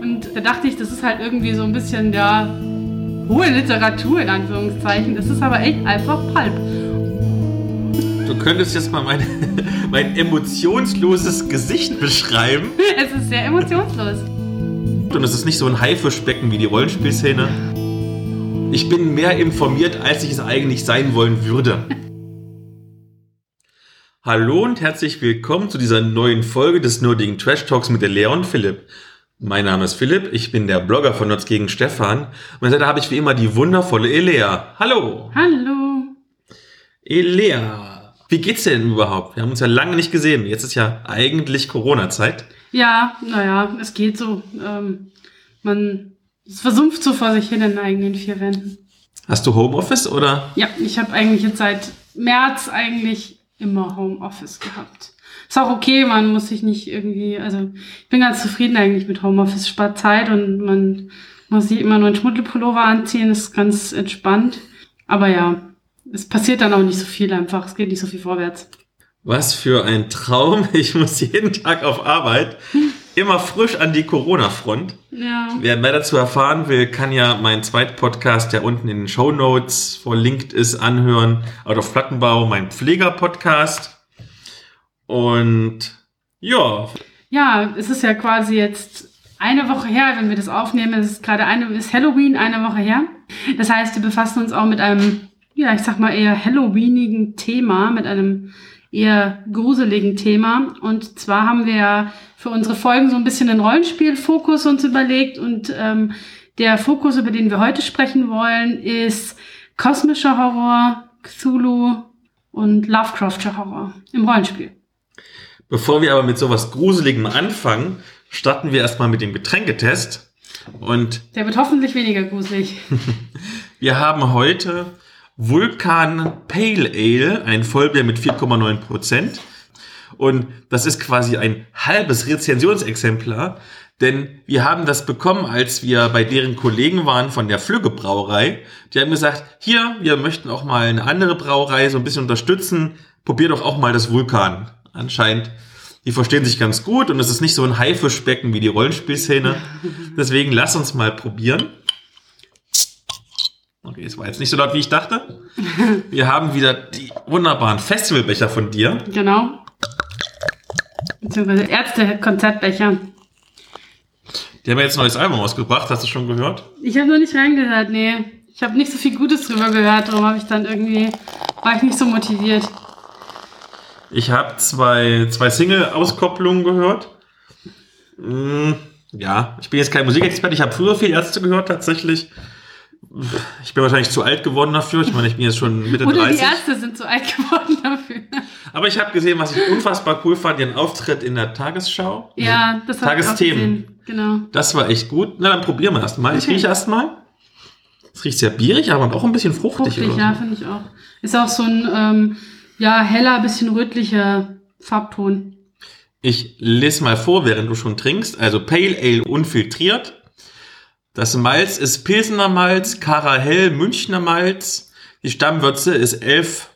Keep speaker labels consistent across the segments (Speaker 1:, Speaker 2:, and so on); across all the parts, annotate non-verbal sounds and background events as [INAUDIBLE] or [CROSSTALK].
Speaker 1: Und da dachte ich, das ist halt irgendwie so ein bisschen ja hohe Literatur in Anführungszeichen. Das ist aber echt einfach Pulp.
Speaker 2: Du könntest jetzt mal mein, [LAUGHS] mein emotionsloses Gesicht beschreiben. [LAUGHS]
Speaker 1: Es ist sehr emotionslos.
Speaker 2: Und es ist nicht so ein Haifischbecken wie die Rollenspielszene. Ich bin mehr informiert, als ich es eigentlich sein wollen würde. Hallo und herzlich willkommen zu dieser neuen Folge des nerdigen Trash Talks mit der Lea und Philipp. Mein Name ist Philipp, ich bin der Blogger von Nerds gegen Stefan. Und da habe ich wie immer die wundervolle Elea. Hallo!
Speaker 1: Hallo!
Speaker 2: Elea, wie geht's dir denn überhaupt? Wir haben uns ja lange nicht gesehen. Jetzt ist ja eigentlich Corona-Zeit.
Speaker 1: Ja, naja, es geht so. Ähm, man es versumpft so vor sich hin in den eigenen vier Wänden.
Speaker 2: Hast du Homeoffice oder?
Speaker 1: Ja, ich habe eigentlich jetzt seit März eigentlich immer Homeoffice gehabt. Ist auch okay, man muss sich nicht irgendwie, also ich bin ganz zufrieden eigentlich mit Homeoffice, spart Zeit und man muss sich immer nur einen Schmuddelpullover anziehen, ist ganz entspannt. Aber ja, es passiert dann auch nicht so viel einfach, es geht nicht so viel vorwärts.
Speaker 2: Was für ein Traum. [LAUGHS] Ich muss jeden Tag auf Arbeit. Immer frisch an die Corona-Front.
Speaker 1: Ja.
Speaker 2: Wer mehr dazu erfahren will, kann ja meinen zweiten Podcast, der unten in den Show Notes verlinkt ist, anhören. Out of Plattenbau, mein Pfleger-Podcast. Und ja.
Speaker 1: Ja, es ist ja quasi jetzt eine Woche her, wenn wir das aufnehmen. Es ist gerade eine, ist Halloween eine Woche her. Das heißt, wir befassen uns auch mit einem, ja, ich sag mal eher Halloweenigen Thema, mit einem eher gruseligen Thema. Und zwar haben wir ja für unsere Folgen so ein bisschen den Rollenspielfokus uns überlegt und ähm, der Fokus, über den wir heute sprechen wollen, ist kosmischer Horror, Cthulhu und Lovecraftscher Horror im Rollenspiel.
Speaker 2: Bevor wir aber mit sowas Gruseligem anfangen, starten wir erstmal mit dem Getränketest. Und
Speaker 1: der wird hoffentlich weniger gruselig. [LAUGHS]
Speaker 2: wir haben heute Vulkan Pale Ale, ein Vollbier mit 4,9 Prozent. Und das ist quasi ein halbes Rezensionsexemplar, denn wir haben das bekommen, als wir bei deren Kollegen waren von der Flügge Brauerei. Die haben gesagt, hier, wir möchten auch mal eine andere Brauerei so ein bisschen unterstützen. Probier doch auch mal das Vulkan. Anscheinend, die verstehen sich ganz gut und es ist nicht so ein Haifischbecken wie die Rollenspielszene. Deswegen lass uns mal probieren. Okay, es war jetzt nicht so laut, wie ich dachte. Wir haben wieder die wunderbaren Festivalbecher von dir.
Speaker 1: Genau. Beziehungsweise Ärzte-Konzertbecher.
Speaker 2: Die haben ja jetzt ein neues Album ausgebracht, hast du schon gehört?
Speaker 1: Ich habe noch nicht reingehört, nee. Ich habe nicht so viel Gutes drüber gehört, darum habe ich dann irgendwie, war ich nicht so motiviert.
Speaker 2: Ich habe zwei, zwei Single-Auskopplungen gehört. Hm, ja, ich bin jetzt kein Musikexperte, ich habe früher viel Ärzte gehört tatsächlich. Ich bin wahrscheinlich zu alt geworden dafür. Ich meine, ich bin jetzt schon Mitte
Speaker 1: Oder
Speaker 2: 30.
Speaker 1: die Ärzte sind zu alt geworden dafür.
Speaker 2: Aber ich habe gesehen, was ich unfassbar cool fand, ihren Auftritt in der Tagesschau.
Speaker 1: Ja, das ich auch
Speaker 2: Tagesthemen.
Speaker 1: gesehen. Genau.
Speaker 2: Das war echt gut. Na, dann probieren wir erstmal. Ich
Speaker 1: Okay.
Speaker 2: rieche erstmal. Es riecht sehr bierig, aber auch ein bisschen fruchtig.
Speaker 1: Fruchtig, ja, finde ich auch. Ist auch so ein, ähm, ja, heller, bisschen rötlicher Farbton.
Speaker 2: Ich lese mal vor, während du schon trinkst. Also Pale Ale unfiltriert. Das Malz ist Pilsener Malz, Kara Hell, Münchner Malz. Die Stammwürze ist 11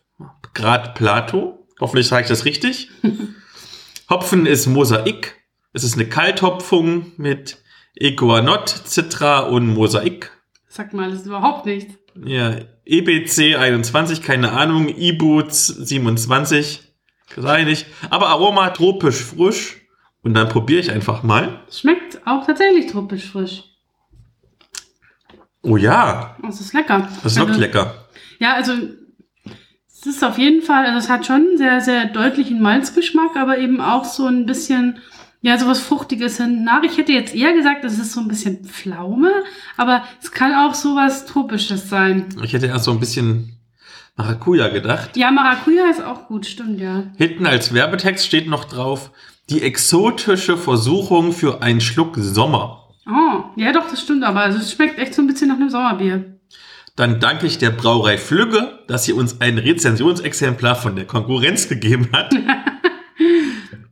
Speaker 2: Grad Plato. Hoffentlich sage ich das richtig. [LAUGHS] Hopfen ist Mosaik. Es ist eine Kalthopfung mit Equanot, Citra und Mosaik.
Speaker 1: Sag mal, das ist überhaupt nichts.
Speaker 2: Ja, EBC 21, keine Ahnung, E-Boots 27, sag ich nicht. Aber Aroma tropisch frisch. Und dann probiere ich einfach mal.
Speaker 1: Schmeckt auch tatsächlich tropisch frisch.
Speaker 2: Oh ja,
Speaker 1: Es ist lecker.
Speaker 2: das ist wirklich
Speaker 1: Also-
Speaker 2: lecker.
Speaker 1: Ja, also es ist auf jeden Fall, also es hat schon einen sehr, sehr deutlichen Malzgeschmack, aber eben auch so ein bisschen, ja, sowas Fruchtiges hinten nach. Ich hätte jetzt eher gesagt, es ist so ein bisschen Pflaume, aber es kann auch sowas Tropisches sein.
Speaker 2: Ich hätte erst so ein bisschen Maracuja gedacht.
Speaker 1: Ja, Maracuja ist auch gut, stimmt, ja.
Speaker 2: Hinten als Werbetext steht noch drauf, die exotische Versuchung für einen Schluck Sommer.
Speaker 1: Oh, ja doch, das stimmt, aber es schmeckt echt so ein bisschen nach einem Sauerbier.
Speaker 2: Dann danke ich der Brauerei Flügge, dass sie uns ein Rezensionsexemplar von der Konkurrenz gegeben hat. [LAUGHS]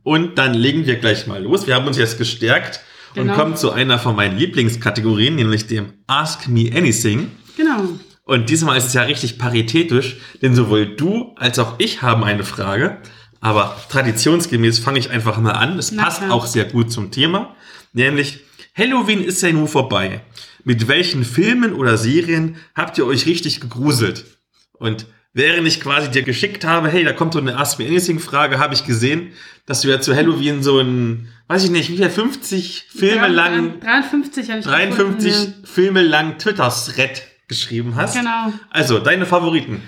Speaker 2: Und dann legen wir gleich mal los. Wir haben uns jetzt gestärkt
Speaker 1: Genau.
Speaker 2: und kommen zu einer von meinen Lieblingskategorien, nämlich dem Ask Me Anything.
Speaker 1: Genau.
Speaker 2: Und diesmal ist es ja richtig paritätisch, denn sowohl du als auch ich haben eine Frage. Aber traditionsgemäß fange ich einfach mal an. Es passt auch sehr gut zum Thema. Nämlich, Halloween ist ja nun vorbei. Mit welchen Filmen oder Serien habt ihr euch richtig gegruselt? Und während ich quasi dir geschickt habe, hey, da kommt so eine Ask Me Anything Frage, habe ich gesehen, dass du ja zu Halloween so ein, weiß ich nicht, wie viel, 50 Filme lang
Speaker 1: 53 habe ich
Speaker 2: 53
Speaker 1: gefunden,
Speaker 2: Filme lang Twitter-Thread geschrieben hast.
Speaker 1: Genau.
Speaker 2: Also, deine Favoriten.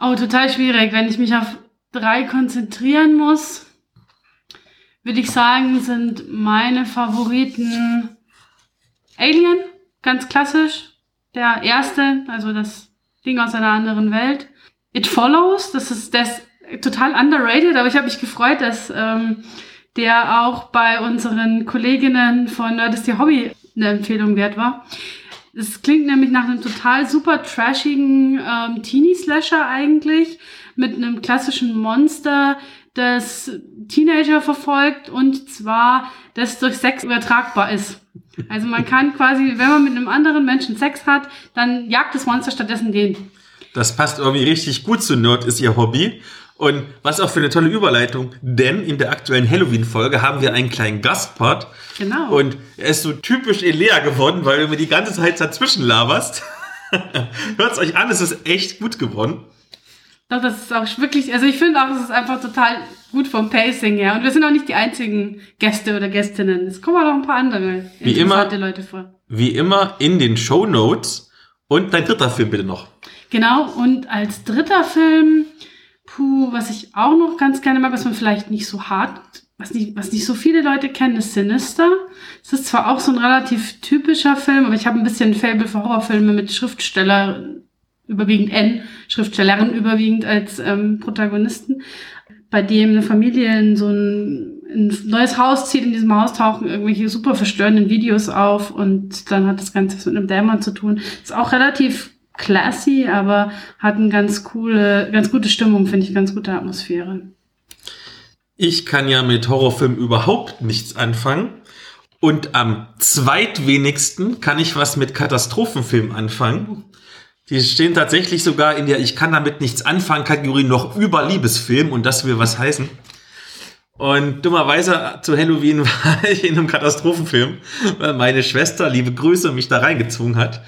Speaker 1: Oh, total schwierig. Wenn ich mich auf drei konzentrieren muss, würde ich sagen, sind meine Favoriten Alien, ganz klassisch. Der erste, also das Ding aus einer anderen Welt. It Follows, das ist das total underrated, aber ich habe mich gefreut, dass ähm, der auch bei unseren Kolleginnen von Nerd ist Ihr Hobby eine Empfehlung wert war. Es klingt nämlich nach einem total super trashigen ähm, Teenie-Slasher eigentlich, mit einem klassischen Monster, das Teenager verfolgt und zwar, das durch Sex übertragbar ist. Also man kann quasi, wenn man mit einem anderen Menschen Sex hat, dann jagt das Monster stattdessen den.
Speaker 2: Das passt irgendwie richtig gut zu Nerd ist ihr Hobby. Und was auch für eine tolle Überleitung, denn in der aktuellen Halloween-Folge haben wir einen kleinen Gastpart.
Speaker 1: Genau.
Speaker 2: Und er ist so typisch Elea geworden, weil du mir die ganze Zeit dazwischen laberst. [LAUGHS] Hört's euch an, es ist echt gut geworden.
Speaker 1: Doch, das ist auch wirklich, also ich finde auch, es ist einfach total gut vom Pacing her. Und wir sind auch nicht die einzigen Gäste oder Gästinnen. Es kommen auch noch ein paar andere
Speaker 2: Wie immer.
Speaker 1: Leute vor.
Speaker 2: Wie immer in den Show Notes. Und dein dritter Film bitte noch.
Speaker 1: Genau, und als dritter Film, puh, was ich auch noch ganz gerne mag, was man vielleicht nicht so hart, was nicht, was nicht so viele Leute kennen, ist Sinister. Es ist zwar auch so ein relativ typischer Film, aber ich habe ein bisschen ein Faible für Horrorfilme mit Schriftsteller, überwiegend N, Schriftstellerin überwiegend als ähm, Protagonisten, bei dem eine Familie in so ein, in ein neues Haus zieht. In diesem Haus tauchen irgendwelche super verstörenden Videos auf und dann hat das Ganze mit einem Dämon zu tun. Ist auch relativ classy, aber hat eine ganz coole, ganz gute Stimmung, finde ich, ganz gute Atmosphäre.
Speaker 2: Ich kann ja mit Horrorfilmen überhaupt nichts anfangen. Und am zweitwenigsten kann ich was mit Katastrophenfilmen anfangen. Die stehen tatsächlich sogar in der Ich kann damit nichts anfangen Kategorie noch über Liebesfilm und das will was heißen. Und dummerweise zu Halloween [LAUGHS] war ich in einem Katastrophenfilm, weil meine Schwester, liebe Grüße, mich da reingezwungen hat.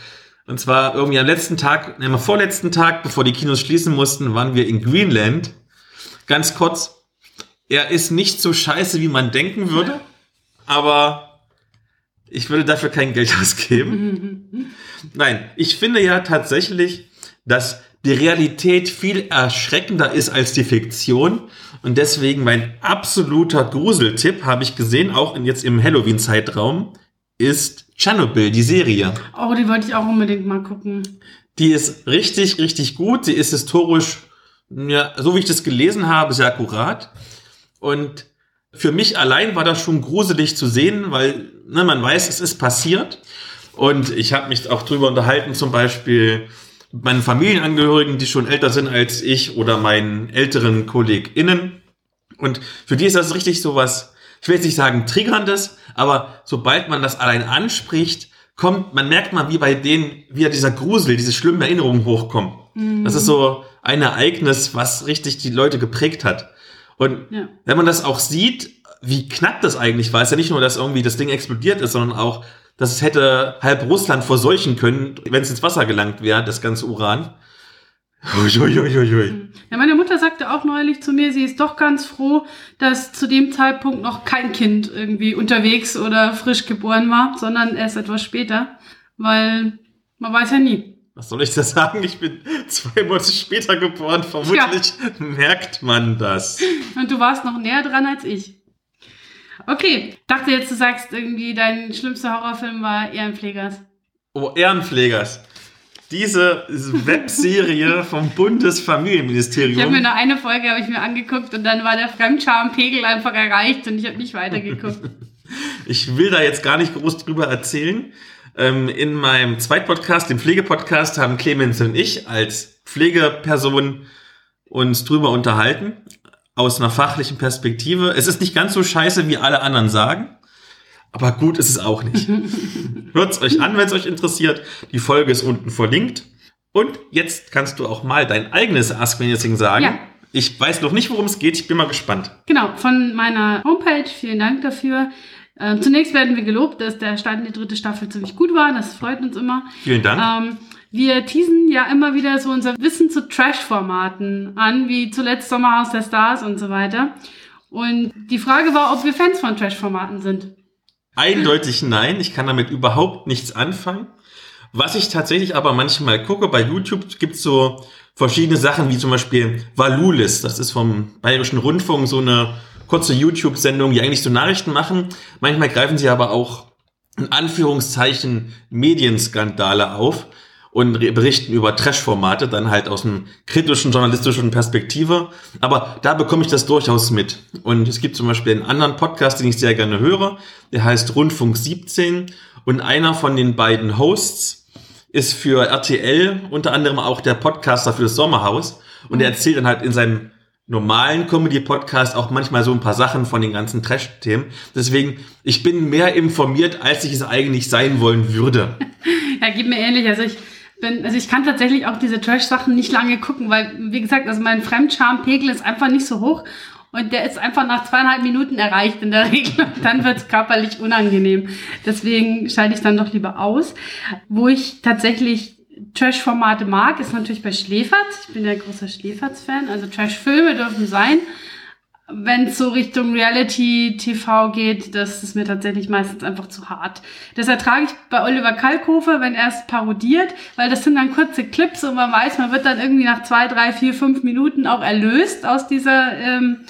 Speaker 2: Und zwar irgendwie am letzten Tag, nehmen wir vorletzten Tag, bevor die Kinos schließen mussten, waren wir in Greenland. Ganz kurz, er ist nicht so scheiße, wie man denken würde, aber ich würde dafür kein Geld [LAUGHS] ausgeben. Nein, ich finde ja tatsächlich, dass die Realität viel erschreckender ist als die Fiktion. Und deswegen mein absoluter Gruseltipp, habe ich gesehen, auch jetzt im Halloween-Zeitraum, ist Tschernobyl, die Serie.
Speaker 1: Oh, die wollte ich auch unbedingt mal gucken.
Speaker 2: Die ist richtig, richtig gut. Sie ist historisch, ja, so wie ich das gelesen habe, sehr akkurat. Und für mich allein war das schon gruselig zu sehen, weil ne, man weiß, es ist passiert. Und ich habe mich auch drüber unterhalten, zum Beispiel mit meinen Familienangehörigen, die schon älter sind als ich oder meinen älteren KollegInnen. Und für die ist das richtig so was, ich will jetzt nicht sagen triggerndes, aber sobald man das allein anspricht, kommt, man merkt mal, wie bei denen wieder dieser Grusel, diese schlimmen Erinnerungen hochkommen. Das ist so ein Ereignis, was richtig die Leute geprägt hat. Und
Speaker 1: Ja.
Speaker 2: wenn man das auch sieht, wie knapp das eigentlich war, ist ja nicht nur, dass irgendwie das Ding explodiert ist, sondern auch, dass es hätte halb Russland verseuchen können, wenn es ins Wasser gelangt wäre, das ganze Uran. Uiuiuiui.
Speaker 1: Ja, meine Mutter sagte auch neulich zu mir, sie ist doch ganz froh, dass zu dem Zeitpunkt noch kein Kind irgendwie unterwegs oder frisch geboren war, sondern erst etwas später, weil man weiß ja nie.
Speaker 2: Was soll ich da sagen? Ich bin zwei Monate später geboren. Vermutlich merkt man das.
Speaker 1: Und du warst noch näher dran als ich. Okay, dachte jetzt, du sagst irgendwie, dein schlimmster Horrorfilm war Ehrenpflegers.
Speaker 2: Oh, Ehrenpflegers. Diese Webserie vom
Speaker 1: Ich habe mir
Speaker 2: Bundesfamilienministerium.
Speaker 1: nur eine Folge habe ich mir angeguckt und dann war der Fremdscham-Pegel einfach erreicht und ich habe nicht weitergeguckt. [LAUGHS]
Speaker 2: Ich will da jetzt gar nicht groß drüber erzählen. Ähm, in meinem Zweitpodcast, dem Pflegepodcast, haben Clemens und ich als Pflegeperson uns drüber unterhalten. Aus einer fachlichen Perspektive. Es ist nicht ganz so scheiße, wie alle anderen sagen. Aber gut ist es auch nicht. [LAUGHS] Hört's euch an, wenn es euch interessiert. Die Folge ist unten verlinkt. Und jetzt kannst du auch mal dein eigenes Ask Me Anything sagen.
Speaker 1: Ja.
Speaker 2: Ich weiß noch nicht, worum es geht. Ich bin mal gespannt.
Speaker 1: Genau, von meiner Homepage. Vielen Dank dafür. Ähm, zunächst werden wir gelobt, dass der Start in die dritte Staffel ziemlich gut war. Das freut uns immer.
Speaker 2: Vielen Dank.
Speaker 1: Ähm, wir teasen ja immer wieder so unser Wissen zu Trash-Formaten an, wie zuletzt Sommerhaus der Stars und so weiter. Und die Frage war, ob wir Fans von Trash-Formaten sind.
Speaker 2: Eindeutig nein. Ich kann damit überhaupt nichts anfangen. Was ich tatsächlich aber manchmal gucke, bei YouTube gibt's so verschiedene Sachen, wie zum Beispiel Valulis. Das ist vom Bayerischen Rundfunk so eine kurze YouTube-Sendung, die eigentlich so Nachrichten machen. Manchmal greifen sie aber auch in Anführungszeichen Medienskandale auf und berichten über Trash-Formate, dann halt aus einem kritischen journalistischen Perspektive. Aber da bekomme ich das durchaus mit. Und es gibt zum Beispiel einen anderen Podcast, den ich sehr gerne höre, der heißt Rundfunk 17. Und einer von den beiden Hosts ist für RTL unter anderem auch der Podcaster für das Sommerhaus. Und er erzählt dann halt in seinem normalen Comedy-Podcast auch manchmal so ein paar Sachen von den ganzen Trash-Themen. Deswegen, ich bin mehr informiert, als ich es eigentlich sein wollen würde. [LAUGHS]
Speaker 1: ja, geht mir ähnlich. Also ich bin, also ich kann tatsächlich auch diese Trash-Sachen nicht lange gucken, weil, wie gesagt, also mein Fremdscham-Pegel ist einfach nicht so hoch und der ist einfach nach zweieinhalb Minuten erreicht in der [LAUGHS] Regel und dann wird es körperlich unangenehm. Deswegen schalte ich dann doch lieber aus. Wo ich tatsächlich Trash-Formate mag, ist natürlich bei Schläferz. Ich bin ja großer Schläferz-Fan. Also Trash-Filme dürfen sein wenn es so Richtung Reality-TV geht, das ist mir tatsächlich meistens einfach zu hart. Das ertrage ich bei Oliver Kalkofe, wenn er es parodiert, weil das sind dann kurze Clips und man weiß, man wird dann irgendwie nach zwei, drei, vier, fünf Minuten auch erlöst aus dieser, ähm,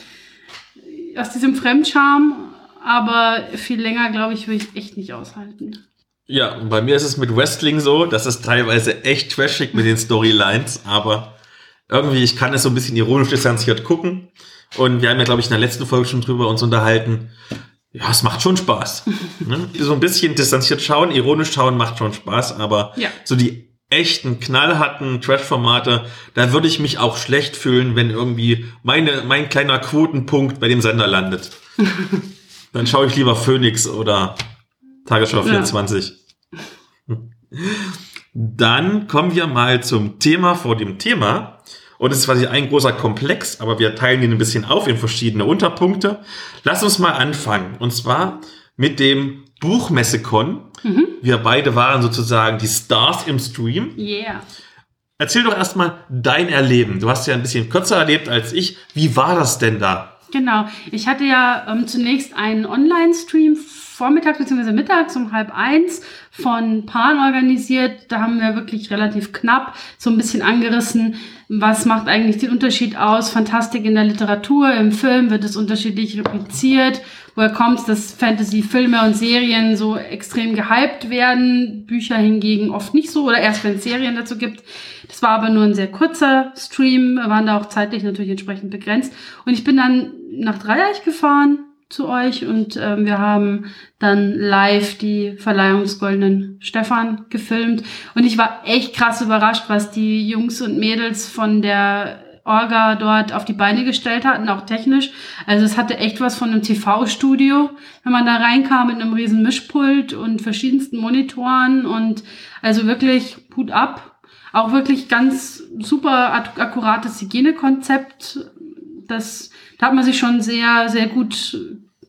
Speaker 1: aus diesem Fremdscham. Aber viel länger, glaube ich, will ich echt nicht aushalten.
Speaker 2: Ja, bei mir ist es mit Wrestling so, das ist teilweise echt trashig mit den Storylines, aber irgendwie, ich kann es so ein bisschen ironisch distanziert gucken. Und wir haben ja, glaube ich, in der letzten Folge schon drüber uns unterhalten. Ja, es macht schon Spaß. [LAUGHS] ne? So ein bisschen distanziert schauen, ironisch schauen macht schon Spaß, aber
Speaker 1: ja.
Speaker 2: so die echten, knallharten Trash-Formate, da würde ich mich auch schlecht fühlen, wenn irgendwie meine, mein kleiner Quotenpunkt bei dem Sender landet. [LAUGHS] Dann schaue ich lieber Phoenix oder Tagesschau 24. Ja. Dann kommen wir mal zum Thema vor dem Thema. Und es ist quasi ein großer Komplex, aber wir teilen ihn ein bisschen auf in verschiedene Unterpunkte. Lass uns mal anfangen. Und zwar mit dem Buchmessekon. Mhm. Wir beide waren sozusagen die Stars im Stream.
Speaker 1: Yeah.
Speaker 2: Erzähl doch erstmal dein Erleben. Du hast ja ein bisschen kürzer erlebt als ich. Wie war das denn da?
Speaker 1: Genau. Ich hatte ja ähm, zunächst einen Online-Stream vormittags bzw. mittags um halb eins von Pan organisiert. Da haben wir wirklich relativ knapp so ein bisschen angerissen, was macht eigentlich den Unterschied aus? Fantastik in der Literatur, im Film wird es unterschiedlich repliziert. Woher kommt es, dass Fantasy-Filme und Serien so extrem gehypt werden? Bücher hingegen oft nicht so oder erst wenn es Serien dazu gibt. Das war aber nur ein sehr kurzer Stream, wir waren da auch zeitlich natürlich entsprechend begrenzt. Und ich bin dann nach Dreieich gefahren zu euch und ähm, wir haben dann live die Verleihung des Goldenen Stefan gefilmt und ich war echt krass überrascht, was die Jungs und Mädels von der Orga dort auf die Beine gestellt hatten, auch technisch. Also es hatte echt was von einem TV-Studio, wenn man da reinkam mit einem riesen Mischpult und verschiedensten Monitoren und also wirklich Hut ab. Auch wirklich ganz super akkurates Hygienekonzept. Das da hat man sich schon sehr, sehr gut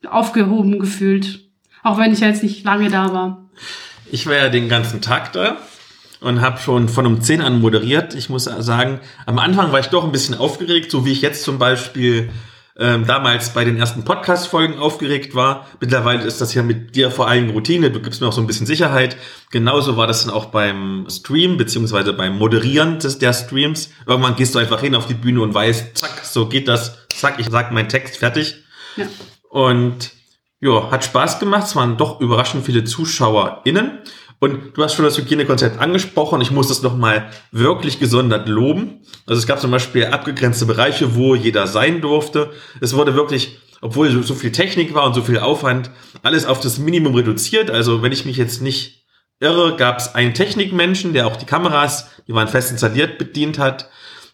Speaker 1: aufgehoben gefühlt. Auch wenn ich jetzt nicht lange da war.
Speaker 2: Ich war ja den ganzen Tag da und habe schon von um 10 an moderiert. Ich muss sagen, am Anfang war ich doch ein bisschen aufgeregt, so wie ich jetzt zum Beispiel ähm, damals bei den ersten Podcast-Folgen aufgeregt war. Mittlerweile ist das ja mit dir vor allem Routine. Du gibst mir auch so ein bisschen Sicherheit. Genauso war das dann auch beim Stream, beziehungsweise beim Moderieren des, der Streams. Irgendwann gehst du einfach hin auf die Bühne und weißt, zack, so geht das zack, ich sag meinen Text fertig.
Speaker 1: Ja.
Speaker 2: Und ja, hat Spaß gemacht. Es waren doch überraschend viele ZuschauerInnen. Und du hast schon das Hygienekonzept angesprochen. Ich muss das nochmal wirklich gesondert loben. Also es gab zum Beispiel abgegrenzte Bereiche, wo jeder sein durfte. Es wurde wirklich, obwohl so viel Technik war und so viel Aufwand, alles auf das Minimum reduziert. Also wenn ich mich jetzt nicht irre, gab es einen Technikmenschen, der auch die Kameras, die waren fest installiert, bedient hat.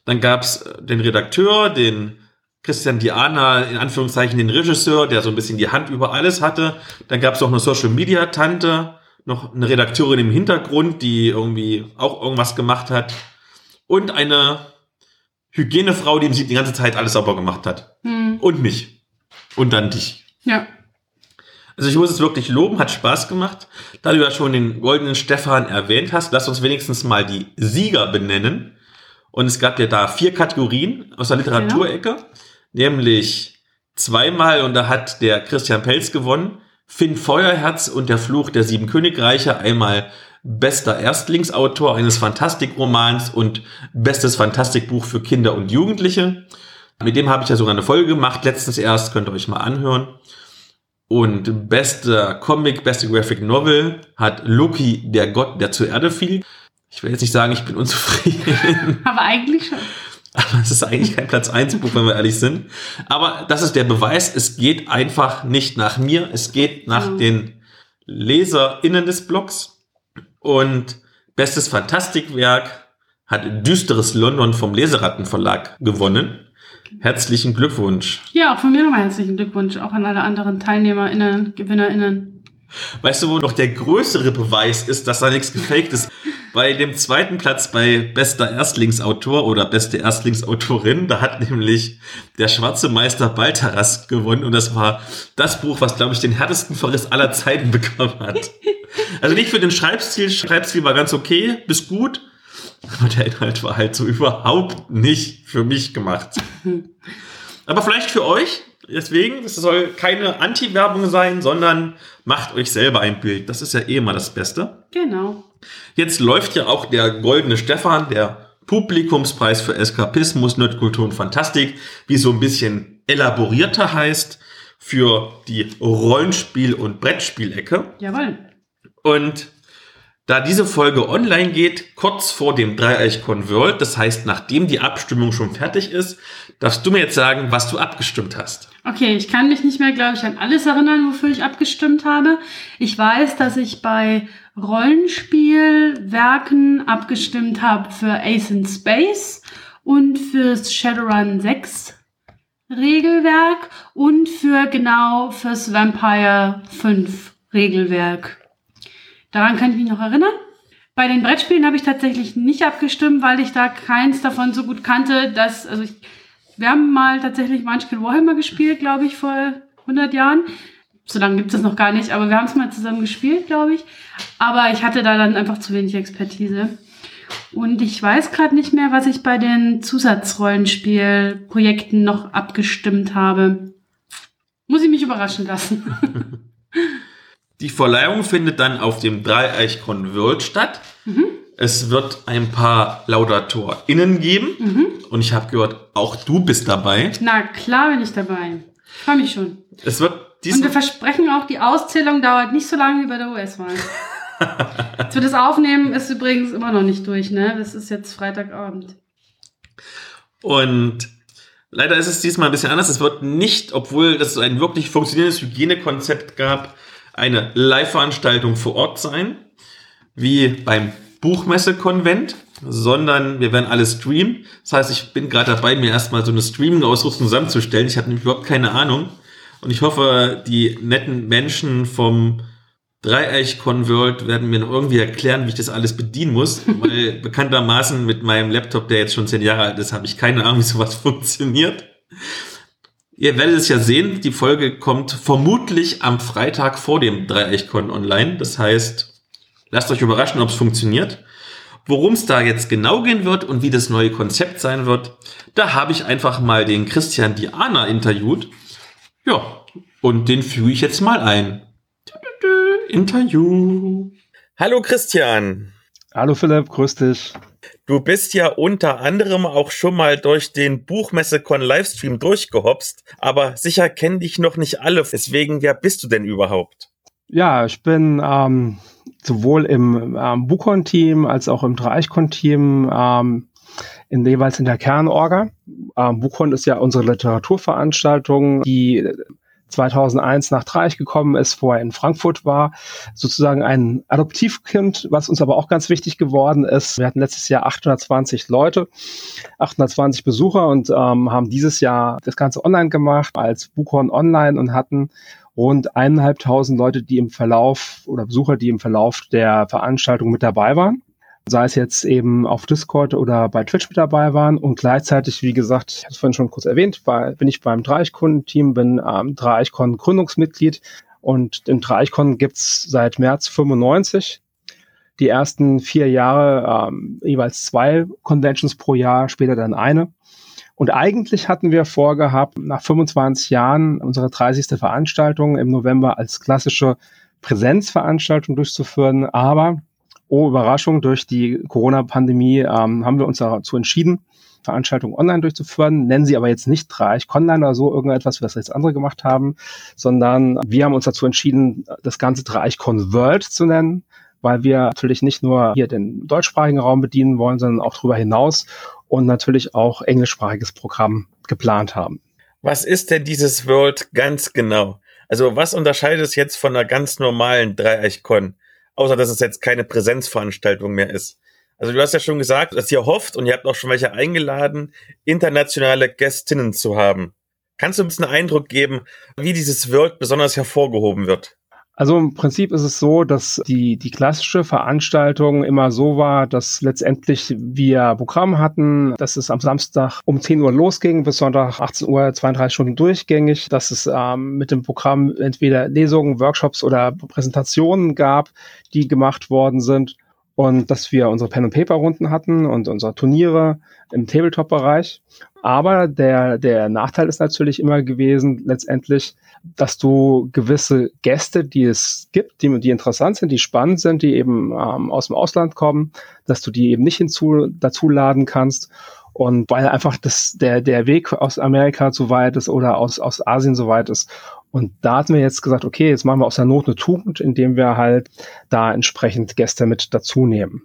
Speaker 2: Dann gab es den Redakteur, den Christian Diana, in Anführungszeichen den Regisseur, der so ein bisschen die Hand über alles hatte. Dann gab es auch eine Social Media Tante, noch eine Redakteurin im Hintergrund, die irgendwie auch irgendwas gemacht hat. Und eine Hygienefrau, die die ganze Zeit alles sauber gemacht hat. Hm. Und mich. Und dann dich.
Speaker 1: Ja.
Speaker 2: Also ich muss es wirklich loben, hat Spaß gemacht. Da du ja schon den goldenen Stefan erwähnt hast, lass uns wenigstens mal die Sieger benennen. Und es gab ja da vier Kategorien aus der Literaturecke, genau. nämlich zweimal, und da hat der Christian Pelz gewonnen, Finn Feuerherz und der Fluch der sieben Königreiche, einmal bester Erstlingsautor eines Fantastikromans und bestes Fantastikbuch für Kinder und Jugendliche. Mit dem habe ich ja sogar eine Folge gemacht, letztens erst, könnt ihr euch mal anhören. Und bester Comic, beste Graphic Novel hat Loki, der Gott, der zur Erde fiel. Ich will jetzt nicht sagen, ich bin unzufrieden. [LAUGHS]
Speaker 1: Aber eigentlich schon.
Speaker 2: Aber es ist eigentlich kein Platz 1 Buch, wenn wir ehrlich sind. Aber das ist der Beweis, es geht einfach nicht nach mir, es geht nach mhm. den LeserInnen des Blogs. Und bestes Fantastikwerk hat Düsteres London vom Leserattenverlag gewonnen. Herzlichen Glückwunsch.
Speaker 1: Ja, auch von mir nochmal herzlichen Glückwunsch, auch an alle anderen TeilnehmerInnen, GewinnerInnen.
Speaker 2: Weißt du, wo noch der größere Beweis ist, dass da nichts gefaked ist? Bei dem zweiten Platz bei bester Erstlingsautor oder beste Erstlingsautorin, da hat nämlich der schwarze Meister Baltaras gewonnen und das war das Buch, was, glaube ich, den härtesten Verriss aller Zeiten [LAUGHS] bekommen hat. Also nicht für den Schreibstil, Schreibstil war ganz okay, bis gut, aber der Inhalt war halt so überhaupt nicht für mich gemacht. [LAUGHS] Aber vielleicht für euch, deswegen, es soll keine Anti-Werbung sein, sondern macht euch selber ein Bild. Das ist ja eh immer das Beste.
Speaker 1: Genau.
Speaker 2: Jetzt läuft ja auch der Goldene Stefan, der Publikumspreis für Eskapismus, Nerdkultur und Fantastik, wie so ein bisschen elaborierter heißt, für die Rollenspiel- und Brettspielecke.
Speaker 1: Jawohl.
Speaker 2: Und da diese Folge online geht, kurz vor dem Dreieich-Con World, das heißt, nachdem die Abstimmung schon fertig ist, darfst du mir jetzt sagen, was du abgestimmt hast.
Speaker 1: Okay, ich kann mich nicht mehr, glaube ich, an alles erinnern, wofür ich abgestimmt habe. Ich weiß, dass ich bei Rollenspielwerken abgestimmt habe für Ace in Space und fürs Shadowrun 6 Regelwerk und für genau fürs Vampire 5 Regelwerk. Daran kann ich mich noch erinnern. Bei den Brettspielen habe ich tatsächlich nicht abgestimmt, weil ich da keins davon so gut kannte, dass, also ich, wir haben mal tatsächlich Munchkin Warhammer gespielt, glaube ich, vor 100 Jahren. So lange gibt es das noch gar nicht, aber wir haben es mal zusammen gespielt, glaube ich. Aber ich hatte da dann einfach zu wenig Expertise. Und ich weiß gerade nicht mehr, was ich bei den Zusatzrollenspielprojekten noch abgestimmt habe. Muss ich mich überraschen lassen. [LAUGHS]
Speaker 2: Die Verleihung findet dann auf dem Dreieich-Con World statt. Mhm. Es wird ein paar LaudatorInnen geben. Mhm. Und ich habe gehört, auch du bist dabei.
Speaker 1: Na klar bin ich dabei. Ich freue mich schon.
Speaker 2: Es wird
Speaker 1: Und wir versprechen auch, die Auszählung dauert nicht so lange wie bei der US-Wahl. Für das Aufnehmen ist übrigens immer noch nicht durch, ne? Das ist jetzt Freitagabend.
Speaker 2: Und leider ist es diesmal ein bisschen anders. Es wird nicht, obwohl es ein wirklich funktionierendes Hygienekonzept gab, eine Live-Veranstaltung vor Ort sein, wie beim Buchmesse-Konvent, sondern wir werden alles streamen. Das heißt, ich bin gerade dabei, mir erstmal so eine Streaming-Ausrüstung zusammenzustellen. Ich habe nämlich überhaupt keine Ahnung. Und ich hoffe, die netten Menschen vom Dreieich-Convert werden mir noch irgendwie erklären, wie ich das alles bedienen muss. [LAUGHS] Weil bekanntermaßen mit meinem Laptop, der jetzt schon zehn Jahre alt ist, habe ich keine Ahnung, wie sowas [LAUGHS] funktioniert. Ihr werdet es ja sehen, die Folge kommt vermutlich am Freitag vor dem Dreieichkon online. Das heißt, lasst euch überraschen, ob es funktioniert. Worum es da jetzt genau gehen wird und wie das neue Konzept sein wird, da habe ich einfach mal den Christian Diana interviewt. Ja, und den füge ich jetzt mal ein. Interview. Hallo Christian.
Speaker 3: Hallo Philipp, grüß dich.
Speaker 2: Du bist ja unter anderem auch schon mal durch den Buchmessekon Livestream durchgehopst, aber sicher kennen dich noch nicht alle. Deswegen, wer bist du denn überhaupt?
Speaker 3: Ja, ich bin ähm, sowohl im ähm, Buchon-Team als auch im Dreichkon-Team ähm, in, jeweils in der Kernorga. Ähm, Buchon ist ja unsere Literaturveranstaltung, die 2001 nach Dreieich gekommen ist, vorher in Frankfurt war, sozusagen ein Adoptivkind, was uns aber auch ganz wichtig geworden ist. Wir hatten letztes Jahr 820 Leute, 820 Besucher und ähm, haben dieses Jahr das Ganze online gemacht als Buchhorn online und hatten rund eineinhalbtausend Leute, die im Verlauf oder Besucher, die im Verlauf der Veranstaltung mit dabei waren. Sei es jetzt eben auf Discord oder bei Twitch mit dabei waren und gleichzeitig, wie gesagt, ich hatte es vorhin schon kurz erwähnt, bei, bin ich beim Dreieichkunden-Team, bin ähm, Dreieichkon Gründungsmitglied und im Dreieichkon gibt's seit März 95 die ersten vier Jahre ähm, jeweils zwei Conventions pro Jahr, später dann eine. Und eigentlich hatten wir vorgehabt, nach 25 Jahren unsere 30. Veranstaltung im November als klassische Präsenzveranstaltung durchzuführen. Aber, oh Überraschung, durch die Corona-Pandemie ähm, haben wir uns dazu entschieden, Veranstaltungen online durchzuführen, nennen sie aber jetzt nicht Reich Online oder so irgendetwas, was jetzt andere gemacht haben, sondern wir haben uns dazu entschieden, das ganze Reich Convert zu nennen, weil wir natürlich nicht nur hier den deutschsprachigen Raum bedienen wollen, sondern auch darüber hinaus und natürlich auch englischsprachiges Programm geplant haben.
Speaker 2: Was ist denn dieses World ganz genau? Also was unterscheidet es jetzt von einer ganz normalen Dreieichkon? Außer dass es jetzt keine Präsenzveranstaltung mehr ist. Also du hast ja schon gesagt, dass ihr hofft und ihr habt auch schon welche eingeladen, internationale Gästinnen zu haben. Kannst du uns einen Eindruck geben, wie dieses World besonders hervorgehoben wird?
Speaker 3: Also im Prinzip ist es so, dass die, die klassische Veranstaltung immer so war, dass letztendlich wir Programm hatten, dass es am Samstag um 10 Uhr losging, bis Sonntag 18 Uhr 32 Stunden durchgängig, dass es ähm, mit dem Programm entweder Lesungen, Workshops oder Präsentationen gab, die gemacht worden sind und dass wir unsere Pen- und Paper-Runden hatten und unsere Turniere im Tabletop-Bereich. Aber der, der Nachteil ist natürlich immer gewesen, letztendlich, dass du gewisse Gäste, die es gibt, die, die interessant sind, die spannend sind, die eben ähm, aus dem Ausland kommen, dass du die eben nicht hinzu, dazu laden kannst. Und weil einfach das, der, der Weg aus Amerika so weit ist oder aus, aus Asien so weit ist. Und da hatten wir jetzt gesagt, okay, jetzt machen wir aus der Not eine Tugend, indem wir halt da entsprechend Gäste mit dazu nehmen.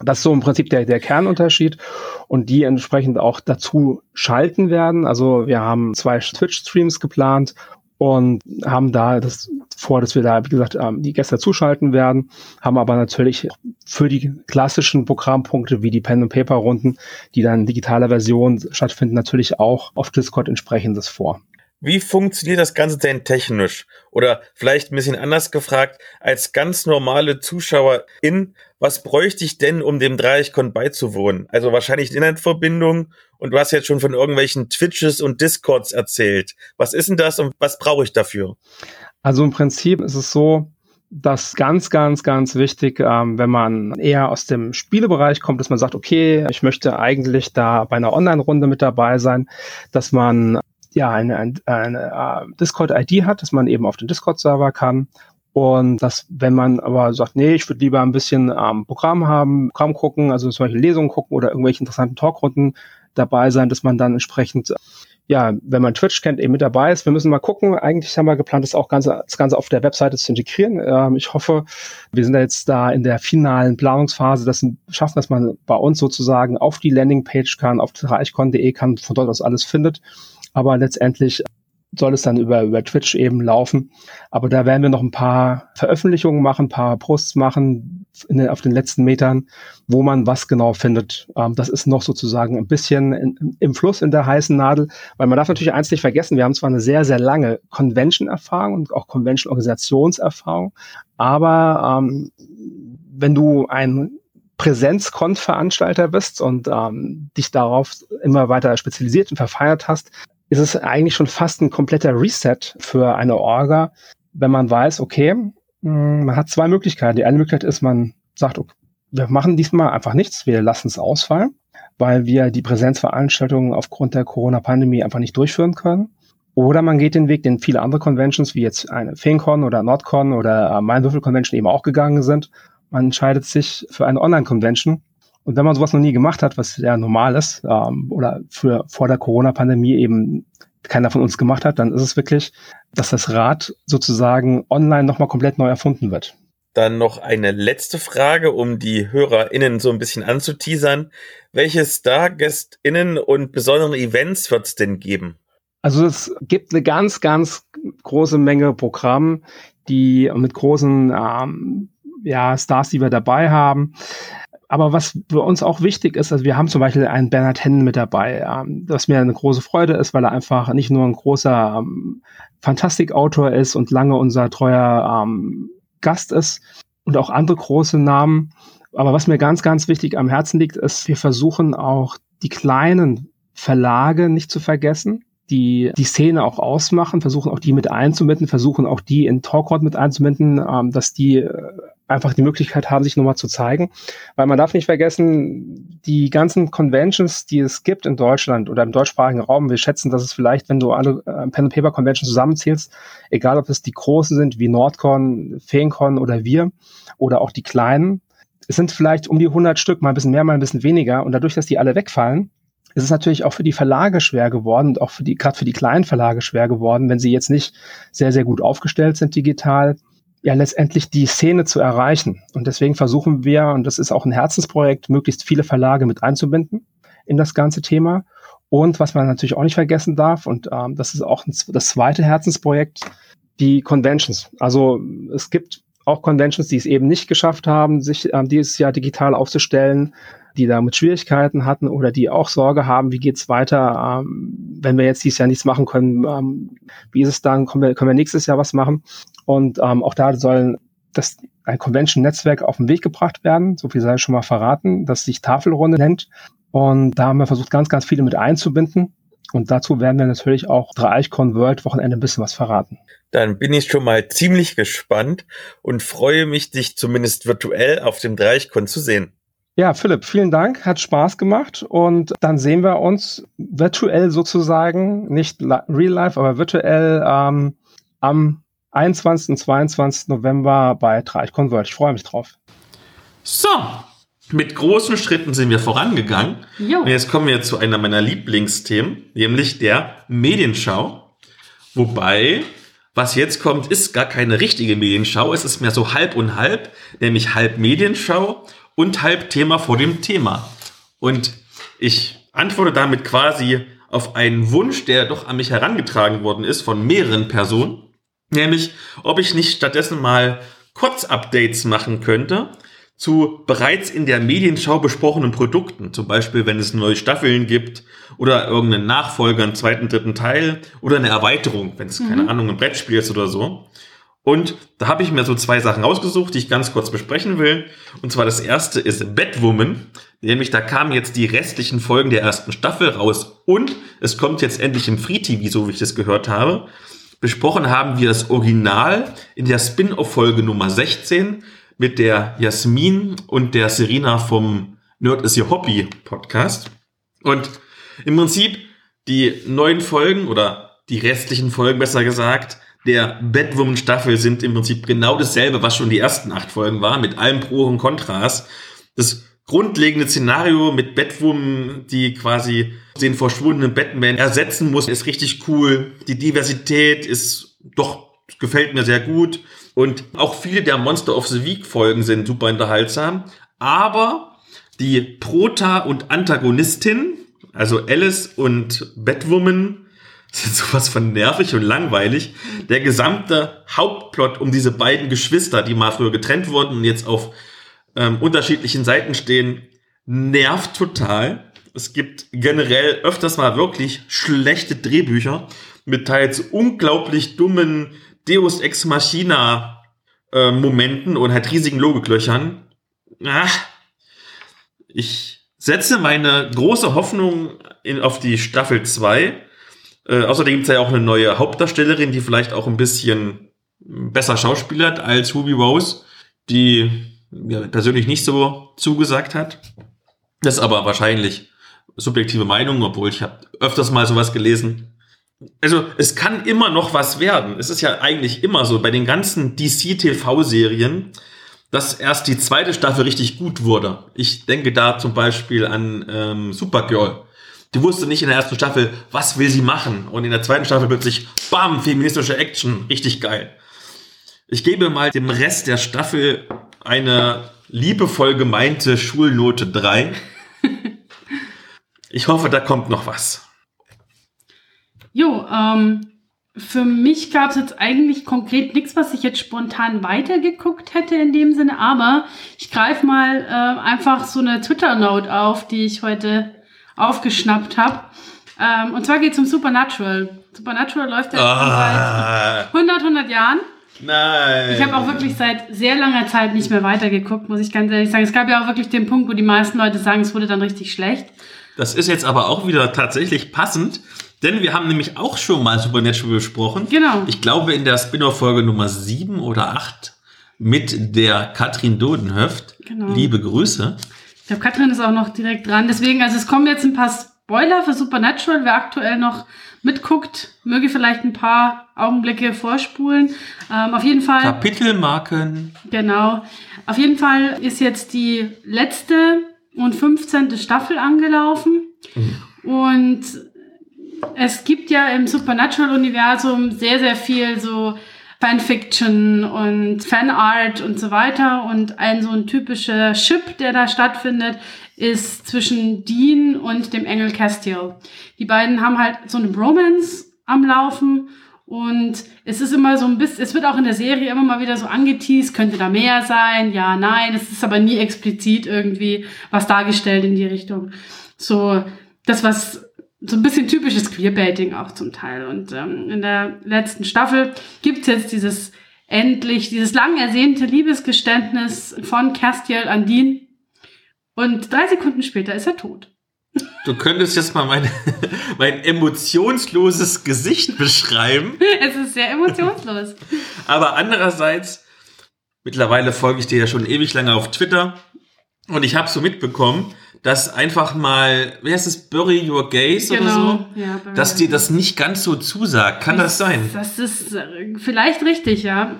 Speaker 3: Das ist so im Prinzip der, der Kernunterschied und die entsprechend auch dazu schalten werden. Also wir haben zwei Twitch-Streams geplant und haben da das vor, dass wir da, wie gesagt, ähm, die Gäste zuschalten werden, haben aber natürlich für die klassischen Programmpunkte wie die Pen- und Paper-Runden, die dann in digitaler Version stattfinden, natürlich auch auf Discord entsprechendes vor.
Speaker 2: Wie funktioniert das Ganze denn technisch? Oder vielleicht ein bisschen anders gefragt, als ganz normale Zuschauerin, was bräuchte ich denn, um dem Dreieichkon beizuwohnen? Also wahrscheinlich Internetverbindung und du hast jetzt schon von irgendwelchen Twitches und Discords erzählt. Was ist denn das und was brauche ich dafür?
Speaker 3: Also im Prinzip ist es so, dass ganz, ganz, ganz wichtig, ähm, wenn man eher aus dem Spielebereich kommt, dass man sagt, okay, ich möchte eigentlich da bei einer Online-Runde mit dabei sein, dass man ja eine, eine, eine uh, Discord-ID hat, dass man eben auf den Discord-Server kann. Und dass, wenn man aber sagt, nee, ich würde lieber ein bisschen ähm, Programm haben, Programm gucken, also zum Beispiel Lesungen gucken oder irgendwelche interessanten Talkrunden dabei sein, dass man dann entsprechend ja, wenn man Twitch kennt, eben mit dabei ist. Wir müssen mal gucken. Eigentlich haben wir geplant, das auch ganze, das Ganze auf der Webseite zu integrieren. Ähm, ich hoffe, wir sind jetzt da in der finalen Planungsphase, dass schaffen, dass man bei uns sozusagen auf die Landingpage kann, auf reichcon.de kann, von dort aus alles findet aber letztendlich soll es dann über, über Twitch eben laufen. Aber da werden wir noch ein paar Veröffentlichungen machen, ein paar Posts machen den, auf den letzten Metern, wo man was genau findet. Ähm, das ist noch sozusagen ein bisschen in, im Fluss in der heißen Nadel, weil man darf natürlich eins nicht vergessen, wir haben zwar eine sehr, sehr lange Convention-Erfahrung und auch Convention-Organisationserfahrung, aber ähm, wenn du ein Präsenz-Con-Veranstalter bist und ähm, dich darauf immer weiter spezialisiert und verfeiert hast, ist es eigentlich schon fast ein kompletter Reset für eine Orga, wenn man weiß, okay, hm, man hat zwei Möglichkeiten. Die eine Möglichkeit ist, man sagt, okay, wir machen diesmal einfach nichts, wir lassen es ausfallen, weil wir die Präsenzveranstaltungen aufgrund der Corona-Pandemie einfach nicht durchführen können. Oder man geht den Weg, den viele andere Conventions, wie jetzt eine FeenCon oder NordCon oder äh, Mindwürfel Convention eben auch gegangen sind. Man entscheidet sich für eine Online-Convention und wenn man sowas noch nie gemacht hat, was ja normal ist, ähm, oder für vor der Corona-Pandemie eben keiner von uns gemacht hat, dann ist es wirklich, dass das Rad sozusagen online nochmal komplett neu erfunden wird.
Speaker 2: Dann noch eine letzte Frage, um die HörerInnen so ein bisschen anzuteasern. Welche Star-GästInnen und besondere Events wird es denn geben?
Speaker 3: Also es gibt eine ganz, ganz große Menge Programme, die mit großen ähm, ja, Stars, die wir dabei haben aber was für uns auch wichtig ist, also wir haben zum Beispiel einen Bernhard Hennen mit dabei, ähm, was mir eine große Freude ist, weil er einfach nicht nur ein großer ähm, Fantastikautor ist und lange unser treuer ähm, Gast ist und auch andere große Namen. Aber was mir ganz, ganz wichtig am Herzen liegt, ist, wir versuchen auch die kleinen Verlage nicht zu vergessen, die die Szene auch ausmachen, versuchen auch die mit einzubinden, versuchen auch die in Talkround mit einzubinden, ähm, dass die äh, einfach die Möglichkeit haben, sich nochmal zu zeigen. Weil man darf nicht vergessen, die ganzen Conventions, die es gibt in Deutschland oder im deutschsprachigen Raum, wir schätzen, dass es vielleicht, wenn du alle äh, Pen Paper Conventions zusammenzählst, egal ob es die großen sind wie Nordcon, Feencon oder wir oder auch die kleinen, es sind vielleicht um die 100 Stück, mal ein bisschen mehr, mal ein bisschen weniger. Und dadurch, dass die alle wegfallen, ist es natürlich auch für die Verlage schwer geworden und auch für die, gerade für die kleinen Verlage schwer geworden, wenn sie jetzt nicht sehr, sehr gut aufgestellt sind digital, ja letztendlich die Szene zu erreichen. Und deswegen versuchen wir, und das ist auch ein Herzensprojekt, möglichst viele Verlage mit einzubinden in das ganze Thema. Und was man natürlich auch nicht vergessen darf, und ähm, das ist auch ein, das zweite Herzensprojekt, die Conventions. Also es gibt auch Conventions, die es eben nicht geschafft haben, sich ähm, dieses Jahr digital aufzustellen, die damit Schwierigkeiten hatten oder die auch Sorge haben, wie geht's weiter, ähm, wenn wir jetzt dieses Jahr nichts machen können, ähm, wie ist es dann, können wir, können wir nächstes Jahr was machen? Und ähm, auch da sollen das ein Convention-Netzwerk auf den Weg gebracht werden, so viel sei schon mal verraten, das sich Tafelrunde nennt. Und da haben wir versucht, ganz, ganz viele mit einzubinden. Und dazu werden wir natürlich auch Dreieichkon World Wochenende ein bisschen was verraten.
Speaker 2: Dann bin ich schon mal ziemlich gespannt und freue mich, dich zumindest virtuell auf dem Dreieichkon zu sehen.
Speaker 3: Ja, Philipp, vielen Dank, hat Spaß gemacht und dann sehen wir uns virtuell sozusagen, nicht real life, aber virtuell ähm, am 21. und 22. November bei Dreieichkon World. Ich freue mich drauf.
Speaker 2: So, mit großen Schritten sind wir vorangegangen. Jo. Und jetzt kommen wir zu einer meiner Lieblingsthemen, nämlich der Medienschau. Wobei, was jetzt kommt, ist gar keine richtige Medienschau. Es ist mehr so halb und halb, nämlich halb Medienschau und halb Thema vor dem Thema. Und ich antworte damit quasi auf einen Wunsch, der doch an mich herangetragen worden ist von mehreren Personen. Nämlich, ob ich nicht stattdessen mal Kurzupdates machen könnte zu bereits in der Medienschau besprochenen Produkten. Zum Beispiel, wenn es neue Staffeln gibt oder irgendeinen Nachfolger, einen zweiten, dritten Teil oder eine Erweiterung, wenn es, mhm. keine Ahnung, ein Brettspiel ist oder so. Und da habe ich mir so zwei Sachen rausgesucht, die ich ganz kurz besprechen will. Und zwar das erste ist Batwoman. Nämlich da kamen jetzt die restlichen Folgen der ersten Staffel raus. Und es kommt jetzt endlich im Free TV, so wie ich das gehört habe. Besprochen haben wir das Original in der Spin-off-Folge Nummer 16 mit der Jasmin und der Serena vom Nerd is Your Hobby Podcast. Und im Prinzip die neuen Folgen oder die restlichen Folgen besser gesagt der Batwoman Staffel sind im Prinzip genau dasselbe, was schon die ersten acht Folgen war, mit allen Pro und Kontras. Das grundlegende Szenario mit Batwoman, die quasi den verschwundenen Batman ersetzen muss, ist richtig cool. Die Diversität ist doch, gefällt mir sehr gut. Und auch viele der Monster of the Week Folgen sind super unterhaltsam. Aber die Prota und Antagonistin, also Alice und Batwoman, sind sowas von nervig und langweilig. Der gesamte Hauptplot um diese beiden Geschwister, die mal früher getrennt wurden und jetzt auf ähm, unterschiedlichen Seiten stehen, nervt total. Es gibt generell öfters mal wirklich schlechte Drehbücher mit teils unglaublich dummen Deus Ex Machina äh, Momenten und halt riesigen Logiklöchern. Ach, ich setze meine große Hoffnung in, auf die Staffel 2. Äh, außerdem gibt es ja auch eine neue Hauptdarstellerin, die vielleicht auch ein bisschen besser schauspielert als Ruby Rose, die mir persönlich nicht so zugesagt hat. Das ist aber wahrscheinlich subjektive Meinung, obwohl ich habe öfters mal sowas gelesen also es kann immer noch was werden. Es ist ja eigentlich immer so bei den ganzen DC-TV-Serien, dass erst die zweite Staffel richtig gut wurde. Ich denke da zum Beispiel an ähm, Supergirl. Die wusste nicht in der ersten Staffel, was will sie machen. Und in der zweiten Staffel plötzlich, bam, feministische Action, richtig geil. Ich gebe mal dem Rest der Staffel eine liebevoll gemeinte Schulnote 3. [LAUGHS] Ich hoffe, da kommt noch was.
Speaker 1: Jo, ähm, für mich gab es jetzt eigentlich konkret nichts, was ich jetzt spontan weitergeguckt hätte in dem Sinne, aber ich greife mal äh, einfach so eine Twitter-Note auf, die ich heute aufgeschnappt habe. Ähm, und zwar geht es um Supernatural. Supernatural läuft ja ah. seit 100, 100 Jahren.
Speaker 2: Nein.
Speaker 1: Ich habe auch wirklich seit sehr langer Zeit nicht mehr weitergeguckt, muss ich ganz ehrlich sagen. Es gab ja auch wirklich den Punkt, wo die meisten Leute sagen, es wurde dann richtig schlecht.
Speaker 2: Das ist jetzt aber auch wieder tatsächlich passend, denn wir haben nämlich auch schon mal Supernatural besprochen.
Speaker 1: Genau.
Speaker 2: Ich glaube in der Spin-off-Folge Nummer 7 oder 8 mit der Katrin Dodenhöft.
Speaker 1: Genau.
Speaker 2: Liebe Grüße.
Speaker 1: Ich glaube, Katrin ist auch noch direkt dran. Deswegen, also es kommen jetzt ein paar Spoiler für Supernatural. Wer aktuell noch mitguckt, möge vielleicht ein paar Augenblicke vorspulen. Ähm, auf jeden Fall.
Speaker 2: Kapitelmarken.
Speaker 1: Genau. Auf jeden Fall ist jetzt die letzte und 15. Staffel angelaufen. Und es gibt ja im Supernatural-Universum sehr, sehr viel so Fanfiction und Fanart und so weiter. Und ein so ein typischer Ship, der da stattfindet, ist zwischen Dean und dem Engel Castiel. Die beiden haben halt so eine Bromance am Laufen und es ist immer so ein bisschen, es wird auch in der Serie immer mal wieder so angeteased, könnte da mehr sein, ja, nein, es ist aber nie explizit irgendwie was dargestellt in die Richtung. So, das, was so ein bisschen typisches Queerbaiting auch zum Teil. Und ähm, in der letzten Staffel gibt's jetzt dieses endlich, dieses lang ersehnte Liebesgeständnis von Castiel an Dean. Und drei Sekunden später ist er tot.
Speaker 2: Du könntest jetzt mal meine, [LAUGHS] mein emotionsloses Gesicht beschreiben. [LAUGHS]
Speaker 1: Es ist sehr emotionslos.
Speaker 2: Aber andererseits, mittlerweile folge ich dir ja schon ewig lange auf Twitter und ich habe so mitbekommen, dass einfach mal, wie heißt es, Bury Your Gaze oder so,
Speaker 1: Genau. Ja,
Speaker 2: dass dir das nicht ganz so zusagt. Kann das sein?
Speaker 1: Das ist äh, vielleicht richtig, ja.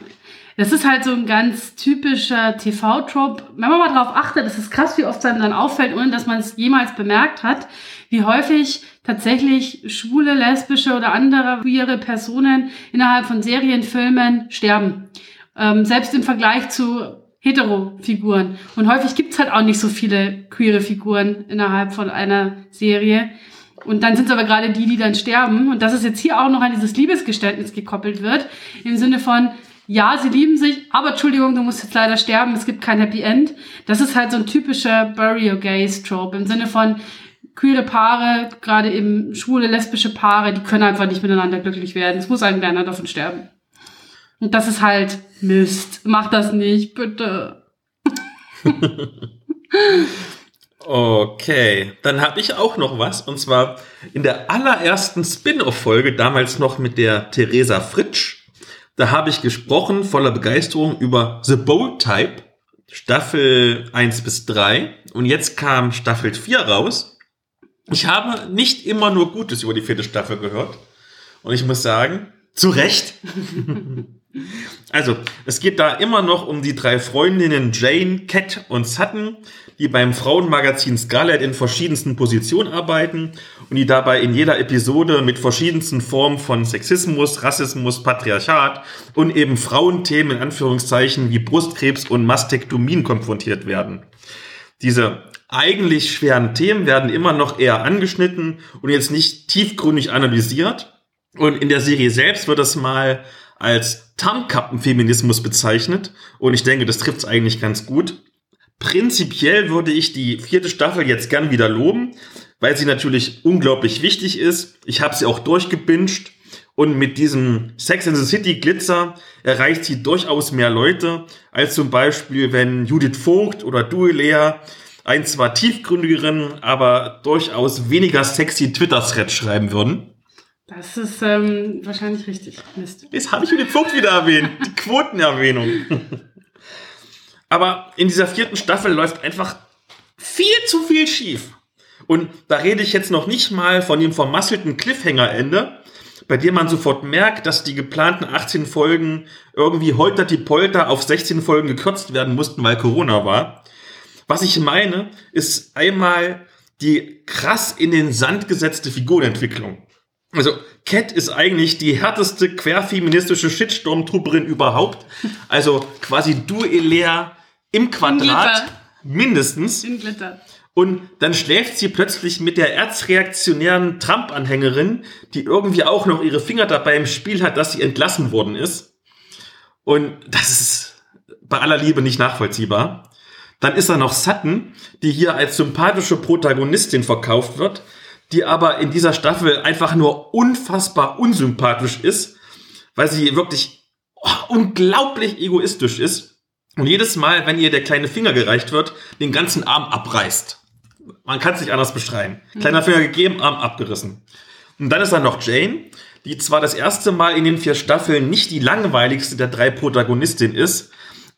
Speaker 1: Das ist halt so ein ganz typischer TV-Trope. Wenn man mal drauf achtet, das ist krass, wie oft einem dann auffällt, ohne dass man es jemals bemerkt hat, wie häufig tatsächlich schwule, lesbische oder andere queere Personen innerhalb von Serienfilmen sterben. Ähm, selbst im Vergleich zu Hetero-Figuren. Und häufig gibt's halt auch nicht so viele queere Figuren innerhalb von einer Serie. Und dann sind es aber gerade die, die dann sterben. Und dass es jetzt hier auch noch an dieses Liebesgeständnis gekoppelt wird, im Sinne von, ja, sie lieben sich, aber Entschuldigung, du musst jetzt leider sterben, es gibt kein Happy End. Das ist halt so ein typischer Bury Your Gays Trope im Sinne von queere Paare, gerade eben schwule, lesbische Paare, die können einfach nicht miteinander glücklich werden. Es muss irgendeiner davon sterben. Und das ist halt Mist. Mach das nicht, bitte.
Speaker 2: Okay, dann habe ich auch noch was. Und zwar in der allerersten Spin-off-Folge, damals noch mit der Theresa Fritsch, da habe ich gesprochen voller Begeisterung über The Bold Type, Staffel 1 bis 3. Und jetzt kam Staffel 4 raus. Ich habe nicht immer nur Gutes über die vierte Staffel gehört. Und ich muss sagen, zu Recht. [LAUGHS] Also, es geht da immer noch um die drei Freundinnen Jane, Cat und Sutton, die beim Frauenmagazin Scarlet in verschiedensten Positionen arbeiten und die dabei in jeder Episode mit verschiedensten Formen von Sexismus, Rassismus, Patriarchat und eben Frauenthemen in Anführungszeichen wie Brustkrebs und Mastektomien konfrontiert werden. Diese eigentlich schweren Themen werden immer noch eher angeschnitten und jetzt nicht tiefgründig analysiert. Und in der Serie selbst wird das mal als Tarnkappenfeminismus bezeichnet. Und ich denke, das trifft es eigentlich ganz gut. Prinzipiell würde ich die vierte Staffel jetzt gern wieder loben, weil sie natürlich unglaublich wichtig ist. Ich habe sie auch durchgebinged. Und mit diesem Sex in the City Glitzer erreicht sie durchaus mehr Leute, als zum Beispiel, wenn Judith Vogt oder Duelea einen zwar tiefgründigeren, aber durchaus weniger sexy Twitter-Thread schreiben würden.
Speaker 1: Das ist ähm, wahrscheinlich richtig. Mist.
Speaker 2: Jetzt habe ich Judith Vogt wieder erwähnt. Die Quotenerwähnung. Aber in dieser vierten Staffel läuft einfach viel zu viel schief. Und da rede ich jetzt noch nicht mal von dem vermasselten Cliffhanger-Ende, bei dem man sofort merkt, dass die geplanten 18 Folgen irgendwie holter die Polter auf 16 Folgen gekürzt werden mussten, weil Corona war. Was ich meine, ist einmal die krass in den Sand gesetzte Figurenentwicklung. Also, Cat ist eigentlich die härteste querfeministische Shitstorm-Trooperin überhaupt. Also quasi duellär im Quadrat.
Speaker 1: Glitter.
Speaker 2: Mindestens.
Speaker 1: In Glitter.
Speaker 2: Und dann schläft sie plötzlich mit der erzreaktionären Trump-Anhängerin, die irgendwie auch noch ihre Finger dabei im Spiel hat, dass sie entlassen worden ist. Und das ist bei aller Liebe nicht nachvollziehbar. Dann ist da noch Sutton, die hier als sympathische Protagonistin verkauft wird, die aber in dieser Staffel einfach nur unfassbar unsympathisch ist, weil sie wirklich oh, unglaublich egoistisch ist und jedes Mal, wenn ihr der kleine Finger gereicht wird, den ganzen Arm abreißt. Man kann es nicht anders beschreiben. Kleiner Finger gegeben, Arm abgerissen. Und dann ist da noch Jane, die zwar das erste Mal in den vier Staffeln nicht die langweiligste der drei Protagonistin ist,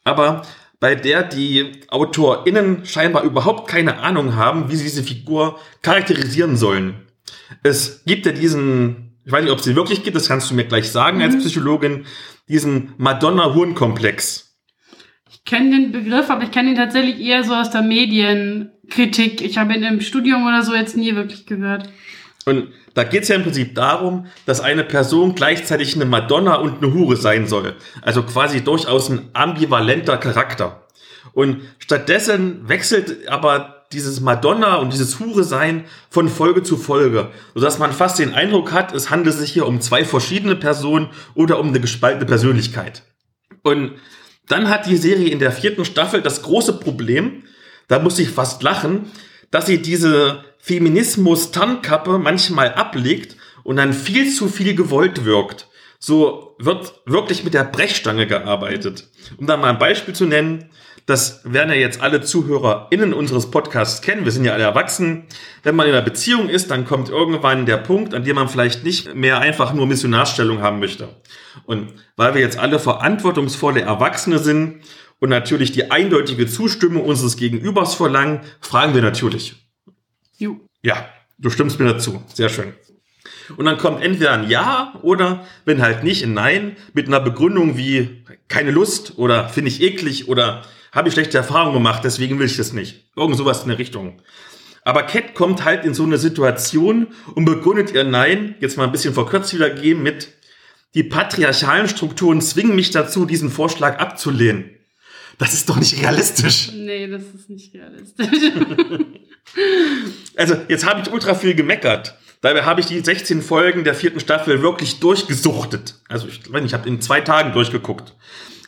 Speaker 2: aber bei der die AutorInnen scheinbar überhaupt keine Ahnung haben, wie sie diese Figur charakterisieren sollen. Es gibt ja diesen, ich weiß nicht, ob es sie wirklich gibt, das kannst du mir gleich sagen mhm. als Psychologin, diesen Madonna-Huren-Komplex.
Speaker 1: Ich kenne den Begriff, aber ich kenne ihn tatsächlich eher so aus der Medienkritik. Ich habe ihn im Studium oder so jetzt nie wirklich gehört.
Speaker 2: Und da geht es ja im Prinzip darum, dass eine Person gleichzeitig eine Madonna und eine Hure sein soll. Also quasi durchaus ein ambivalenter Charakter. Und stattdessen wechselt aber dieses Madonna und dieses Hure-Sein von Folge zu Folge, sodass man fast den Eindruck hat, es handelt sich hier um zwei verschiedene Personen oder um eine gespaltene Persönlichkeit. Und dann hat die Serie in der vierten Staffel das große Problem, da muss ich fast lachen, dass sie diese Feminismus-Tarnkappe manchmal ablegt und dann viel zu viel gewollt wirkt. So wird wirklich mit der Brechstange gearbeitet. Um da mal ein Beispiel zu nennen, das werden ja jetzt alle ZuhörerInnen unseres Podcasts kennen. Wir sind ja alle erwachsen. Wenn man in einer Beziehung ist, dann kommt irgendwann der Punkt, an dem man vielleicht nicht mehr einfach nur Missionarstellung haben möchte. Und weil wir jetzt alle verantwortungsvolle Erwachsene sind und natürlich die eindeutige Zustimmung unseres Gegenübers verlangen, fragen wir natürlich,
Speaker 1: Jo.
Speaker 2: Ja, du stimmst mir dazu. Sehr schön. Und dann kommt entweder ein Ja oder, wenn halt nicht, ein Nein mit einer Begründung wie keine Lust oder finde ich eklig oder habe ich schlechte Erfahrungen gemacht, deswegen will ich das nicht. Irgend sowas in der Richtung. Aber Cat kommt halt in so eine Situation und begründet ihr Nein, jetzt mal ein bisschen verkürzt wiedergeben, mit die patriarchalen Strukturen zwingen mich dazu, diesen Vorschlag abzulehnen. Das ist doch nicht realistisch.
Speaker 1: Nee, das ist nicht realistisch. [LAUGHS]
Speaker 2: Also, jetzt habe ich ultra viel gemeckert. Dabei habe ich die 16 Folgen der vierten Staffel wirklich durchgesuchtet. Also, ich, ich habe in zwei Tagen durchgeguckt.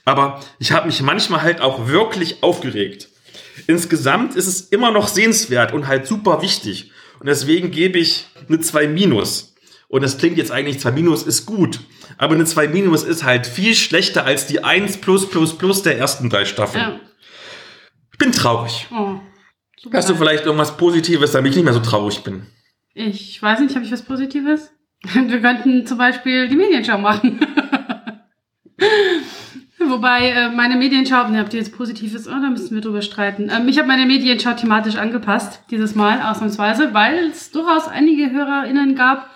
Speaker 2: Aber ich habe mich manchmal halt auch wirklich aufgeregt. Insgesamt ist es immer noch sehenswert und halt super wichtig. Und deswegen gebe ich eine 2 Minus. Und das klingt jetzt eigentlich, 2 Minus ist gut. Aber eine 2 Minus ist halt viel schlechter als die 1 plus plus plus der ersten drei Staffeln. Ja. Ich bin traurig. Oh. Hast du vielleicht irgendwas Positives, damit ich nicht mehr so traurig bin?
Speaker 1: Ich weiß nicht, habe ich was Positives? [LAUGHS] Wir könnten zum Beispiel die Medienschau machen. [LAUGHS] Wobei äh, meine Medienschau, ne, ob die jetzt positiv ist, oh, da müssen wir drüber streiten. Ähm, ich habe meine Medienschau thematisch angepasst, dieses Mal ausnahmsweise, weil es durchaus einige HörerInnen gab,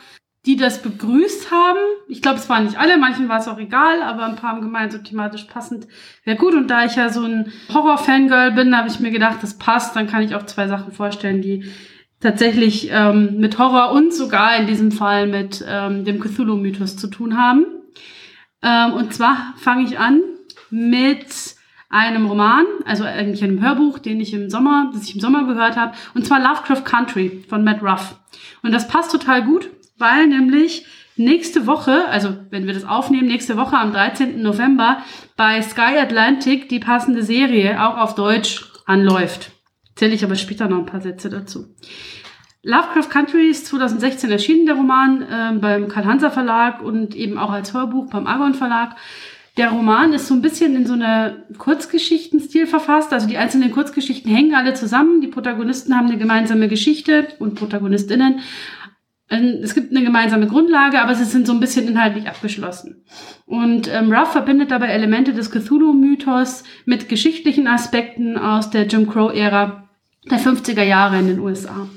Speaker 1: die das begrüßt haben. Ich glaube, es waren nicht alle, manchen war es auch egal, aber ein paar haben gemeint, so thematisch passend wäre gut. Und da ich ja so ein Horror-Fangirl bin, habe ich mir gedacht, das passt. Dann kann ich auch zwei Sachen vorstellen, die tatsächlich ähm, mit Horror und sogar in diesem Fall mit ähm, dem Cthulhu-Mythos zu tun haben. Ähm, und zwar fange ich an mit einem Roman, also eigentlich einem Hörbuch, den ich im Sommer, das ich im Sommer gehört habe, und zwar Lovecraft Country von Matt Ruff. Und das passt total gut, weil nämlich nächste Woche, also wenn wir das aufnehmen, nächste Woche am 13. November bei Sky Atlantic die passende Serie auch auf Deutsch anläuft. Zähle ich aber später noch ein paar Sätze dazu. Lovecraft Country ist 2016 erschienen, der Roman, äh, beim Karl-Hanser Verlag und eben auch als Hörbuch beim Argon Verlag. Der Roman ist so ein bisschen in so einer Kurzgeschichtenstil verfasst. Also die einzelnen Kurzgeschichten hängen alle zusammen. Die Protagonisten haben eine gemeinsame Geschichte und Protagonistinnen es gibt eine gemeinsame Grundlage, aber sie sind so ein bisschen inhaltlich abgeschlossen. Und ähm, Ruff verbindet dabei Elemente des Cthulhu-Mythos mit geschichtlichen Aspekten aus der Jim Crow-Ära der 50er Jahre in den USA.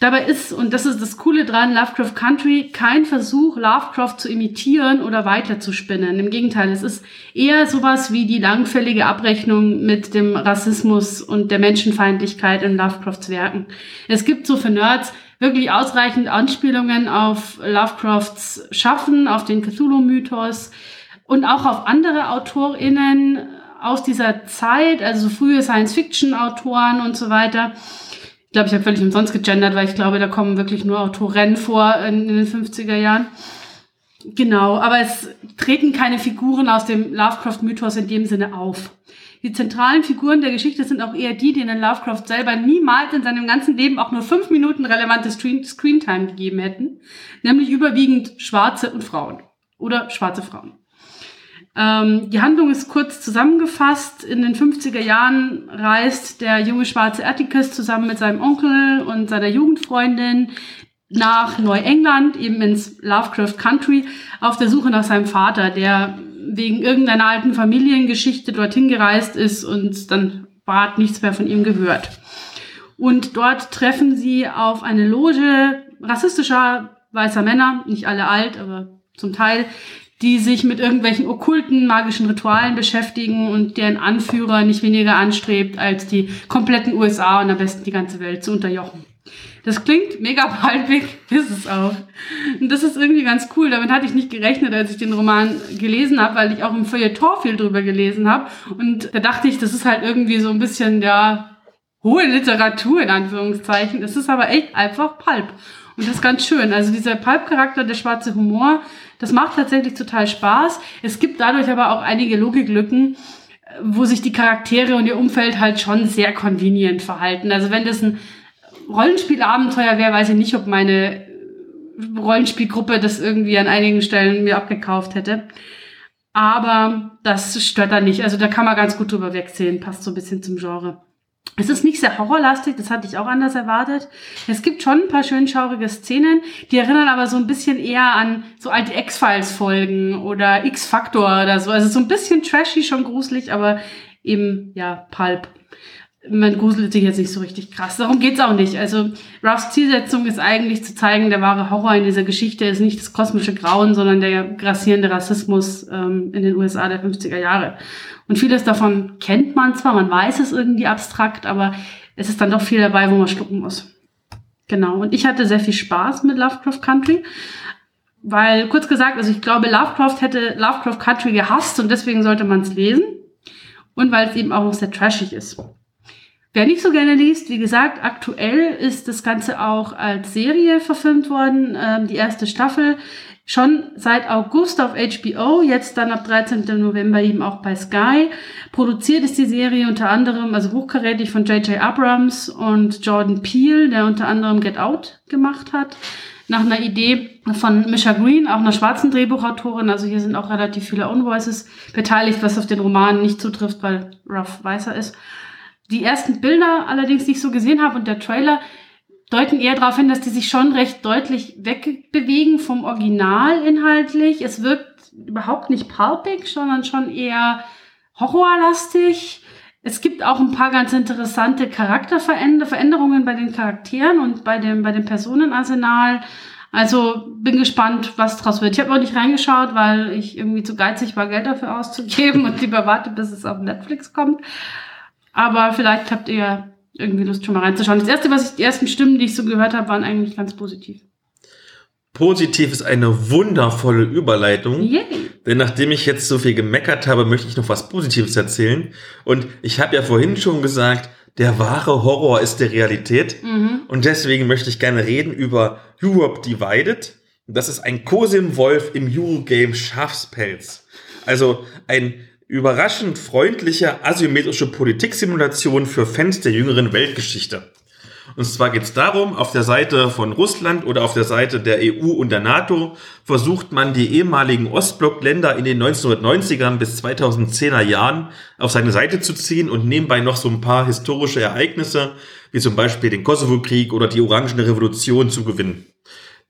Speaker 1: Dabei ist, und das ist das Coole dran, Lovecraft Country kein Versuch, Lovecraft zu imitieren oder weiterzuspinnen. Im Gegenteil, es ist eher sowas wie die langfällige Abrechnung mit dem Rassismus und der Menschenfeindlichkeit in Lovecrafts Werken. Es gibt so für Nerds wirklich ausreichend Anspielungen auf Lovecrafts Schaffen, auf den Cthulhu-Mythos und auch auf andere AutorInnen aus dieser Zeit, also frühe Science-Fiction-Autoren und so weiter ich glaube, ich habe völlig umsonst gegendert, weil ich glaube, da kommen wirklich nur Autoren vor in, in den 50er Jahren. Genau, aber es treten keine Figuren aus dem Lovecraft-Mythos in dem Sinne auf. Die zentralen Figuren der Geschichte sind auch eher die, denen Lovecraft selber niemals in seinem ganzen Leben auch nur fünf Minuten relevante Screentime gegeben hätten, nämlich überwiegend Schwarze und Frauen oder schwarze Frauen. Ähm, die Handlung ist kurz zusammengefasst. In den 50er Jahren reist der junge schwarze Atticus zusammen mit seinem Onkel und seiner Jugendfreundin nach Neuengland, eben ins Lovecraft Country, auf der Suche nach seinem Vater, der wegen irgendeiner alten Familiengeschichte dorthin gereist ist und dann hat nichts mehr von ihm gehört. Und dort treffen sie auf eine Loge rassistischer weißer Männer, nicht alle alt, aber zum Teil, die sich mit irgendwelchen okkulten magischen Ritualen beschäftigen und deren Anführer nicht weniger anstrebt, als die kompletten USA und am besten die ganze Welt zu unterjochen. Das klingt mega palpig, ist es auch. Und das ist irgendwie ganz cool. Damit hatte ich nicht gerechnet, als ich den Roman gelesen habe, weil ich auch im Feuilleton viel drüber gelesen habe. Und da dachte ich, das ist halt irgendwie so ein bisschen, ja, hohe Literatur in Anführungszeichen. Es ist aber echt einfach Pulp. Und das ist ganz schön. Also dieser Pulp-Charakter, der schwarze Humor, das macht tatsächlich total Spaß. Es gibt dadurch aber auch einige Logiklücken, wo sich die Charaktere und ihr Umfeld halt schon sehr convenient verhalten. Also wenn das ein Rollenspielabenteuer wäre, weiß ich nicht, ob meine Rollenspielgruppe das irgendwie an einigen Stellen mir abgekauft hätte. Aber das stört da nicht. Also da kann man ganz gut drüber wegsehen. Passt so ein bisschen zum Genre. Es ist nicht sehr horrorlastig, das hatte ich auch anders erwartet. Es gibt schon ein paar schön schaurige Szenen, die erinnern aber so ein bisschen eher an so alte X-Files-Folgen oder X-Factor oder so. Also so ein bisschen trashy, schon gruselig, aber eben, ja, Pulp. Man gruselt sich jetzt nicht so richtig krass. Darum geht's auch nicht. Also Ruffs Zielsetzung ist eigentlich zu zeigen, der wahre Horror in dieser Geschichte ist nicht das kosmische Grauen, sondern der grassierende Rassismus ähm, in den USA der 50er Jahre. Und vieles davon kennt man zwar, man weiß es irgendwie abstrakt, aber es ist dann doch viel dabei, wo man schlucken muss. Genau. Und ich hatte sehr viel Spaß mit Lovecraft Country. Weil, kurz gesagt, also ich glaube, Lovecraft hätte Lovecraft Country gehasst und deswegen sollte man es lesen. Und weil es eben auch noch sehr trashig ist. Wer nicht so gerne liest, wie gesagt, aktuell ist das Ganze auch als Serie verfilmt worden. Ähm, die erste Staffel schon seit August auf HBO, jetzt dann ab 13. November eben auch bei Sky. Produziert ist die Serie unter anderem, also hochkarätig von J.J. Abrams und Jordan Peele, der unter anderem Get Out gemacht hat. Nach einer Idee von Misha Green, auch einer schwarzen Drehbuchautorin. Also hier sind auch relativ viele Own Voices beteiligt, was auf den Roman nicht zutrifft, weil Ruff weißer ist. Die ersten Bilder allerdings, die ich so gesehen habe und der Trailer, deuten eher darauf hin, dass die sich schon recht deutlich wegbewegen vom Original inhaltlich. Es wirkt überhaupt nicht pulpig, sondern schon eher horrorlastig. Es gibt auch ein paar ganz interessante Charakterveränderungen bei den Charakteren und bei dem, bei dem Personenarsenal. Also bin gespannt, was draus wird. Ich habe noch nicht reingeschaut, weil ich irgendwie zu geizig war, Geld dafür auszugeben und lieber [LAUGHS] warte, bis es auf Netflix kommt. Aber vielleicht habt ihr irgendwie Lust, schon mal reinzuschauen. Das erste, was ich, die ersten Stimmen, die ich so gehört habe, waren eigentlich ganz positiv.
Speaker 2: Positiv ist eine wundervolle Überleitung. Yay. Denn nachdem ich jetzt so viel gemeckert habe, möchte ich noch was Positives erzählen. Und ich habe ja vorhin schon gesagt, der wahre Horror ist der Realität. Mhm. Und deswegen möchte ich gerne reden über Europe Divided. Das ist ein Kosim-Wolf im Eurogame Schafspelz. Also ein überraschend freundliche asymmetrische Politiksimulation für Fans der jüngeren Weltgeschichte. Und zwar geht es darum, auf der Seite von Russland oder auf der Seite der EU und der NATO versucht man die ehemaligen Ostblockländer in den 1990ern bis 2010er Jahren auf seine Seite zu ziehen und nebenbei noch so ein paar historische Ereignisse, wie zum Beispiel den Kosovo-Krieg oder die Orangene Revolution zu gewinnen.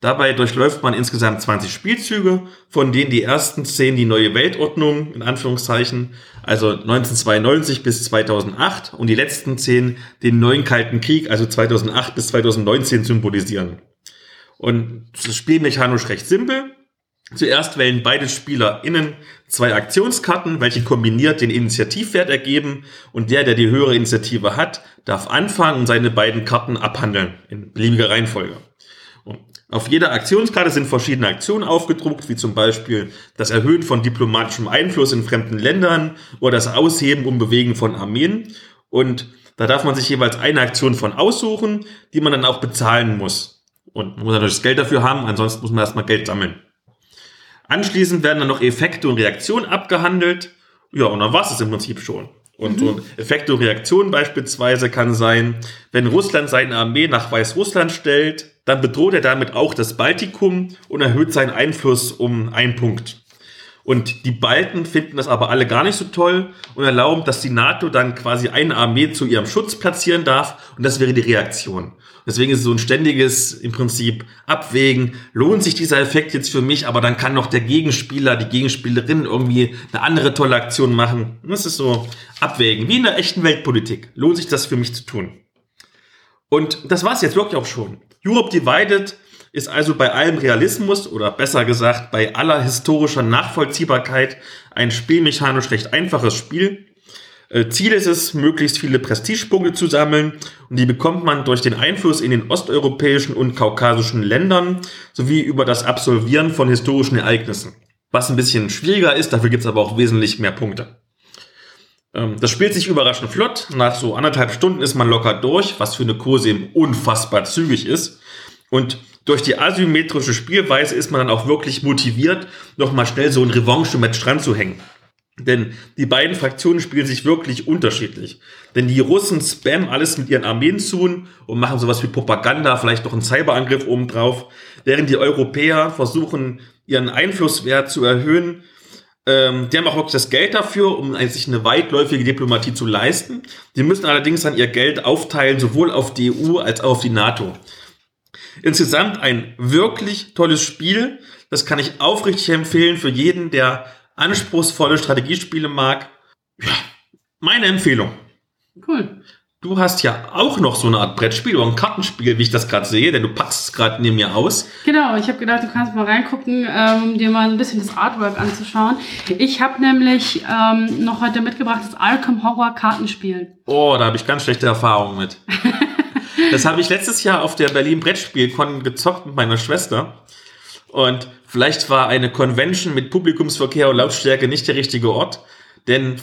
Speaker 2: Dabei durchläuft man insgesamt 20 Spielzüge, von denen die ersten 10 die neue Weltordnung, in Anführungszeichen, also 1992 bis 2008 und die letzten 10 den neuen Kalten Krieg, also 2008 bis 2019 symbolisieren. Und das Spiel mechanisch recht simpel. Zuerst wählen beide SpielerInnen zwei Aktionskarten, welche kombiniert den Initiativwert ergeben und der, der die höhere Initiative hat, darf anfangen und seine beiden Karten abhandeln, in beliebiger Reihenfolge. Auf jeder Aktionskarte sind verschiedene Aktionen aufgedruckt, wie zum Beispiel das Erhöhen von diplomatischem Einfluss in fremden Ländern oder das Ausheben und Bewegen von Armeen. Und da darf man sich jeweils eine Aktion von aussuchen, die man dann auch bezahlen muss. Und man muss natürlich das Geld dafür haben, ansonsten muss man erstmal Geld sammeln. Anschließend werden dann noch Effekte und Reaktionen abgehandelt. Ja, und dann war es im Prinzip schon. Und mhm. so Effekte und Reaktionen beispielsweise kann sein, wenn Russland seine Armee nach Weißrussland stellt, dann bedroht er damit auch das Baltikum und erhöht seinen Einfluss um einen Punkt. Und die Balten finden das aber alle gar nicht so toll und erlauben, dass die NATO dann quasi eine Armee zu ihrem Schutz platzieren darf. Und das wäre die Reaktion. Deswegen ist es so ein ständiges, im Prinzip, Abwägen. Lohnt sich dieser Effekt jetzt für mich, aber dann kann noch der Gegenspieler, die Gegenspielerin irgendwie eine andere tolle Aktion machen. Das ist so Abwägen, wie in der echten Weltpolitik. Lohnt sich das für mich zu tun? Und das war's jetzt wirklich auch schon. Europe Divided ist also bei allem Realismus oder besser gesagt bei aller historischer Nachvollziehbarkeit ein spielmechanisch recht einfaches Spiel. Äh, Ziel ist es, möglichst viele Prestigepunkte zu sammeln und die bekommt man durch den Einfluss in den osteuropäischen und kaukasischen Ländern sowie über das Absolvieren von historischen Ereignissen. Was ein bisschen schwieriger ist, dafür gibt es aber auch wesentlich mehr Punkte. Ähm, das spielt sich überraschend flott. Nach so anderthalb Stunden ist man locker durch, was für eine Kurse eben unfassbar zügig ist. Und durch die asymmetrische Spielweise ist man dann auch wirklich motiviert, nochmal schnell so ein Revanche-Match dran zu hängen. Denn die beiden Fraktionen spielen sich wirklich unterschiedlich. Denn die Russen spammen alles mit ihren Armeen zu und machen sowas wie Propaganda, vielleicht noch einen Cyberangriff obendrauf, während die Europäer versuchen, ihren Einflusswert zu erhöhen. Ähm, die haben auch wirklich das Geld dafür, um sich eine weitläufige Diplomatie zu leisten. Die müssen allerdings dann ihr Geld aufteilen, sowohl auf die EU als auch auf die NATO. Insgesamt ein wirklich tolles Spiel. Das kann ich aufrichtig empfehlen für jeden, der anspruchsvolle Strategiespiele mag. Ja, meine Empfehlung.
Speaker 1: Cool.
Speaker 2: Du hast ja auch noch so eine Art Brettspiel oder ein Kartenspiel, wie ich das gerade sehe, denn du packst es gerade neben mir aus.
Speaker 1: Genau, ich habe gedacht, du kannst mal reingucken, ähm, um dir mal ein bisschen das Artwork anzuschauen. Ich habe nämlich ähm, noch heute mitgebracht das Arkham Horror Kartenspiel.
Speaker 2: Oh, da habe ich ganz schlechte Erfahrungen mit. [LAUGHS] das habe ich letztes Jahr auf der Berlin Brettspielkon gezockt mit meiner Schwester. Und vielleicht war eine Convention mit Publikumsverkehr und Lautstärke nicht der richtige Ort, denn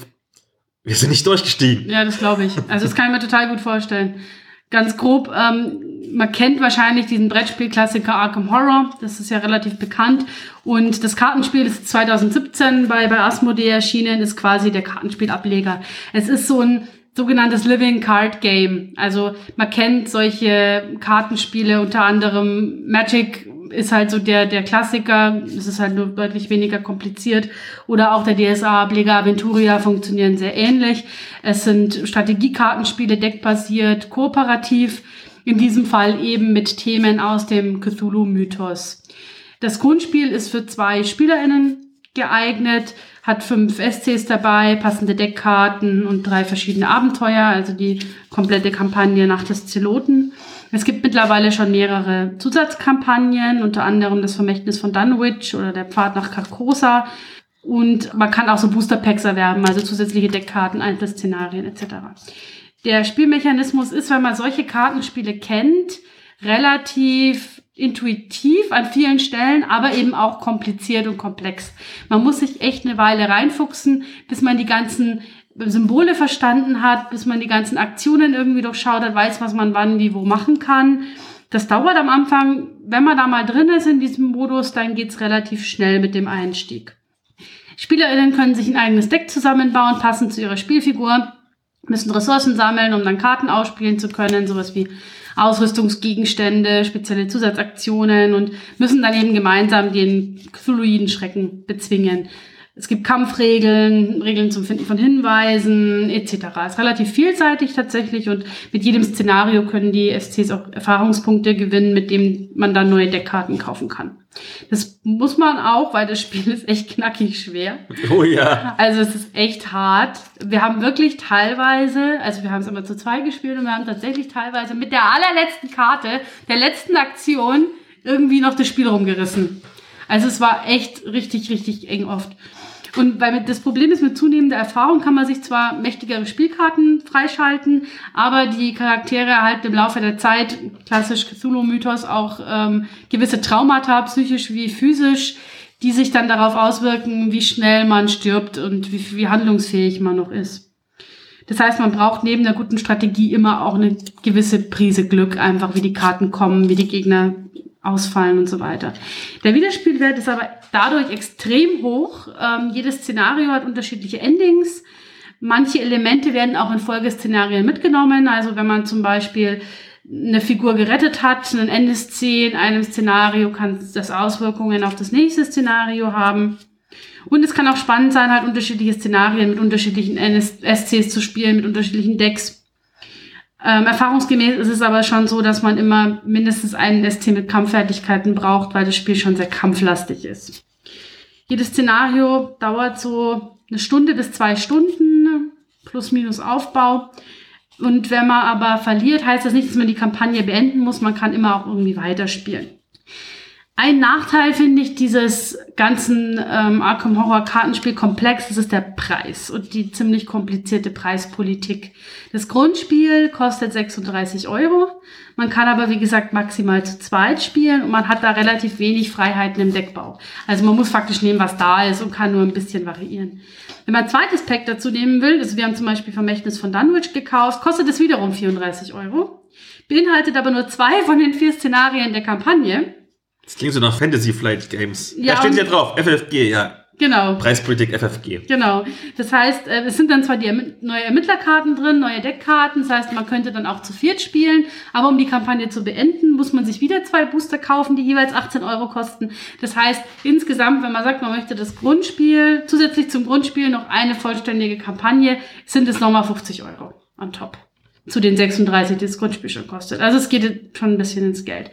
Speaker 2: wir sind nicht durchgestiegen.
Speaker 1: Ja, das glaube ich. Also das kann ich mir total gut vorstellen. Ganz grob, ähm, man kennt wahrscheinlich diesen Brettspielklassiker Arkham Horror. Das ist ja relativ bekannt. Und das Kartenspiel ist 2017 bei, bei Asmodee erschienen, ist quasi der Kartenspielableger. Es ist so ein sogenanntes Living Card Game. Also man kennt solche Kartenspiele, unter anderem Magic ist halt so der, der Klassiker. Es ist halt nur deutlich weniger kompliziert. Oder auch der DSA-Ableger Aventuria funktionieren sehr ähnlich. Es sind Strategiekartenspiele, deckbasiert, kooperativ. In diesem Fall eben mit Themen aus dem Cthulhu-Mythos. Das Grundspiel ist für zwei SpielerInnen geeignet, hat fünf SCs dabei, passende Deckkarten und drei verschiedene Abenteuer, also die komplette Kampagne nach des Zeloten. Es gibt mittlerweile schon mehrere Zusatzkampagnen, unter anderem das Vermächtnis von Dunwich oder der Pfad nach Carcosa. Und man kann auch so Booster Packs erwerben, also zusätzliche Deckkarten, Einzelszenarien etc. Der Spielmechanismus ist, wenn man solche Kartenspiele kennt, relativ intuitiv an vielen Stellen, aber eben auch kompliziert und komplex. Man muss sich echt eine Weile reinfuchsen, bis man die ganzen Symbole verstanden hat, bis man die ganzen Aktionen irgendwie durchschaut hat, weiß, was man wann, wie, wo machen kann. Das dauert am Anfang, wenn man da mal drin ist in diesem Modus, dann geht's relativ schnell mit dem Einstieg. SpielerInnen können sich ein eigenes Deck zusammenbauen, passend zu ihrer Spielfigur, müssen Ressourcen sammeln, um dann Karten ausspielen zu können, sowas wie Ausrüstungsgegenstände, spezielle Zusatzaktionen und müssen dann eben gemeinsam den Cthulhuiden Schrecken bezwingen. Es gibt Kampfregeln, Regeln zum Finden von Hinweisen etc. Es ist relativ vielseitig tatsächlich und mit jedem Szenario können die SCs auch Erfahrungspunkte gewinnen, mit denen man dann neue Deckkarten kaufen kann. Das muss man auch, weil das Spiel [LAUGHS] ist echt knackig schwer.
Speaker 2: Oh ja.
Speaker 1: Also es ist echt hart. Wir haben wirklich teilweise, also wir haben es immer zu zwei gespielt und wir haben tatsächlich teilweise mit der allerletzten Karte, der letzten Aktion, irgendwie noch das Spiel rumgerissen. Also es war echt richtig, richtig eng oft. Und weil das Problem ist, mit zunehmender Erfahrung kann man sich zwar mächtigere Spielkarten freischalten, aber die Charaktere erhalten im Laufe der Zeit, klassisch Cthulhu-Mythos, auch ähm, gewisse Traumata, psychisch wie physisch, die sich dann darauf auswirken, wie schnell man stirbt und wie, wie handlungsfähig man noch ist. Das heißt, man braucht neben der guten Strategie immer auch eine gewisse Prise Glück, einfach wie die Karten kommen, wie die Gegner ausfallen und so weiter. Der Wiederspielwert ist aber dadurch extrem hoch. Ähm, jedes Szenario hat unterschiedliche Endings. Manche Elemente werden auch in Folgeszenarien mitgenommen. Also wenn man zum Beispiel eine Figur gerettet hat, ein Endeszene in einem Szenario, kann das Auswirkungen auf das nächste Szenario haben. Und es kann auch spannend sein, halt unterschiedliche Szenarien mit unterschiedlichen SCs zu spielen, mit unterschiedlichen Decks. Ähm, erfahrungsgemäß ist es aber schon so, dass man immer mindestens einen ST mit Kampffertigkeiten braucht, weil das Spiel schon sehr kampflastig ist. Jedes Szenario dauert so eine Stunde bis zwei Stunden, plus minus Aufbau. Und wenn man aber verliert, heißt das nicht, dass man die Kampagne beenden muss. Man kann immer auch irgendwie weiterspielen. Ein Nachteil finde ich dieses ganzen ähm, Arkham Horror Kartenspielkomplex, das ist der Preis und die ziemlich komplizierte Preispolitik. Das Grundspiel kostet 36 Euro. Man kann aber, wie gesagt, maximal zu zweit spielen und man hat da relativ wenig Freiheiten im Deckbau. Also man muss faktisch nehmen, was da ist und kann nur ein bisschen variieren. Wenn man ein zweites Pack dazu nehmen will, also wir haben zum Beispiel Vermächtnis von Dunwich gekauft, kostet es wiederum 34 Euro, beinhaltet aber nur zwei von den vier Szenarien der Kampagne
Speaker 2: das klingt so nach Fantasy Flight Games. Ja, da steht ja drauf, FFG, ja.
Speaker 1: Genau.
Speaker 2: Preispolitik FFG.
Speaker 1: Genau. Das heißt, äh, es sind dann zwar die neue Ermittlerkarten drin, neue Deckkarten. Das heißt, man könnte dann auch zu viert spielen. Aber um die Kampagne zu beenden, muss man sich wieder zwei Booster kaufen, die jeweils 18 Euro kosten. Das heißt, insgesamt, wenn man sagt, man möchte das Grundspiel, zusätzlich zum Grundspiel noch eine vollständige Kampagne, sind es nochmal 50 Euro on top. Zu den 36, die das Grundspiel schon kostet. Also es geht schon ein bisschen ins Geld.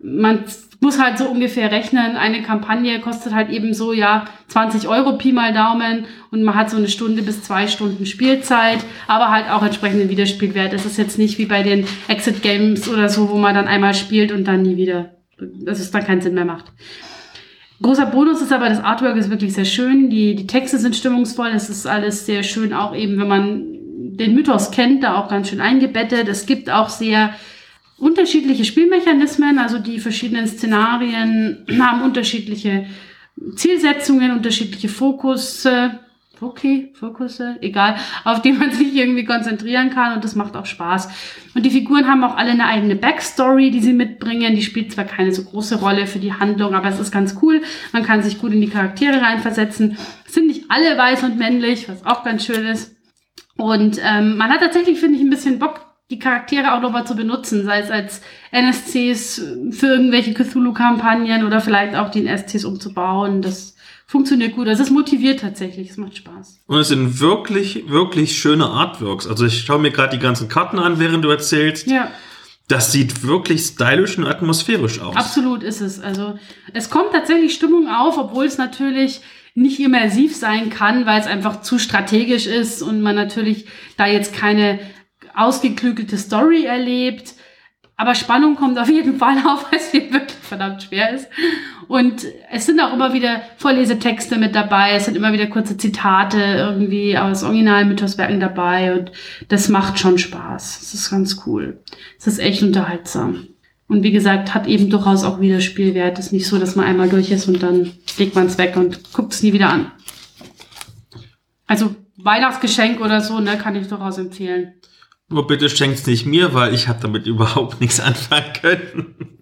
Speaker 1: Man muss halt so ungefähr rechnen, eine Kampagne kostet halt eben so, ja, 20 Euro Pi mal Daumen und man hat so eine Stunde bis zwei Stunden Spielzeit, aber halt auch entsprechenden Wiederspielwert. Es ist jetzt nicht wie bei den Exit Games oder so, wo man dann einmal spielt und dann nie wieder, dass es dann keinen Sinn mehr macht. Großer Bonus ist aber, das Artwork ist wirklich sehr schön, die, die Texte sind stimmungsvoll, es ist alles sehr schön, auch eben, wenn man den Mythos kennt, da auch ganz schön eingebettet. Es gibt auch sehr unterschiedliche Spielmechanismen, also die verschiedenen Szenarien [CLEARS THROAT] haben unterschiedliche Zielsetzungen, unterschiedliche Fokusse, okay, Fokusse, egal, auf die man sich irgendwie konzentrieren kann und das macht auch Spaß. Und die Figuren haben auch alle eine eigene Backstory, die sie mitbringen. Die spielt zwar keine so große Rolle für die Handlung, aber es ist ganz cool. Man kann sich gut in die Charaktere reinversetzen. Es sind nicht alle weiß und männlich, was auch ganz schön ist. Und ähm, man hat tatsächlich, finde ich, ein bisschen Bock, die Charaktere auch nochmal zu benutzen, sei es als NSCs für irgendwelche Cthulhu-Kampagnen oder vielleicht auch die NSCs umzubauen. Das funktioniert gut. Also es motiviert tatsächlich, es macht Spaß.
Speaker 2: Und es sind wirklich, wirklich schöne Artworks. Also ich schaue mir gerade die ganzen Karten an, während du erzählst.
Speaker 1: Ja.
Speaker 2: Das sieht wirklich stylisch und atmosphärisch aus.
Speaker 1: Absolut ist es. Also es kommt tatsächlich Stimmung auf, obwohl es natürlich nicht immersiv sein kann, weil es einfach zu strategisch ist und man natürlich da jetzt keine ausgeklügelte Story erlebt. Aber Spannung kommt auf jeden Fall auf, [LAUGHS] weil es wirklich verdammt schwer ist. Und es sind auch immer wieder Vorlesetexte mit dabei, es sind immer wieder kurze Zitate irgendwie aus Original-Mythoswerken dabei und das macht schon Spaß. Es ist ganz cool. Es ist echt unterhaltsam. Und wie gesagt, hat eben durchaus auch wieder Spielwert. Es ist nicht so, dass man einmal durch ist und dann legt man es weg und guckt es nie wieder an. Also Weihnachtsgeschenk oder so, ne, kann ich durchaus empfehlen.
Speaker 2: Nur bitte schenkt's nicht mir, weil ich habe damit überhaupt nichts anfangen können.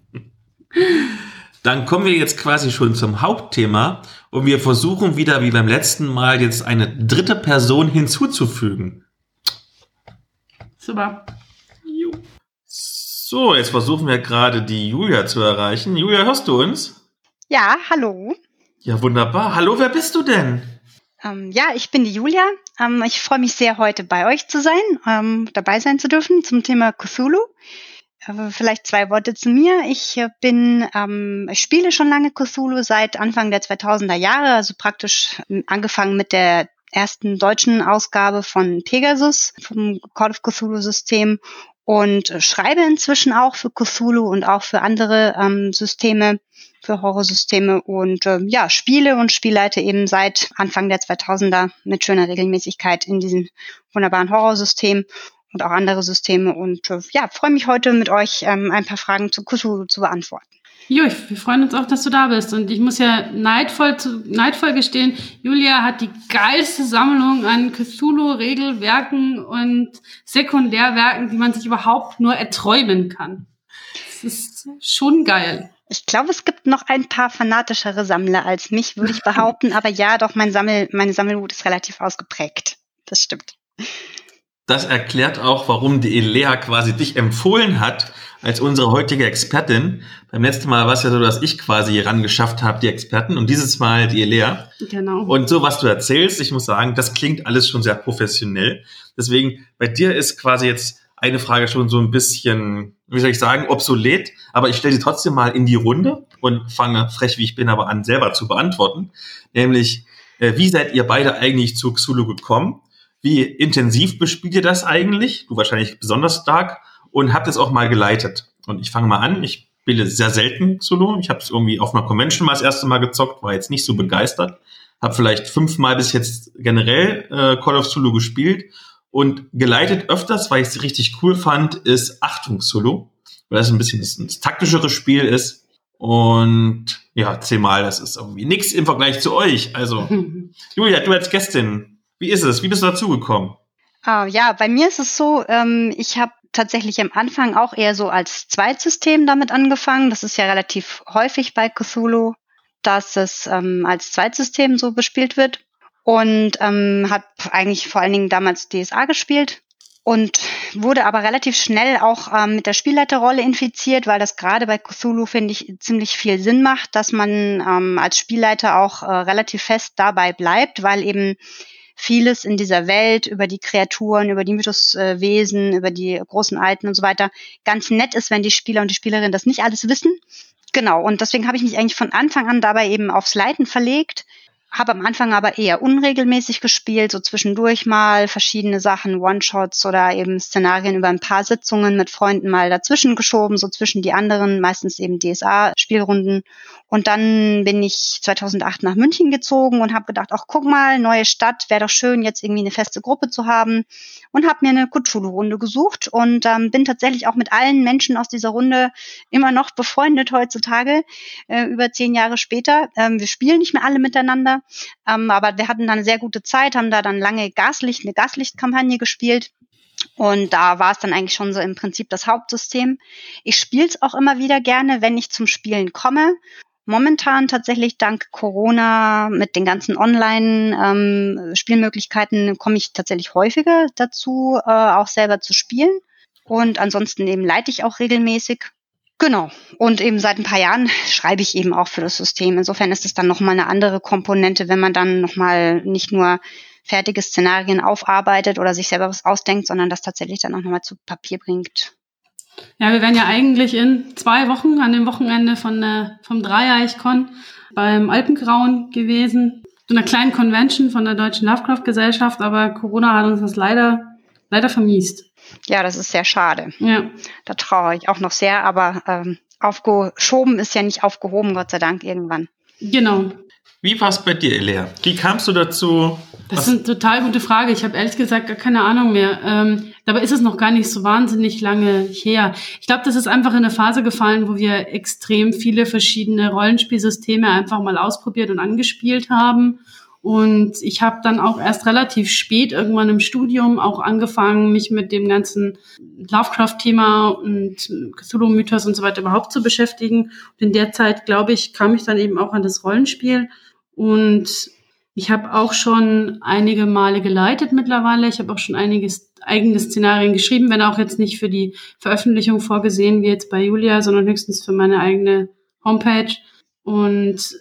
Speaker 2: Dann kommen wir jetzt quasi schon zum Hauptthema und wir versuchen wieder wie beim letzten Mal jetzt eine dritte Person hinzuzufügen.
Speaker 1: Super.
Speaker 2: So, jetzt versuchen wir gerade die Julia zu erreichen. Julia, hörst du uns?
Speaker 4: Ja, hallo.
Speaker 2: Ja, wunderbar. Hallo, wer bist du denn?
Speaker 4: Ähm, ja, ich bin die Julia. Ähm, ich freue mich sehr, heute bei euch zu sein, ähm, dabei sein zu dürfen zum Thema Cthulhu. Äh, vielleicht zwei Worte zu mir. Ich äh, bin, ähm, ich spiele schon lange Cthulhu seit Anfang der 2000er Jahre, also praktisch ähm, angefangen mit der ersten deutschen Ausgabe von Pegasus, vom Call of Cthulhu System und schreibe inzwischen auch für Cthulhu und auch für andere ähm, Systeme, für Horrorsysteme und äh, ja, spiele und spielleite eben seit Anfang der 2000er mit schöner Regelmäßigkeit in diesem wunderbaren Horrorsystem und auch andere Systeme und äh, ja, freue mich heute mit euch ähm, ein paar Fragen zu Cthulhu zu beantworten.
Speaker 1: Jo, wir freuen uns auch, dass du da bist. Und ich muss ja neidvoll, zu, neidvoll gestehen, Julia hat die geilste Sammlung an Cthulhu-Regelwerken und Sekundärwerken, die man sich überhaupt nur erträumen kann. Das ist schon geil.
Speaker 4: Ich glaube, es gibt noch ein paar fanatischere Sammler als mich, würde ich behaupten. [LAUGHS] Aber ja, doch, mein Sammel, meine Sammelwut ist relativ ausgeprägt. Das stimmt.
Speaker 2: das erklärt auch, warum die Elea quasi dich empfohlen hat als unsere heutige Expertin. Beim letzten Mal war es ja so, dass ich quasi ran geschafft habe, die Experten, und dieses Mal die Elea.
Speaker 1: Genau.
Speaker 2: Und so, was du erzählst, ich muss sagen, das klingt alles schon sehr professionell. Deswegen, bei dir ist quasi jetzt eine Frage schon so ein bisschen, wie soll ich sagen, obsolet, aber ich stelle sie trotzdem mal in die Runde und fange frech, wie ich bin, aber an, selber zu beantworten. Nämlich, äh, wie seid ihr beide eigentlich zu Xulu gekommen? Wie intensiv bespielt ihr das eigentlich? Du wahrscheinlich besonders stark und habt es auch mal geleitet. Und ich fange mal an. Ich spiele sehr selten Xulu. Ich habe es irgendwie auf einer Convention mal das erste Mal gezockt, war jetzt nicht so begeistert. Habe vielleicht fünfmal bis jetzt generell äh, Call of Zulu gespielt und geleitet öfters, weil ich es richtig cool fand, ist Achtung Solo, weil das ein bisschen das, das taktischere Spiel ist. Und ja, zehnmal, das ist irgendwie nichts im Vergleich zu euch. Also, [LAUGHS] Julia, du als Gästin, wie ist es? Wie bist du dazugekommen?
Speaker 4: Ah, ja, bei mir ist es so, ähm, ich habe tatsächlich am Anfang auch eher so als Zweitsystem damit angefangen. Das ist ja relativ häufig bei Cthulhu, dass es ähm, als Zweitsystem so bespielt wird und ähm, habe eigentlich vor allen Dingen damals DSA gespielt und wurde aber relativ schnell auch ähm, mit der Spielleiterrolle infiziert, weil das gerade bei Cthulhu, finde ich, ziemlich viel Sinn macht, dass man ähm, als Spielleiter auch äh, relativ fest dabei bleibt, weil eben vieles in dieser Welt über die Kreaturen, über die Mythoswesen, über die großen Alten und so weiter ganz nett ist, wenn die Spieler und die Spielerinnen das nicht alles wissen. Genau, und deswegen habe ich mich eigentlich von Anfang an dabei eben aufs Leiten verlegt habe am Anfang aber eher unregelmäßig gespielt, so zwischendurch mal verschiedene Sachen, One-Shots oder eben Szenarien über ein paar Sitzungen mit Freunden mal dazwischen geschoben, so zwischen die anderen, meistens eben DSA-Spielrunden. Und dann bin ich 2008 nach München gezogen und habe gedacht, ach guck mal, neue Stadt, wäre doch schön, jetzt irgendwie eine feste Gruppe zu haben. Und habe mir eine Cthulhu-Runde gesucht und ähm, bin tatsächlich auch mit allen Menschen aus dieser Runde immer noch befreundet heutzutage, äh, über zehn Jahre später. Ähm, wir spielen nicht mehr alle miteinander ähm, aber wir hatten dann sehr gute Zeit, haben da dann lange Gaslicht, eine Gaslichtkampagne gespielt. Und da war es dann eigentlich schon so im Prinzip das Hauptsystem. Ich spiele es auch immer wieder gerne, wenn ich zum Spielen komme. Momentan tatsächlich dank Corona mit den ganzen Online-Spielmöglichkeiten ähm, komme ich tatsächlich häufiger dazu, äh, auch selber zu spielen. Und ansonsten eben leite ich auch regelmäßig. Genau. Und eben seit ein paar Jahren schreibe ich eben auch für das System. Insofern ist es dann nochmal eine andere Komponente, wenn man dann nochmal nicht nur fertige Szenarien aufarbeitet oder sich selber was ausdenkt, sondern das tatsächlich dann auch nochmal zu Papier bringt.
Speaker 1: Ja, wir werden ja eigentlich in zwei Wochen an dem Wochenende von der, vom Dreieichkon beim Alpengrauen gewesen. So einer kleinen Convention von der Deutschen Lovecraft Gesellschaft, aber Corona hat uns das leider, leider vermiest.
Speaker 4: Ja, das ist sehr schade.
Speaker 1: Ja.
Speaker 4: Da trauere ich auch noch sehr, aber ähm, aufgeschoben ist ja nicht aufgehoben, Gott sei Dank, irgendwann.
Speaker 1: Genau.
Speaker 2: Wie war es bei dir, Elea? Wie kamst du dazu?
Speaker 1: Das ist eine total gute Frage. Ich habe ehrlich gesagt gar keine Ahnung mehr. Ähm, dabei ist es noch gar nicht so wahnsinnig lange her. Ich glaube, das ist einfach in eine Phase gefallen, wo wir extrem viele verschiedene Rollenspielsysteme einfach mal ausprobiert und angespielt haben und ich habe dann auch erst relativ spät irgendwann im Studium auch angefangen, mich mit dem ganzen Lovecraft-Thema und Cthulhu-Mythos und so weiter überhaupt zu beschäftigen. Und in der Zeit, glaube ich, kam ich dann eben auch an das Rollenspiel. Und ich habe auch schon einige Male geleitet mittlerweile. Ich habe auch schon einige eigene Szenarien geschrieben, wenn auch jetzt nicht für die Veröffentlichung vorgesehen wie jetzt bei Julia, sondern höchstens für meine eigene Homepage. Und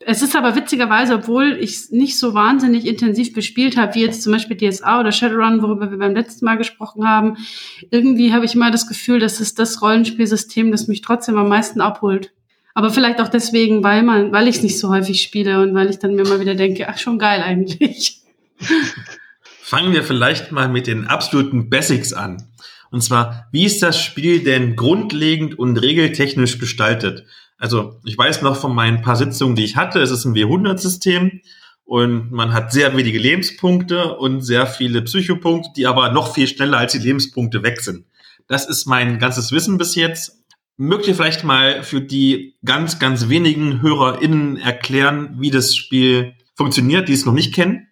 Speaker 1: es ist aber witzigerweise, obwohl ich es nicht so wahnsinnig intensiv bespielt habe, wie jetzt zum Beispiel DSA oder Shadowrun, worüber wir beim letzten Mal gesprochen haben, irgendwie habe ich mal das Gefühl, dass es das Rollenspielsystem, das mich trotzdem am meisten abholt. Aber vielleicht auch deswegen, weil man, weil ich es nicht so häufig spiele und weil ich dann mir mal wieder denke, ach schon geil eigentlich. [LAUGHS]
Speaker 2: Fangen wir vielleicht mal mit den absoluten Basics an. Und zwar, wie ist das Spiel denn grundlegend und regeltechnisch gestaltet? Also ich weiß noch von meinen paar Sitzungen, die ich hatte, es ist ein W100-System und man hat sehr wenige Lebenspunkte und sehr viele Psychopunkte, die aber noch viel schneller als die Lebenspunkte weg sind. Das ist mein ganzes Wissen bis jetzt. Mögt ihr vielleicht mal für die ganz, ganz wenigen HörerInnen erklären, wie das Spiel funktioniert, die es noch nicht kennen?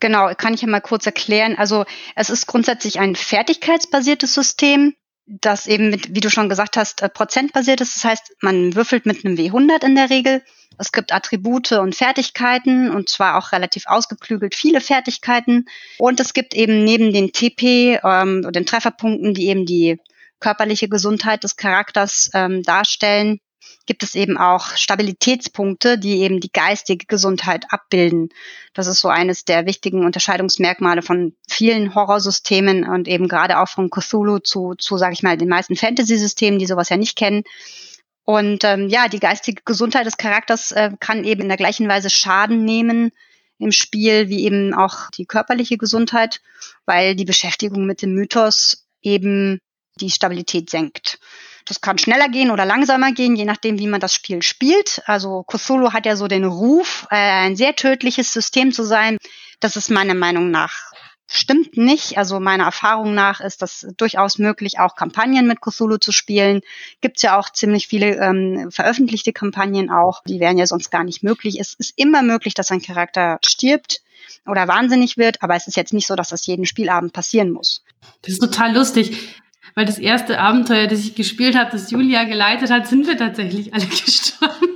Speaker 4: Genau, kann ich ja mal kurz erklären. Also es ist grundsätzlich ein fertigkeitsbasiertes System. Das eben mit, wie du schon gesagt hast, äh, prozentbasiert ist. Das heißt, man würfelt mit einem W100 in der Regel. Es gibt Attribute und Fertigkeiten und zwar auch relativ ausgeklügelt viele Fertigkeiten. Und es gibt eben neben den TP ähm, und den Trefferpunkten, die eben die körperliche Gesundheit des Charakters ähm, darstellen, gibt es eben auch Stabilitätspunkte, die eben die geistige Gesundheit abbilden. Das ist so eines der wichtigen Unterscheidungsmerkmale von vielen Horrorsystemen und eben gerade auch von Cthulhu zu, zu sage ich mal, den meisten Fantasy-Systemen, die sowas ja nicht kennen. Und ähm, ja, die geistige Gesundheit des Charakters äh, kann eben in der gleichen Weise Schaden nehmen im Spiel wie eben auch die körperliche Gesundheit, weil die Beschäftigung mit dem Mythos eben die Stabilität senkt. Das kann schneller gehen oder langsamer gehen, je nachdem, wie man das Spiel spielt. Also Cthulhu hat ja so den Ruf, äh, ein sehr tödliches System zu sein. Das ist meiner Meinung nach stimmt nicht. Also meiner Erfahrung nach ist das durchaus möglich, auch Kampagnen mit Cthulhu zu spielen. Gibt es ja auch ziemlich viele ähm, veröffentlichte Kampagnen auch. Die wären ja sonst gar nicht möglich. Es ist immer möglich, dass ein Charakter stirbt oder wahnsinnig wird, aber es ist jetzt nicht so, dass das jeden Spielabend passieren muss.
Speaker 1: Das ist total lustig weil das erste Abenteuer, das ich gespielt habe, das Julia geleitet hat, sind wir tatsächlich alle [LAUGHS] gestorben.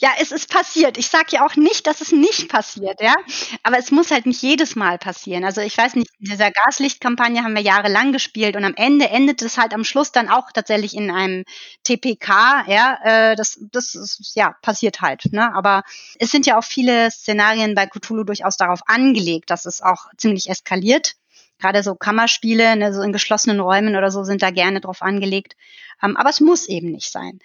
Speaker 4: Ja, es ist passiert. Ich sage ja auch nicht, dass es nicht passiert, ja. Aber es muss halt nicht jedes Mal passieren. Also ich weiß nicht, in dieser Gaslichtkampagne haben wir jahrelang gespielt und am Ende endet es halt am Schluss dann auch tatsächlich in einem TPK, ja. Äh, das, das ist, ja, passiert halt. Ne? Aber es sind ja auch viele Szenarien bei Cthulhu durchaus darauf angelegt, dass es auch ziemlich eskaliert gerade so Kammerspiele, ne, so in geschlossenen Räumen oder so sind da gerne drauf angelegt. Ähm, aber es muss eben nicht sein.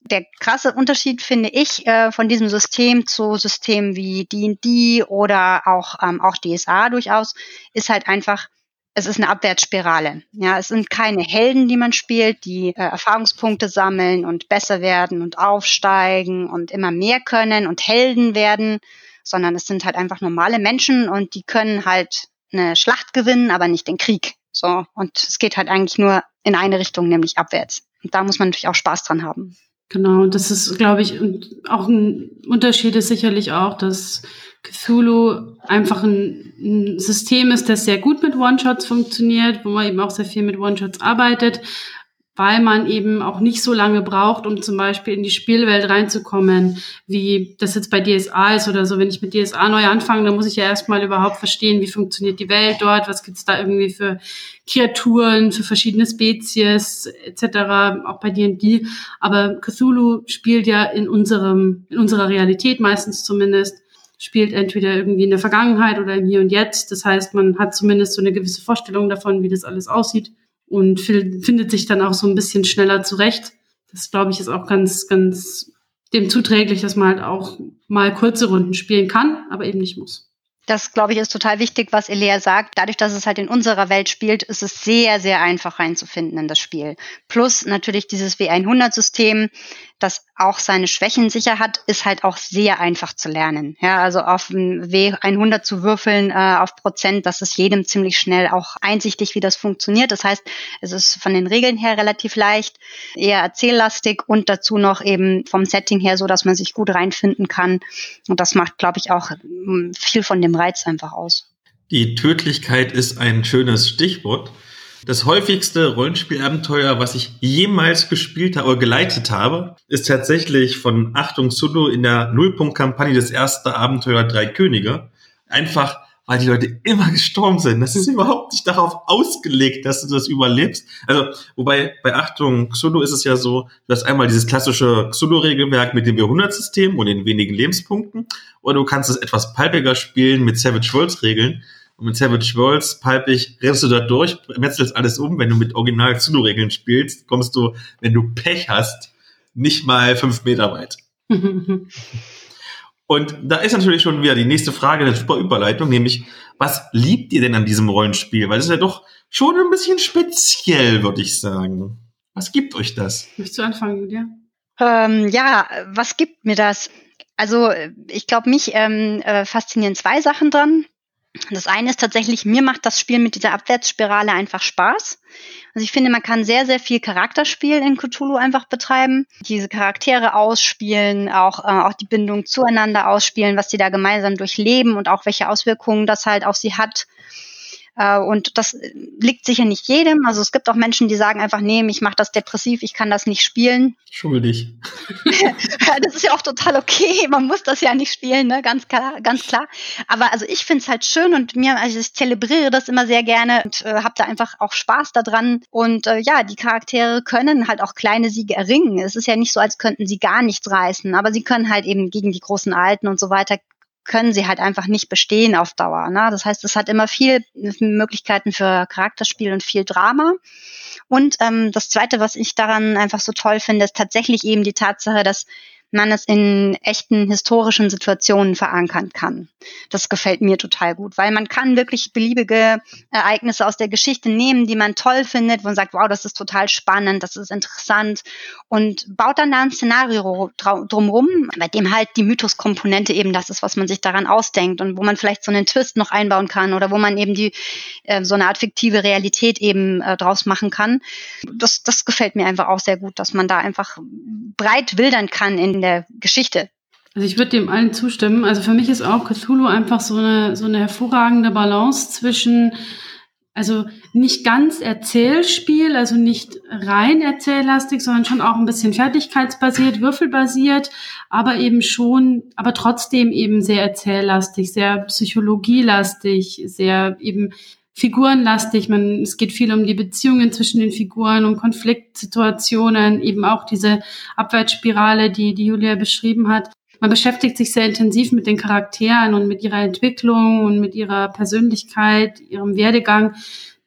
Speaker 4: Der krasse Unterschied finde ich äh, von diesem System zu Systemen wie D&D oder auch ähm, auch DSA durchaus ist halt einfach es ist eine Abwärtsspirale. Ja, es sind keine Helden, die man spielt, die äh, Erfahrungspunkte sammeln und besser werden und aufsteigen und immer mehr können und Helden werden, sondern es sind halt einfach normale Menschen und die können halt eine Schlacht gewinnen, aber nicht den Krieg. So. Und es geht halt eigentlich nur in eine Richtung, nämlich abwärts. Und da muss man natürlich auch Spaß dran haben.
Speaker 1: Genau, das ist, glaube ich, auch ein Unterschied ist sicherlich auch, dass Cthulhu einfach ein, ein System ist, das sehr gut mit One-Shots funktioniert, wo man eben auch sehr viel mit One-Shots arbeitet, weil man eben auch nicht so lange braucht, um zum Beispiel in die Spielwelt reinzukommen, wie das jetzt bei DSA ist oder so. Wenn ich mit DSA neu anfange, dann muss ich ja erstmal überhaupt verstehen, wie funktioniert die Welt dort, was gibt's da irgendwie für Kreaturen, für verschiedene Spezies etc., auch bei D&D. Aber Cthulhu spielt ja in unserem, in unserer Realität meistens zumindest spielt entweder irgendwie in der Vergangenheit oder im Hier und Jetzt. Das heißt, man hat zumindest so eine gewisse Vorstellung davon, wie das alles aussieht und findet sich dann auch so ein bisschen schneller zurecht. Das glaube ich ist auch ganz, ganz dem zuträglich, dass man halt auch mal kurze Runden spielen kann, aber eben nicht muss.
Speaker 4: Das, glaube ich, ist total wichtig, was Elea sagt. Dadurch, dass es halt in unserer Welt spielt, ist es sehr, sehr einfach reinzufinden in das Spiel. Plus natürlich dieses W100-System, das auch seine Schwächen sicher hat, ist halt auch sehr einfach zu lernen. Ja, also auf ein W100 zu würfeln äh, auf Prozent, das ist jedem ziemlich schnell auch einsichtig, wie das funktioniert. Das heißt, es ist von den Regeln her relativ leicht, eher erzähllastig und dazu noch eben vom Setting her so, dass man sich gut reinfinden kann. Und das macht, glaube ich, auch mm, viel von dem Reiz einfach aus.
Speaker 2: Die Tödlichkeit ist ein schönes Stichwort. Das häufigste Rollenspielabenteuer, was ich jemals gespielt habe oder geleitet habe, ist tatsächlich von Achtung Sulu in der Nullpunkt-Kampagne das erste Abenteuer Drei Könige. Einfach, weil die Leute immer gestorben sind. Das ist überhaupt nicht darauf ausgelegt, dass du das überlebst. Also, wobei bei Achtung Xulu ist es ja so, du hast einmal dieses klassische Xulu-Regelwerk mit dem W100-System und den wenigen Lebenspunkten. Oder du kannst es etwas palpiger spielen mit Savage Worlds-Regeln. Und mit Savage Worlds, palpig, rennst du da durch, metzelst alles um. Wenn du mit Original Zulu-Regeln spielst, kommst du, wenn du Pech hast, nicht mal fünf Meter weit. [LAUGHS] Und da ist natürlich schon wieder die nächste Frage, eine super Überleitung, nämlich, was liebt ihr denn an diesem Rollenspiel? Weil es ist ja doch schon ein bisschen speziell, würde ich sagen. Was gibt euch das?
Speaker 1: Möchtest du anfangen, Julia?
Speaker 4: Ähm, ja, was gibt mir das? Also ich glaube, mich ähm, äh, faszinieren zwei Sachen dran. Das eine ist tatsächlich, mir macht das Spiel mit dieser Abwärtsspirale einfach Spaß. Also ich finde, man kann sehr, sehr viel Charakterspiel in Cthulhu einfach betreiben. Diese Charaktere ausspielen, auch, äh, auch die Bindung zueinander ausspielen, was sie da gemeinsam durchleben und auch welche Auswirkungen das halt auf sie hat. Äh, und das liegt sicher nicht jedem. Also es gibt auch Menschen, die sagen einfach, nee, ich mache das depressiv, ich kann das nicht spielen. [LAUGHS]
Speaker 2: Schuldig.
Speaker 4: das ist ja auch total okay. Man muss das ja nicht spielen, ne? ganz klar, ganz klar. Aber also ich finde es halt schön und mir, also ich zelebriere das immer sehr gerne und äh, habe da einfach auch Spaß daran. Und äh, ja, die Charaktere können halt auch kleine Siege erringen. Es ist ja nicht so, als könnten sie gar nichts reißen, aber sie können halt eben gegen die großen Alten und so weiter können sie halt einfach nicht bestehen auf Dauer. Ne? Das heißt, es hat immer viel Möglichkeiten für Charakterspiel und viel Drama. Und ähm, das Zweite, was ich daran einfach so toll finde, ist tatsächlich eben die Tatsache, dass man es in echten historischen Situationen verankern kann. Das gefällt mir total gut, weil man kann wirklich beliebige Ereignisse aus der Geschichte nehmen, die man toll findet, wo man sagt, wow, das ist total spannend, das ist interessant und baut dann da ein Szenario drumrum, bei dem halt die Mythoskomponente eben das ist, was man sich daran ausdenkt und wo man vielleicht so einen Twist noch einbauen kann oder wo man eben die äh, so eine Art fiktive Realität eben äh, draus machen kann. Das, das gefällt mir einfach auch sehr gut, dass man da einfach breit wildern kann in in der Geschichte.
Speaker 1: Also ich würde dem allen zustimmen. Also für mich ist auch Cthulhu einfach so eine, so eine hervorragende Balance zwischen, also nicht ganz Erzählspiel, also nicht rein erzähllastig, sondern schon auch ein bisschen fertigkeitsbasiert, würfelbasiert, aber eben schon, aber trotzdem eben sehr erzähllastig, sehr psychologielastig, sehr eben figurenlastig. Man, es geht viel um die Beziehungen zwischen den Figuren, um Konfliktsituationen, eben auch diese Abwärtsspirale, die, die Julia beschrieben hat. Man beschäftigt sich sehr intensiv mit den Charakteren und mit ihrer Entwicklung und mit ihrer Persönlichkeit, ihrem Werdegang.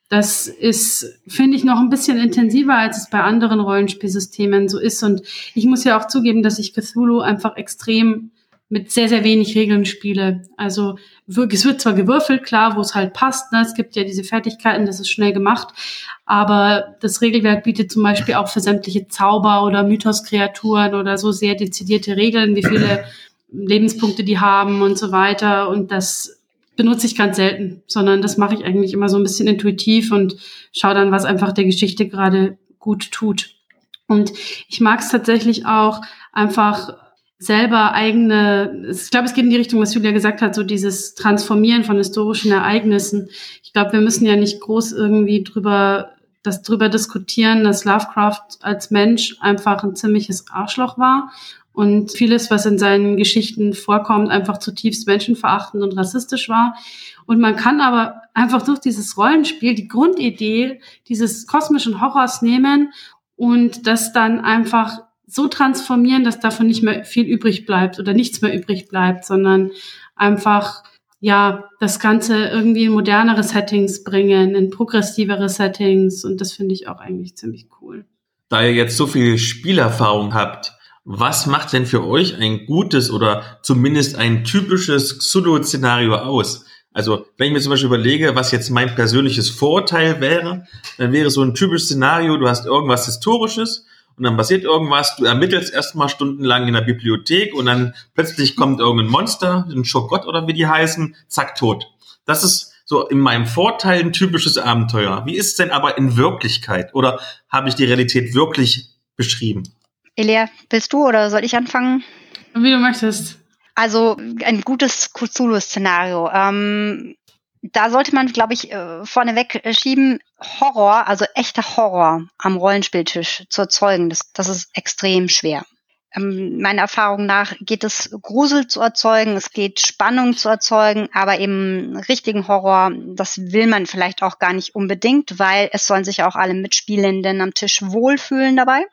Speaker 1: Das ist, finde ich, noch ein bisschen intensiver, als es bei anderen Rollenspielsystemen so ist. Und ich muss ja auch zugeben, dass ich Cthulhu einfach extrem mit sehr, sehr wenig Regeln spiele. Also es wird zwar gewürfelt, klar, wo es halt passt. Ne? Es gibt ja diese Fertigkeiten, das ist schnell gemacht. Aber das Regelwerk bietet zum Beispiel auch für sämtliche Zauber oder Mythos-Kreaturen oder so sehr dezidierte Regeln, wie viele Lebenspunkte die haben und so weiter. Und das benutze ich ganz selten, sondern das mache ich eigentlich immer so ein bisschen intuitiv und schaue dann, was einfach der Geschichte gerade gut tut. Und ich mag es tatsächlich auch einfach selber eigene, ich glaube, es geht in die Richtung, was Julia gesagt hat, so dieses Transformieren von historischen Ereignissen. Ich glaube, wir müssen ja nicht groß irgendwie drüber, das drüber diskutieren, dass Lovecraft als Mensch einfach ein ziemliches Arschloch war und vieles, was in seinen Geschichten vorkommt, einfach zutiefst menschenverachtend und rassistisch war. Und man kann aber einfach durch dieses Rollenspiel die Grundidee dieses kosmischen Horrors nehmen und das dann einfach so transformieren, dass davon nicht mehr viel übrig bleibt oder nichts mehr übrig bleibt, sondern einfach ja das Ganze irgendwie in modernere Settings bringen, in progressivere Settings und das finde ich auch eigentlich ziemlich cool.
Speaker 2: Da ihr jetzt so viel Spielerfahrung habt, was macht denn für euch ein gutes oder zumindest ein typisches Xulu-Szenario aus? Also, wenn ich mir zum Beispiel überlege, was jetzt mein persönliches Vorteil wäre, dann wäre so ein typisches Szenario, du hast irgendwas Historisches und dann passiert irgendwas, du ermittelst erstmal stundenlang in der Bibliothek und dann plötzlich kommt irgendein Monster, ein Schogott oder wie die heißen, zack, tot. Das ist so in meinem Vorteil ein typisches Abenteuer. Wie ist es denn aber in Wirklichkeit? Oder habe ich die Realität wirklich beschrieben?
Speaker 4: Elia, willst du oder soll ich anfangen?
Speaker 1: Wie du möchtest.
Speaker 4: Also ein gutes Cthulhu-Szenario. Ähm, da sollte man, glaube ich, äh, vorneweg schieben, Horror, also echter Horror am Rollenspieltisch zu erzeugen. Das, das ist extrem schwer. Ähm, meiner Erfahrung nach geht es Grusel zu erzeugen, es geht Spannung zu erzeugen, aber eben richtigen Horror, das will man vielleicht auch gar nicht unbedingt, weil es sollen sich auch alle Mitspielenden am Tisch wohlfühlen dabei.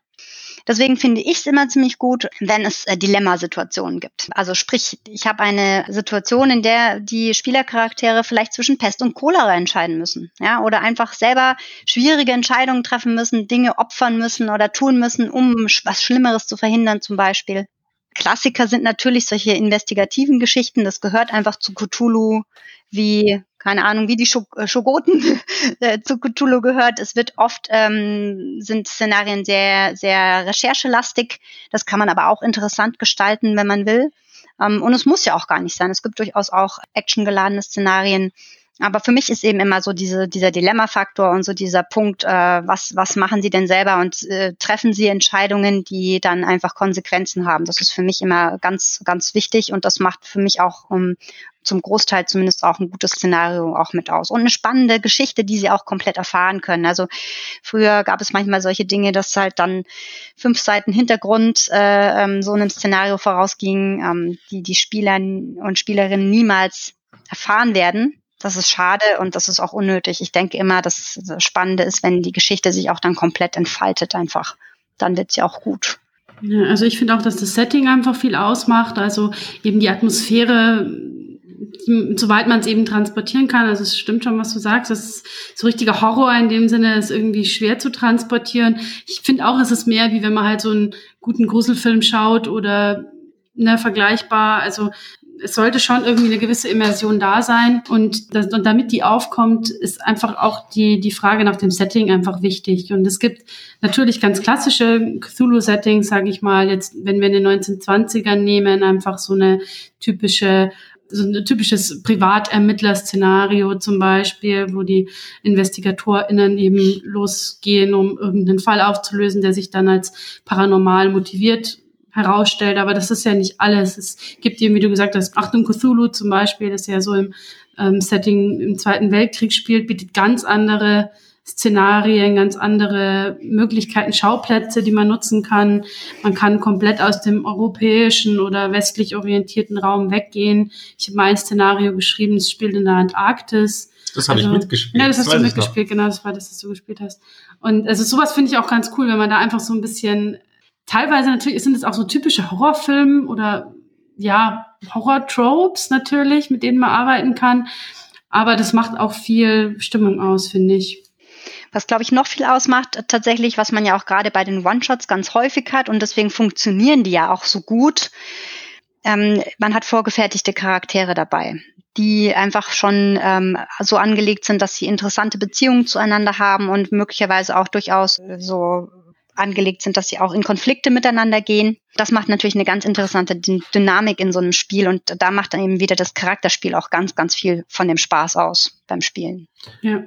Speaker 4: Deswegen finde ich es immer ziemlich gut, wenn es äh, Dilemmasituationen gibt. Also sprich, ich habe eine Situation, in der die Spielercharaktere vielleicht zwischen Pest und Cholera entscheiden müssen, ja, oder einfach selber schwierige Entscheidungen treffen müssen, Dinge opfern müssen oder tun müssen, um was Schlimmeres zu verhindern, zum Beispiel. Klassiker sind natürlich solche investigativen Geschichten. Das gehört einfach zu Cthulhu wie, keine Ahnung, wie die äh, Schogoten [LAUGHS] äh, zu Cthulhu gehört. Es wird oft, ähm, sind Szenarien sehr, sehr recherchelastig. Das kann man aber auch interessant gestalten, wenn man will. Ähm, und es muss ja auch gar nicht sein. Es gibt durchaus auch actiongeladene Szenarien. Aber für mich ist eben immer so diese, dieser Dilemma-Faktor und so dieser Punkt, äh, was, was machen sie denn selber und äh, treffen sie Entscheidungen, die dann einfach Konsequenzen haben. Das ist für mich immer ganz, ganz wichtig und das macht für mich auch um, zum Großteil zumindest auch ein gutes Szenario auch mit aus. Und eine spannende Geschichte, die sie auch komplett erfahren können. Also früher gab es manchmal solche Dinge, dass halt dann fünf Seiten Hintergrund äh, ähm, so einem Szenario vorausging, ähm, die die Spieler und Spielerinnen niemals erfahren werden das ist schade und das ist auch unnötig. Ich denke immer, das Spannende ist, wenn die Geschichte sich auch dann komplett entfaltet einfach. Dann wird sie auch gut.
Speaker 1: Ja, also ich finde auch, dass das Setting einfach viel ausmacht. Also eben die Atmosphäre, soweit man es eben transportieren kann. Also es stimmt schon, was du sagst. Das ist so richtiger Horror in dem Sinne, ist irgendwie schwer zu transportieren. Ich finde auch, es ist mehr, wie wenn man halt so einen guten Gruselfilm schaut oder ne, vergleichbar. Also es sollte schon irgendwie eine gewisse Immersion da sein. Und, das, und damit die aufkommt, ist einfach auch die, die Frage nach dem Setting einfach wichtig. Und es gibt natürlich ganz klassische Cthulhu-Settings, sage ich mal, jetzt, wenn wir in den 1920ern nehmen, einfach so eine typische so ein typisches Privatermittler-Szenario zum Beispiel, wo die InvestigatorInnen eben losgehen, um irgendeinen Fall aufzulösen, der sich dann als paranormal motiviert herausstellt. Aber das ist ja nicht alles. Es gibt eben, wie du gesagt hast, Achtung Cthulhu zum Beispiel, das ja so im ähm, Setting im Zweiten Weltkrieg spielt, bietet ganz andere Szenarien, ganz andere Möglichkeiten, Schauplätze, die man nutzen kann. Man kann komplett aus dem europäischen oder westlich orientierten Raum weggehen. Ich habe mein Szenario geschrieben, es spielt in der Antarktis.
Speaker 2: Das habe also, ich mitgespielt.
Speaker 1: Ja, das hast das du mitgespielt, genau, das war das, was du gespielt hast. Und also sowas finde ich auch ganz cool, wenn man da einfach so ein bisschen teilweise natürlich sind es auch so typische Horrorfilme oder ja, Horror-Tropes natürlich, mit denen man arbeiten kann. Aber das macht auch viel Stimmung aus, finde ich.
Speaker 4: Was, glaube ich, noch viel ausmacht, tatsächlich, was man ja auch gerade bei den One-Shots ganz häufig hat und deswegen funktionieren die ja auch so gut. Ähm, man hat vorgefertigte Charaktere dabei, die einfach schon ähm, so angelegt sind, dass sie interessante Beziehungen zueinander haben und möglicherweise auch durchaus so angelegt sind, dass sie auch in Konflikte miteinander gehen. Das macht natürlich eine ganz interessante Dynamik in so einem Spiel und da macht dann eben wieder das Charakterspiel auch ganz, ganz viel von dem Spaß aus beim Spielen.
Speaker 2: Ja.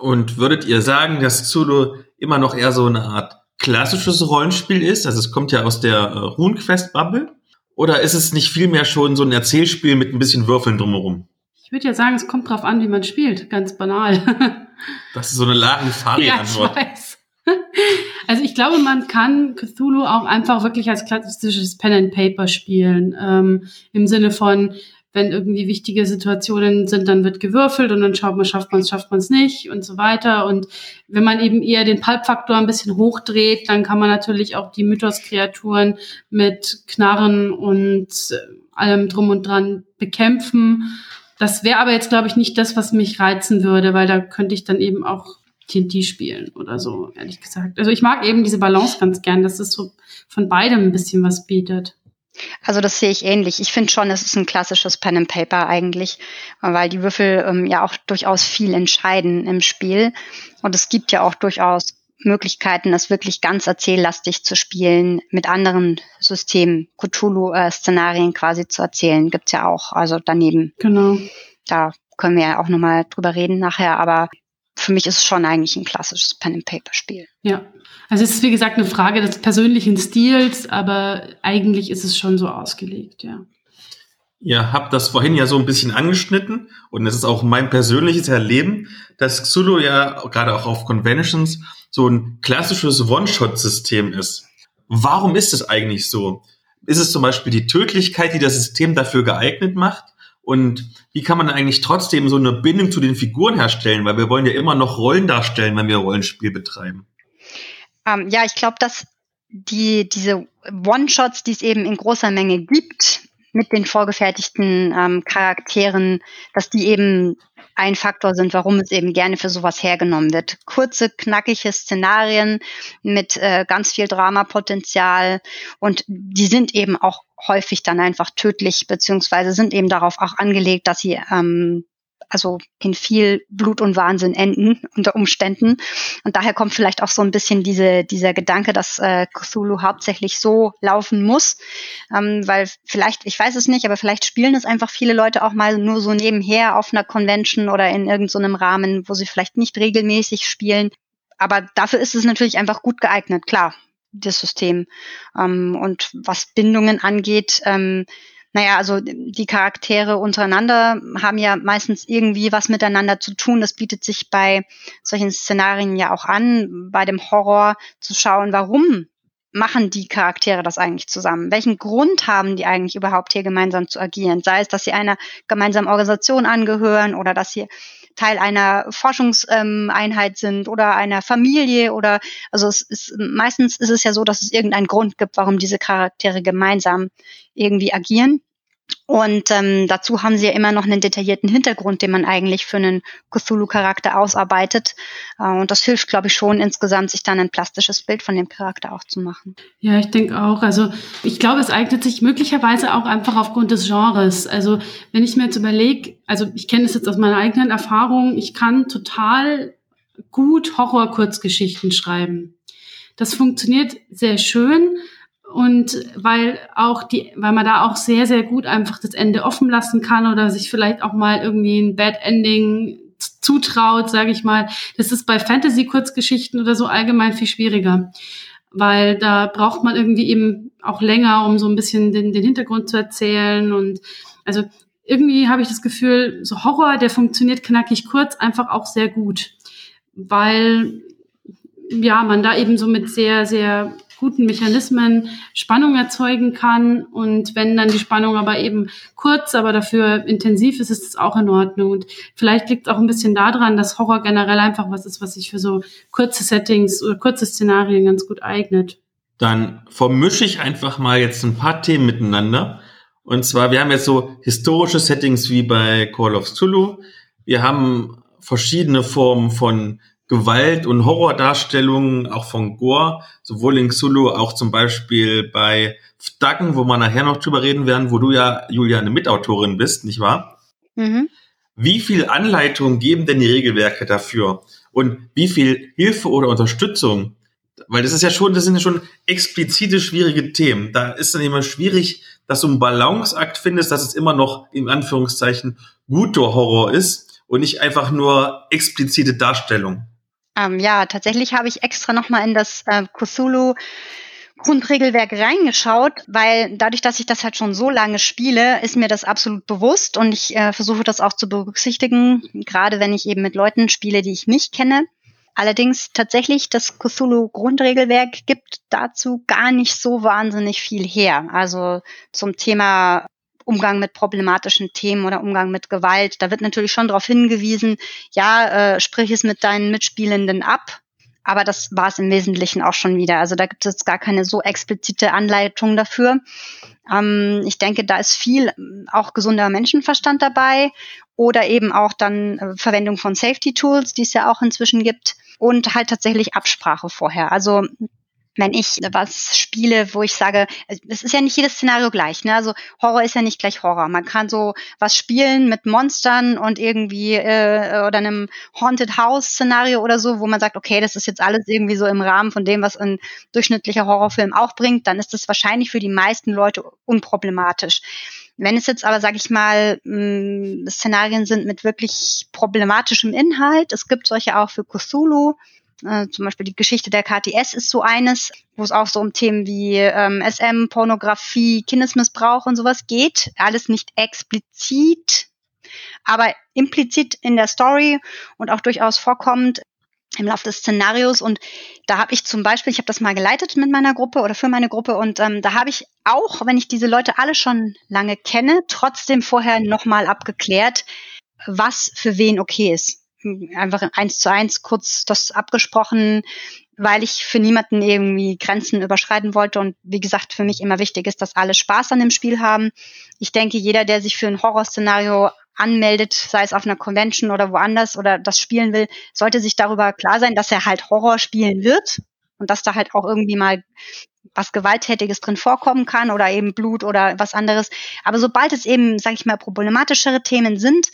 Speaker 2: Und würdet ihr sagen, dass Zulu immer noch eher so eine Art klassisches Rollenspiel ist? Also es kommt ja aus der äh, RuneQuest-Bubble. Oder ist es nicht vielmehr schon so ein Erzählspiel mit ein bisschen Würfeln drumherum?
Speaker 1: Ich würde ja sagen, es kommt drauf an, wie man spielt. Ganz banal. [LAUGHS]
Speaker 2: das ist so eine Larifari-Antwort. Ja, ich weiß. [LAUGHS]
Speaker 1: Also ich glaube, man kann Cthulhu auch einfach wirklich als klassisches Pen and Paper spielen. Ähm, Im Sinne von, wenn irgendwie wichtige Situationen sind, dann wird gewürfelt und dann schaut man, schafft man es, schafft man es nicht und so weiter. Und wenn man eben eher den Pulp-Faktor ein bisschen hochdreht, dann kann man natürlich auch die Mythos-Kreaturen mit Knarren und äh, allem drum und dran bekämpfen. Das wäre aber jetzt, glaube ich, nicht das, was mich reizen würde, weil da könnte ich dann eben auch TNT spielen oder so, ehrlich gesagt. Also ich mag eben diese Balance ganz gern, dass es so von beidem ein bisschen was bietet.
Speaker 4: Also das sehe ich ähnlich. Ich finde schon, es ist ein klassisches Pen and Paper eigentlich, weil die Würfel ähm, ja auch durchaus viel entscheiden im Spiel. Und es gibt ja auch durchaus Möglichkeiten, das wirklich ganz erzähllastig zu spielen, mit anderen Systemen, Cthulhu-Szenarien quasi zu erzählen, gibt's ja auch. Also daneben.
Speaker 1: Genau.
Speaker 4: Da können wir ja auch nochmal drüber reden nachher, aber für mich ist es schon eigentlich ein klassisches Pen-and-Paper-Spiel.
Speaker 1: Ja, also es ist wie gesagt eine Frage des persönlichen Stils, aber eigentlich ist es schon so ausgelegt, ja.
Speaker 2: Ihr habt das vorhin ja so ein bisschen angeschnitten und es ist auch mein persönliches Erleben, dass Xulu ja gerade auch auf Conventions so ein klassisches One-Shot-System ist. Warum ist es eigentlich so? Ist es zum Beispiel die Tödlichkeit, die das System dafür geeignet macht? Und wie kann man eigentlich trotzdem so eine Bindung zu den Figuren herstellen? Weil wir wollen ja immer noch Rollen darstellen, wenn wir Rollenspiel betreiben.
Speaker 4: Ähm, ja, ich glaube, dass die, diese One-Shots, die es eben in großer Menge gibt, mit den vorgefertigten ähm, Charakteren, dass die eben ein Faktor sind, warum es eben gerne für sowas hergenommen wird. Kurze, knackige Szenarien mit äh, ganz viel Dramapotenzial und die sind eben auch häufig dann einfach tödlich, beziehungsweise sind eben darauf auch angelegt, dass sie ähm, also in viel Blut und Wahnsinn enden unter Umständen. Und daher kommt vielleicht auch so ein bisschen diese, dieser Gedanke, dass äh, Cthulhu hauptsächlich so laufen muss, ähm, weil vielleicht, ich weiß es nicht, aber vielleicht spielen es einfach viele Leute auch mal nur so nebenher auf einer Convention oder in irgendeinem so Rahmen, wo sie vielleicht nicht regelmäßig spielen. Aber dafür ist es natürlich einfach gut geeignet, klar, das System. Ähm, und was Bindungen angeht, ähm, naja, also die Charaktere untereinander haben ja meistens irgendwie was miteinander zu tun. Das bietet sich bei solchen Szenarien ja auch an, bei dem Horror zu schauen, warum machen die Charaktere das eigentlich zusammen? Welchen Grund haben die eigentlich überhaupt hier gemeinsam zu agieren? Sei es, dass sie einer gemeinsamen Organisation angehören oder dass sie Teil einer Forschungseinheit ähm, sind oder einer Familie oder also es ist meistens ist es ja so, dass es irgendeinen Grund gibt, warum diese Charaktere gemeinsam irgendwie agieren. Und ähm, dazu haben sie ja immer noch einen detaillierten Hintergrund, den man eigentlich für einen Cthulhu-Charakter ausarbeitet. Äh, und das hilft, glaube ich, schon insgesamt, sich dann ein plastisches Bild von dem Charakter auch zu machen.
Speaker 1: Ja, ich denke auch. Also ich glaube, es eignet sich möglicherweise auch einfach aufgrund des Genres. Also wenn ich mir jetzt überlege, also ich kenne es jetzt aus meiner eigenen Erfahrung, ich kann total gut Horror-Kurzgeschichten schreiben. Das funktioniert sehr schön und weil auch die, weil man da auch sehr, sehr gut einfach das Ende offen lassen kann oder sich vielleicht auch mal irgendwie ein Bad Ending zutraut, sage ich mal. Das ist bei Fantasy-Kurzgeschichten oder so allgemein viel schwieriger. Weil da braucht man irgendwie eben auch länger, um so ein bisschen den, den Hintergrund zu erzählen. Und also irgendwie habe ich das Gefühl, so Horror, der funktioniert knackig kurz, einfach auch sehr gut. Weil ja, man da eben so mit sehr, sehr guten Mechanismen Spannung erzeugen kann. Und wenn dann die Spannung aber eben kurz, aber dafür intensiv ist, ist es auch in Ordnung. Und vielleicht liegt es auch ein bisschen daran, dass Horror generell einfach was ist, was sich für so kurze Settings oder kurze Szenarien ganz gut eignet.
Speaker 2: Dann vermische ich einfach mal jetzt ein paar Themen miteinander. Und zwar, wir haben jetzt so historische Settings wie bei Call of Zulu. Wir haben verschiedene Formen von Gewalt- und Horrordarstellungen, auch von Gore, sowohl in Xulu, auch zum Beispiel bei Fdacken, wo wir nachher noch drüber reden werden, wo du ja, Julia, eine Mitautorin bist, nicht wahr? Mhm. Wie viel Anleitung geben denn die Regelwerke dafür? Und wie viel Hilfe oder Unterstützung? Weil das ist ja schon, das sind ja schon explizite schwierige Themen. Da ist dann immer schwierig, dass du einen Balanceakt findest, dass es immer noch in Anführungszeichen guter Horror ist und nicht einfach nur explizite Darstellung.
Speaker 4: Ähm, ja, tatsächlich habe ich extra nochmal in das äh, Cthulhu Grundregelwerk reingeschaut, weil dadurch, dass ich das halt schon so lange spiele, ist mir das absolut bewusst und ich äh, versuche das auch zu berücksichtigen, gerade wenn ich eben mit Leuten spiele, die ich nicht kenne. Allerdings tatsächlich das Cthulhu Grundregelwerk gibt dazu gar nicht so wahnsinnig viel her. Also zum Thema Umgang mit problematischen Themen oder Umgang mit Gewalt. Da wird natürlich schon darauf hingewiesen, ja, äh, sprich es mit deinen Mitspielenden ab. Aber das war es im Wesentlichen auch schon wieder. Also da gibt es gar keine so explizite Anleitung dafür. Ähm, ich denke, da ist viel auch gesunder Menschenverstand dabei oder eben auch dann äh, Verwendung von Safety Tools, die es ja auch inzwischen gibt und halt tatsächlich Absprache vorher. Also wenn ich was spiele, wo ich sage, es ist ja nicht jedes Szenario gleich, ne? Also Horror ist ja nicht gleich Horror. Man kann so was spielen mit Monstern und irgendwie äh, oder einem Haunted House Szenario oder so, wo man sagt, okay, das ist jetzt alles irgendwie so im Rahmen von dem, was ein durchschnittlicher Horrorfilm auch bringt, dann ist das wahrscheinlich für die meisten Leute unproblematisch. Wenn es jetzt aber, sage ich mal, mh, Szenarien sind mit wirklich problematischem Inhalt, es gibt solche auch für Cthulhu, äh, zum Beispiel die Geschichte der KTS ist so eines, wo es auch so um Themen wie ähm, SM, Pornografie, Kindesmissbrauch und sowas geht. Alles nicht explizit, aber implizit in der Story und auch durchaus vorkommt im Laufe des Szenarios. Und da habe ich zum Beispiel, ich habe das mal geleitet mit meiner Gruppe oder für meine Gruppe und ähm, da habe ich auch, wenn ich diese Leute alle schon lange kenne, trotzdem vorher nochmal abgeklärt, was für wen okay ist einfach eins zu eins kurz das abgesprochen, weil ich für niemanden irgendwie Grenzen überschreiten wollte. Und wie gesagt, für mich immer wichtig ist, dass alle Spaß an dem Spiel haben. Ich denke, jeder, der sich für ein Horrorszenario anmeldet, sei es auf einer Convention oder woanders oder das spielen will, sollte sich darüber klar sein, dass er halt Horror spielen wird und dass da halt auch irgendwie mal was Gewalttätiges drin vorkommen kann oder eben Blut oder was anderes. Aber sobald es eben, sage ich mal, problematischere Themen sind,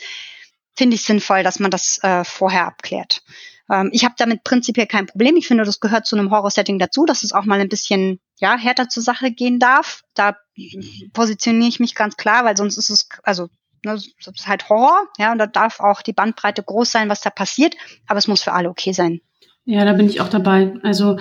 Speaker 4: finde ich sinnvoll, dass man das äh, vorher abklärt. Ähm, ich habe damit prinzipiell kein Problem. Ich finde, das gehört zu einem Horror-Setting dazu, dass es auch mal ein bisschen ja härter zur Sache gehen darf. Da positioniere ich mich ganz klar, weil sonst ist es also ne, das ist halt Horror, ja, und da darf auch die Bandbreite groß sein, was da passiert, aber es muss für alle okay sein.
Speaker 1: Ja, da bin ich auch dabei. Also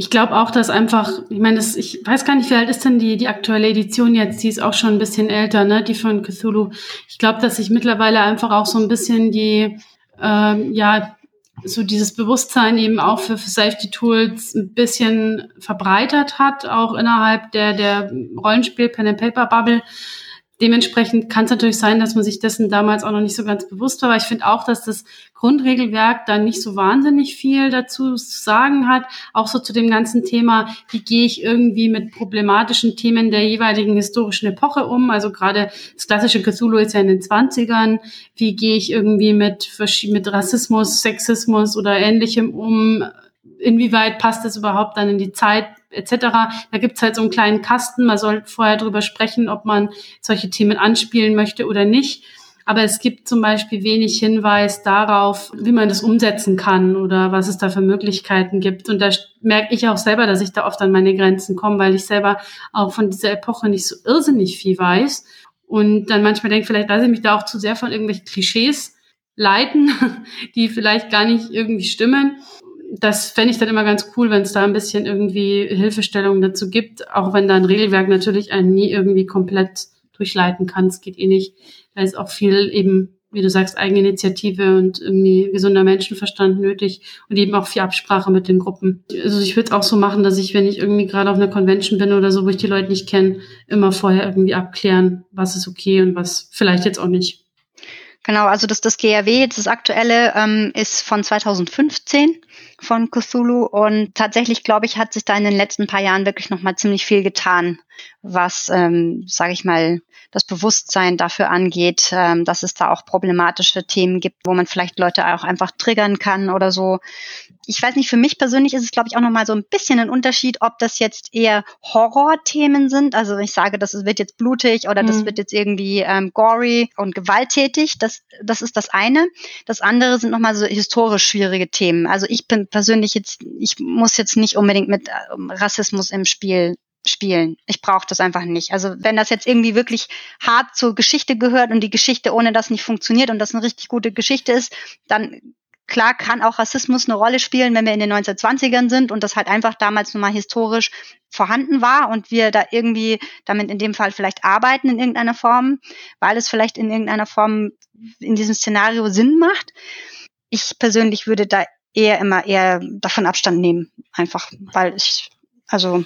Speaker 1: ich glaube auch, dass einfach, ich meine, ich weiß gar nicht, wie alt ist denn die, die aktuelle Edition jetzt? Die ist auch schon ein bisschen älter, ne? Die von Cthulhu. Ich glaube, dass sich mittlerweile einfach auch so ein bisschen die, ähm, ja, so dieses Bewusstsein eben auch für, Safety Tools ein bisschen verbreitert hat, auch innerhalb der, der Rollenspiel Dementsprechend kann es natürlich sein, dass man sich dessen damals auch noch nicht so ganz bewusst war. Aber ich finde auch, dass das Grundregelwerk da nicht so wahnsinnig viel dazu zu sagen hat. Auch so zu dem ganzen Thema, wie gehe ich irgendwie mit problematischen Themen der jeweiligen historischen Epoche um. Also gerade das klassische Cthulhu ist ja in den 20ern. Wie gehe ich irgendwie mit, mit Rassismus, Sexismus oder ähnlichem um? Inwieweit passt das überhaupt dann in die Zeit etc. Da gibt's halt so einen kleinen Kasten. Man soll vorher drüber sprechen, ob man solche Themen anspielen möchte oder nicht. Aber es gibt zum Beispiel wenig Hinweis darauf, wie man das umsetzen kann oder was es da für Möglichkeiten gibt. Und da merke ich auch selber, dass ich da oft an meine Grenzen komme, weil ich selber auch von dieser Epoche nicht so irrsinnig viel weiß. Und dann manchmal denke, vielleicht lasse ich mich da auch zu sehr von irgendwelchen Klischees leiten, [LAUGHS] die vielleicht gar nicht irgendwie stimmen das fände ich dann immer ganz cool, wenn es da ein bisschen irgendwie Hilfestellung dazu gibt, auch wenn da ein Regelwerk natürlich einen nie irgendwie komplett durchleiten kann. Es geht eh nicht. Da ist auch viel eben, wie du sagst, Eigeninitiative und irgendwie gesunder Menschenverstand nötig und eben auch viel Absprache mit den Gruppen. Also ich würde es auch so machen, dass ich, wenn ich irgendwie gerade auf einer Convention bin oder so, wo ich die Leute nicht kenne, immer vorher irgendwie abklären, was ist okay und was vielleicht jetzt auch nicht.
Speaker 4: Genau, also das, das GRW, das aktuelle, ähm, ist von 2015 von Cthulhu. Und tatsächlich, glaube ich, hat sich da in den letzten paar Jahren wirklich nochmal ziemlich viel getan was, ähm, sage ich mal, das Bewusstsein dafür angeht, ähm, dass es da auch problematische Themen gibt, wo man vielleicht Leute auch einfach triggern kann oder so. Ich weiß nicht, für mich persönlich ist es, glaube ich, auch nochmal so ein bisschen ein Unterschied, ob das jetzt eher Horrorthemen sind. Also ich sage, das wird jetzt blutig oder mhm. das wird jetzt irgendwie ähm, gory und gewalttätig. Das, das ist das eine. Das andere sind nochmal so historisch schwierige Themen. Also ich bin persönlich jetzt, ich muss jetzt nicht unbedingt mit äh, Rassismus im Spiel spielen. Ich brauche das einfach nicht. Also wenn das jetzt irgendwie wirklich hart zur Geschichte gehört und die Geschichte ohne das nicht funktioniert und das eine richtig gute Geschichte ist, dann klar kann auch Rassismus eine Rolle spielen, wenn wir in den 1920ern sind und das halt einfach damals nun mal historisch vorhanden war und wir da irgendwie damit in dem Fall vielleicht arbeiten in irgendeiner Form, weil es vielleicht in irgendeiner Form in diesem Szenario Sinn macht. Ich persönlich würde da eher immer eher davon Abstand nehmen, einfach weil ich also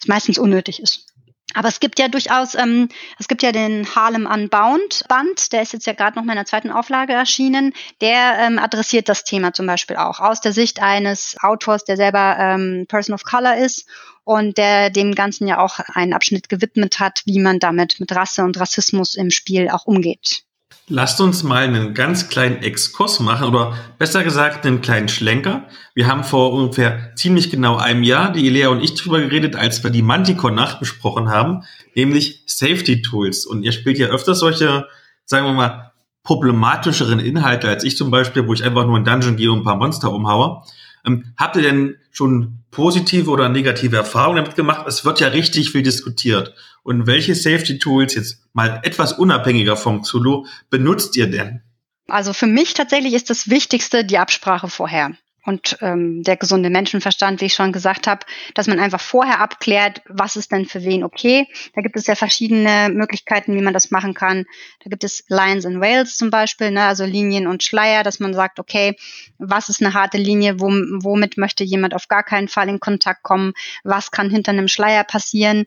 Speaker 4: es meistens unnötig ist. Aber es gibt ja durchaus, ähm, es gibt ja den Harlem Unbound Band, der ist jetzt ja gerade noch mal in der zweiten Auflage erschienen. Der ähm, adressiert das Thema zum Beispiel auch aus der Sicht eines Autors, der selber ähm, Person of Color ist und der dem Ganzen ja auch einen Abschnitt gewidmet hat, wie man damit mit Rasse und Rassismus im Spiel auch umgeht.
Speaker 2: Lasst uns mal einen ganz kleinen Exkurs machen oder besser gesagt einen kleinen Schlenker. Wir haben vor ungefähr ziemlich genau einem Jahr, die Elea und ich drüber geredet, als wir die Manticore-Nacht besprochen haben, nämlich Safety Tools. Und ihr spielt ja öfter solche, sagen wir mal, problematischeren Inhalte als ich zum Beispiel, wo ich einfach nur in Dungeon gehe und ein paar Monster umhaue. Ähm, habt ihr denn schon positive oder negative Erfahrungen damit gemacht? Es wird ja richtig viel diskutiert. Und welche Safety Tools jetzt mal etwas unabhängiger vom Zulu benutzt ihr denn?
Speaker 4: Also für mich tatsächlich ist das Wichtigste die Absprache vorher und ähm, der gesunde Menschenverstand, wie ich schon gesagt habe, dass man einfach vorher abklärt, was ist denn für wen okay. Da gibt es ja verschiedene Möglichkeiten, wie man das machen kann. Da gibt es Lines and Whales zum Beispiel, ne, also Linien und Schleier, dass man sagt, okay, was ist eine harte Linie, womit möchte jemand auf gar keinen Fall in Kontakt kommen, was kann hinter einem Schleier passieren,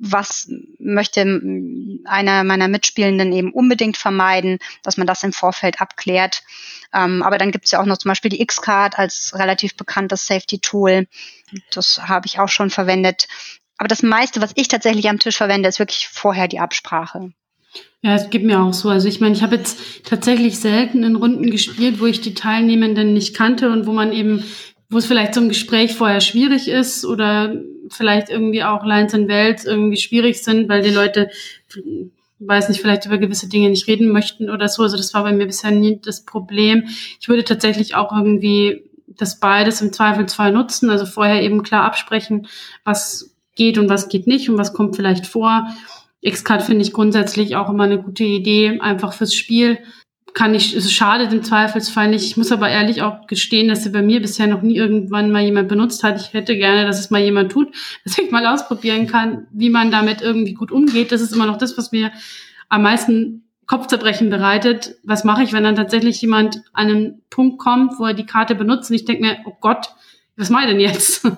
Speaker 4: was möchte einer meiner Mitspielenden eben unbedingt vermeiden, dass man das im Vorfeld abklärt. Ähm, aber dann gibt es ja auch noch zum Beispiel die X-Card als relativ bekanntes Safety-Tool. Das habe ich auch schon verwendet. Aber das meiste, was ich tatsächlich am Tisch verwende, ist wirklich vorher die Absprache.
Speaker 1: Ja, es gibt mir auch so. Also ich meine, ich habe jetzt tatsächlich selten in Runden gespielt, wo ich die Teilnehmenden nicht kannte und wo man eben, wo es vielleicht ein Gespräch vorher schwierig ist oder vielleicht irgendwie auch Lines and Welts irgendwie schwierig sind, weil die Leute weiß nicht, vielleicht über gewisse Dinge nicht reden möchten oder so. Also das war bei mir bisher nie das Problem. Ich würde tatsächlich auch irgendwie das beides im Zweifelsfall nutzen, also vorher eben klar absprechen, was geht und was geht nicht und was kommt vielleicht vor. X-Card finde ich grundsätzlich auch immer eine gute Idee, einfach fürs Spiel. Kann ich, es schadet im Zweifelsfall nicht. Ich muss aber ehrlich auch gestehen, dass sie bei mir bisher noch nie irgendwann mal jemand benutzt hat. Ich hätte gerne, dass es mal jemand tut, [LAUGHS] dass ich mal ausprobieren kann, wie man damit irgendwie gut umgeht. Das ist immer noch das, was mir am meisten Kopfzerbrechen bereitet. Was mache ich, wenn dann tatsächlich jemand an einen Punkt kommt, wo er die Karte benutzt und ich denke mir, oh Gott, was mache ich denn jetzt? [LAUGHS]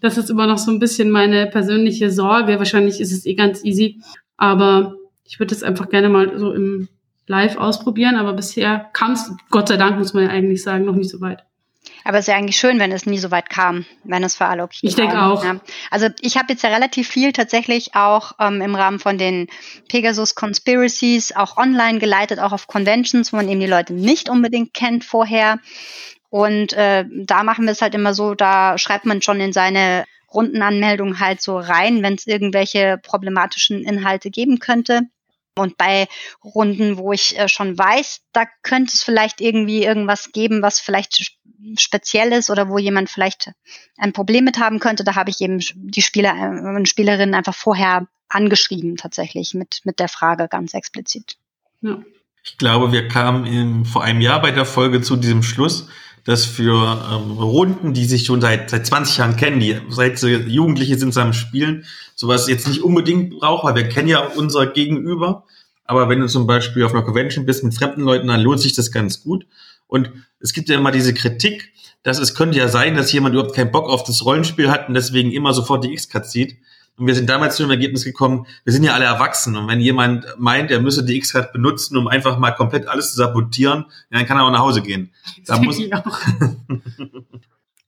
Speaker 1: Das ist immer noch so ein bisschen meine persönliche Sorge. Wahrscheinlich ist es eh ganz easy, aber ich würde es einfach gerne mal so im Live ausprobieren, aber bisher kam es, Gott sei Dank, muss man ja eigentlich sagen, noch nicht so weit.
Speaker 4: Aber es ist ja eigentlich schön, wenn es nie so weit kam, wenn es für alle okay
Speaker 1: Ich denke auch. Ja.
Speaker 4: Also ich habe jetzt ja relativ viel tatsächlich auch ähm, im Rahmen von den Pegasus Conspiracies auch online geleitet, auch auf Conventions, wo man eben die Leute nicht unbedingt kennt vorher. Und äh, da machen wir es halt immer so, da schreibt man schon in seine Rundenanmeldung halt so rein, wenn es irgendwelche problematischen Inhalte geben könnte. Und bei Runden, wo ich äh, schon weiß, da könnte es vielleicht irgendwie irgendwas geben, was vielleicht speziell ist oder wo jemand vielleicht ein Problem mit haben könnte, da habe ich eben die Spieler äh, und Spielerinnen einfach vorher angeschrieben tatsächlich mit, mit der Frage ganz explizit.
Speaker 2: Ja. Ich glaube, wir kamen in, vor einem Jahr bei der Folge zu diesem Schluss, dass für ähm, Runden, die sich schon seit, seit 20 Jahren kennen, die seit sie Jugendliche sind zusammen spielen, sowas jetzt nicht unbedingt braucht, weil wir kennen ja unser Gegenüber. Aber wenn du zum Beispiel auf einer Convention bist mit fremden Leuten, dann lohnt sich das ganz gut. Und es gibt ja immer diese Kritik, dass es könnte ja sein, dass jemand überhaupt keinen Bock auf das Rollenspiel hat und deswegen immer sofort die X-Card zieht. Und wir sind damals zu dem Ergebnis gekommen, wir sind ja alle erwachsen. Und wenn jemand meint, er müsse die X-Card benutzen, um einfach mal komplett alles zu sabotieren, dann kann er auch nach Hause gehen. Da [LAUGHS] muss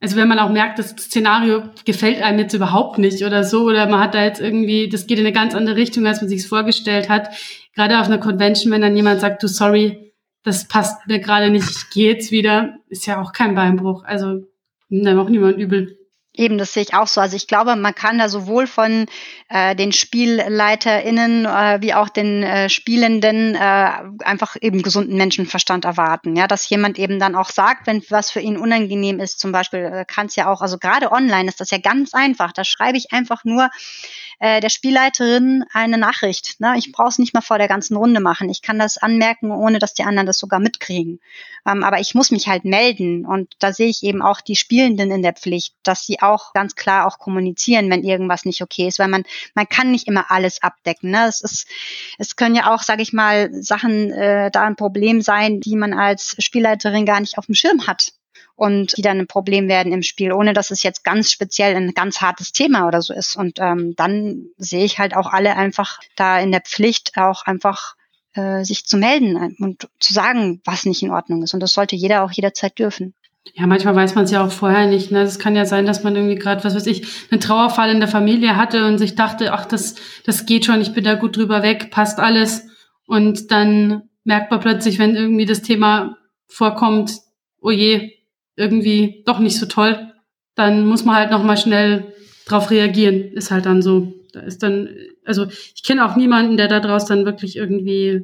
Speaker 1: also wenn man auch merkt, das Szenario gefällt einem jetzt überhaupt nicht oder so, oder man hat da jetzt irgendwie, das geht in eine ganz andere Richtung, als man sich es vorgestellt hat. Gerade auf einer Convention, wenn dann jemand sagt, du sorry, das passt mir gerade nicht, ich gehe jetzt wieder, ist ja auch kein Beinbruch. Also nimmt einem auch niemand übel.
Speaker 4: Eben, das sehe ich auch so. Also ich glaube, man kann da sowohl von äh, den SpielleiterInnen äh, wie auch den äh, Spielenden äh, einfach eben gesunden Menschenverstand erwarten. Ja, dass jemand eben dann auch sagt, wenn was für ihn unangenehm ist, zum Beispiel äh, kann es ja auch, also gerade online ist das ja ganz einfach. Da schreibe ich einfach nur äh, der Spielleiterin eine Nachricht. Ne? Ich brauche es nicht mal vor der ganzen Runde machen. Ich kann das anmerken, ohne dass die anderen das sogar mitkriegen. Ähm, aber ich muss mich halt melden und da sehe ich eben auch die Spielenden in der Pflicht, dass sie auch ganz klar auch kommunizieren, wenn irgendwas nicht okay ist, weil man man kann nicht immer alles abdecken. Ne? Es ist es können ja auch, sage ich mal, Sachen äh, da ein Problem sein, die man als Spielleiterin gar nicht auf dem Schirm hat und die dann ein Problem werden im Spiel, ohne dass es jetzt ganz speziell ein ganz hartes Thema oder so ist. Und ähm, dann sehe ich halt auch alle einfach da in der Pflicht, auch einfach äh, sich zu melden und zu sagen, was nicht in Ordnung ist. Und das sollte jeder auch jederzeit dürfen.
Speaker 1: Ja, manchmal weiß man es ja auch vorher nicht. Ne? Es kann ja sein, dass man irgendwie gerade, was weiß ich, einen Trauerfall in der Familie hatte und sich dachte, ach, das, das geht schon, ich bin da gut drüber weg, passt alles. Und dann merkt man plötzlich, wenn irgendwie das Thema vorkommt, oh je, irgendwie doch nicht so toll, dann muss man halt nochmal schnell drauf reagieren. Ist halt dann so. Da ist dann, also ich kenne auch niemanden, der daraus dann wirklich irgendwie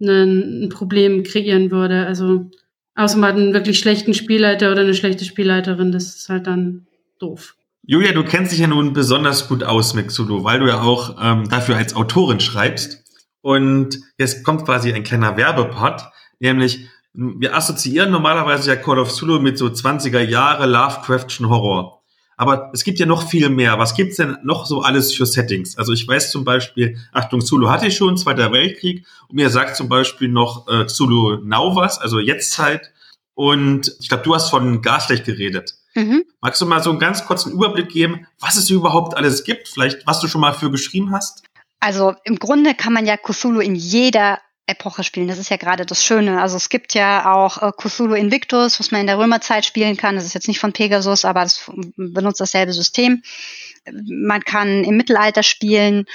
Speaker 1: ein, ein Problem kreieren würde. Also außer man hat einen wirklich schlechten Spielleiter oder eine schlechte Spielleiterin, das ist halt dann doof.
Speaker 2: Julia, du kennst dich ja nun besonders gut aus mit Xulu, weil du ja auch ähm, dafür als Autorin schreibst. Und jetzt kommt quasi ein kleiner Werbepart, nämlich wir assoziieren normalerweise ja Call of Zulu mit so 20er Jahre Lovecraftschen Horror. Aber es gibt ja noch viel mehr. Was gibt's denn noch so alles für Settings? Also ich weiß zum Beispiel, Achtung, Zulu hatte ich schon, Zweiter Weltkrieg. Und mir sagt zum Beispiel noch äh, Zulu Now was, also Jetztzeit. Und ich glaube, du hast von Gaslicht geredet. Mhm. Magst du mal so einen ganz kurzen Überblick geben, was es überhaupt alles gibt? Vielleicht, was du schon mal für geschrieben hast?
Speaker 4: Also im Grunde kann man ja Cthulhu in jeder Epoche spielen. Das ist ja gerade das Schöne. Also es gibt ja auch äh, Cthulhu Invictus, was man in der Römerzeit spielen kann. Das ist jetzt nicht von Pegasus, aber das benutzt dasselbe System. Man kann im Mittelalter spielen.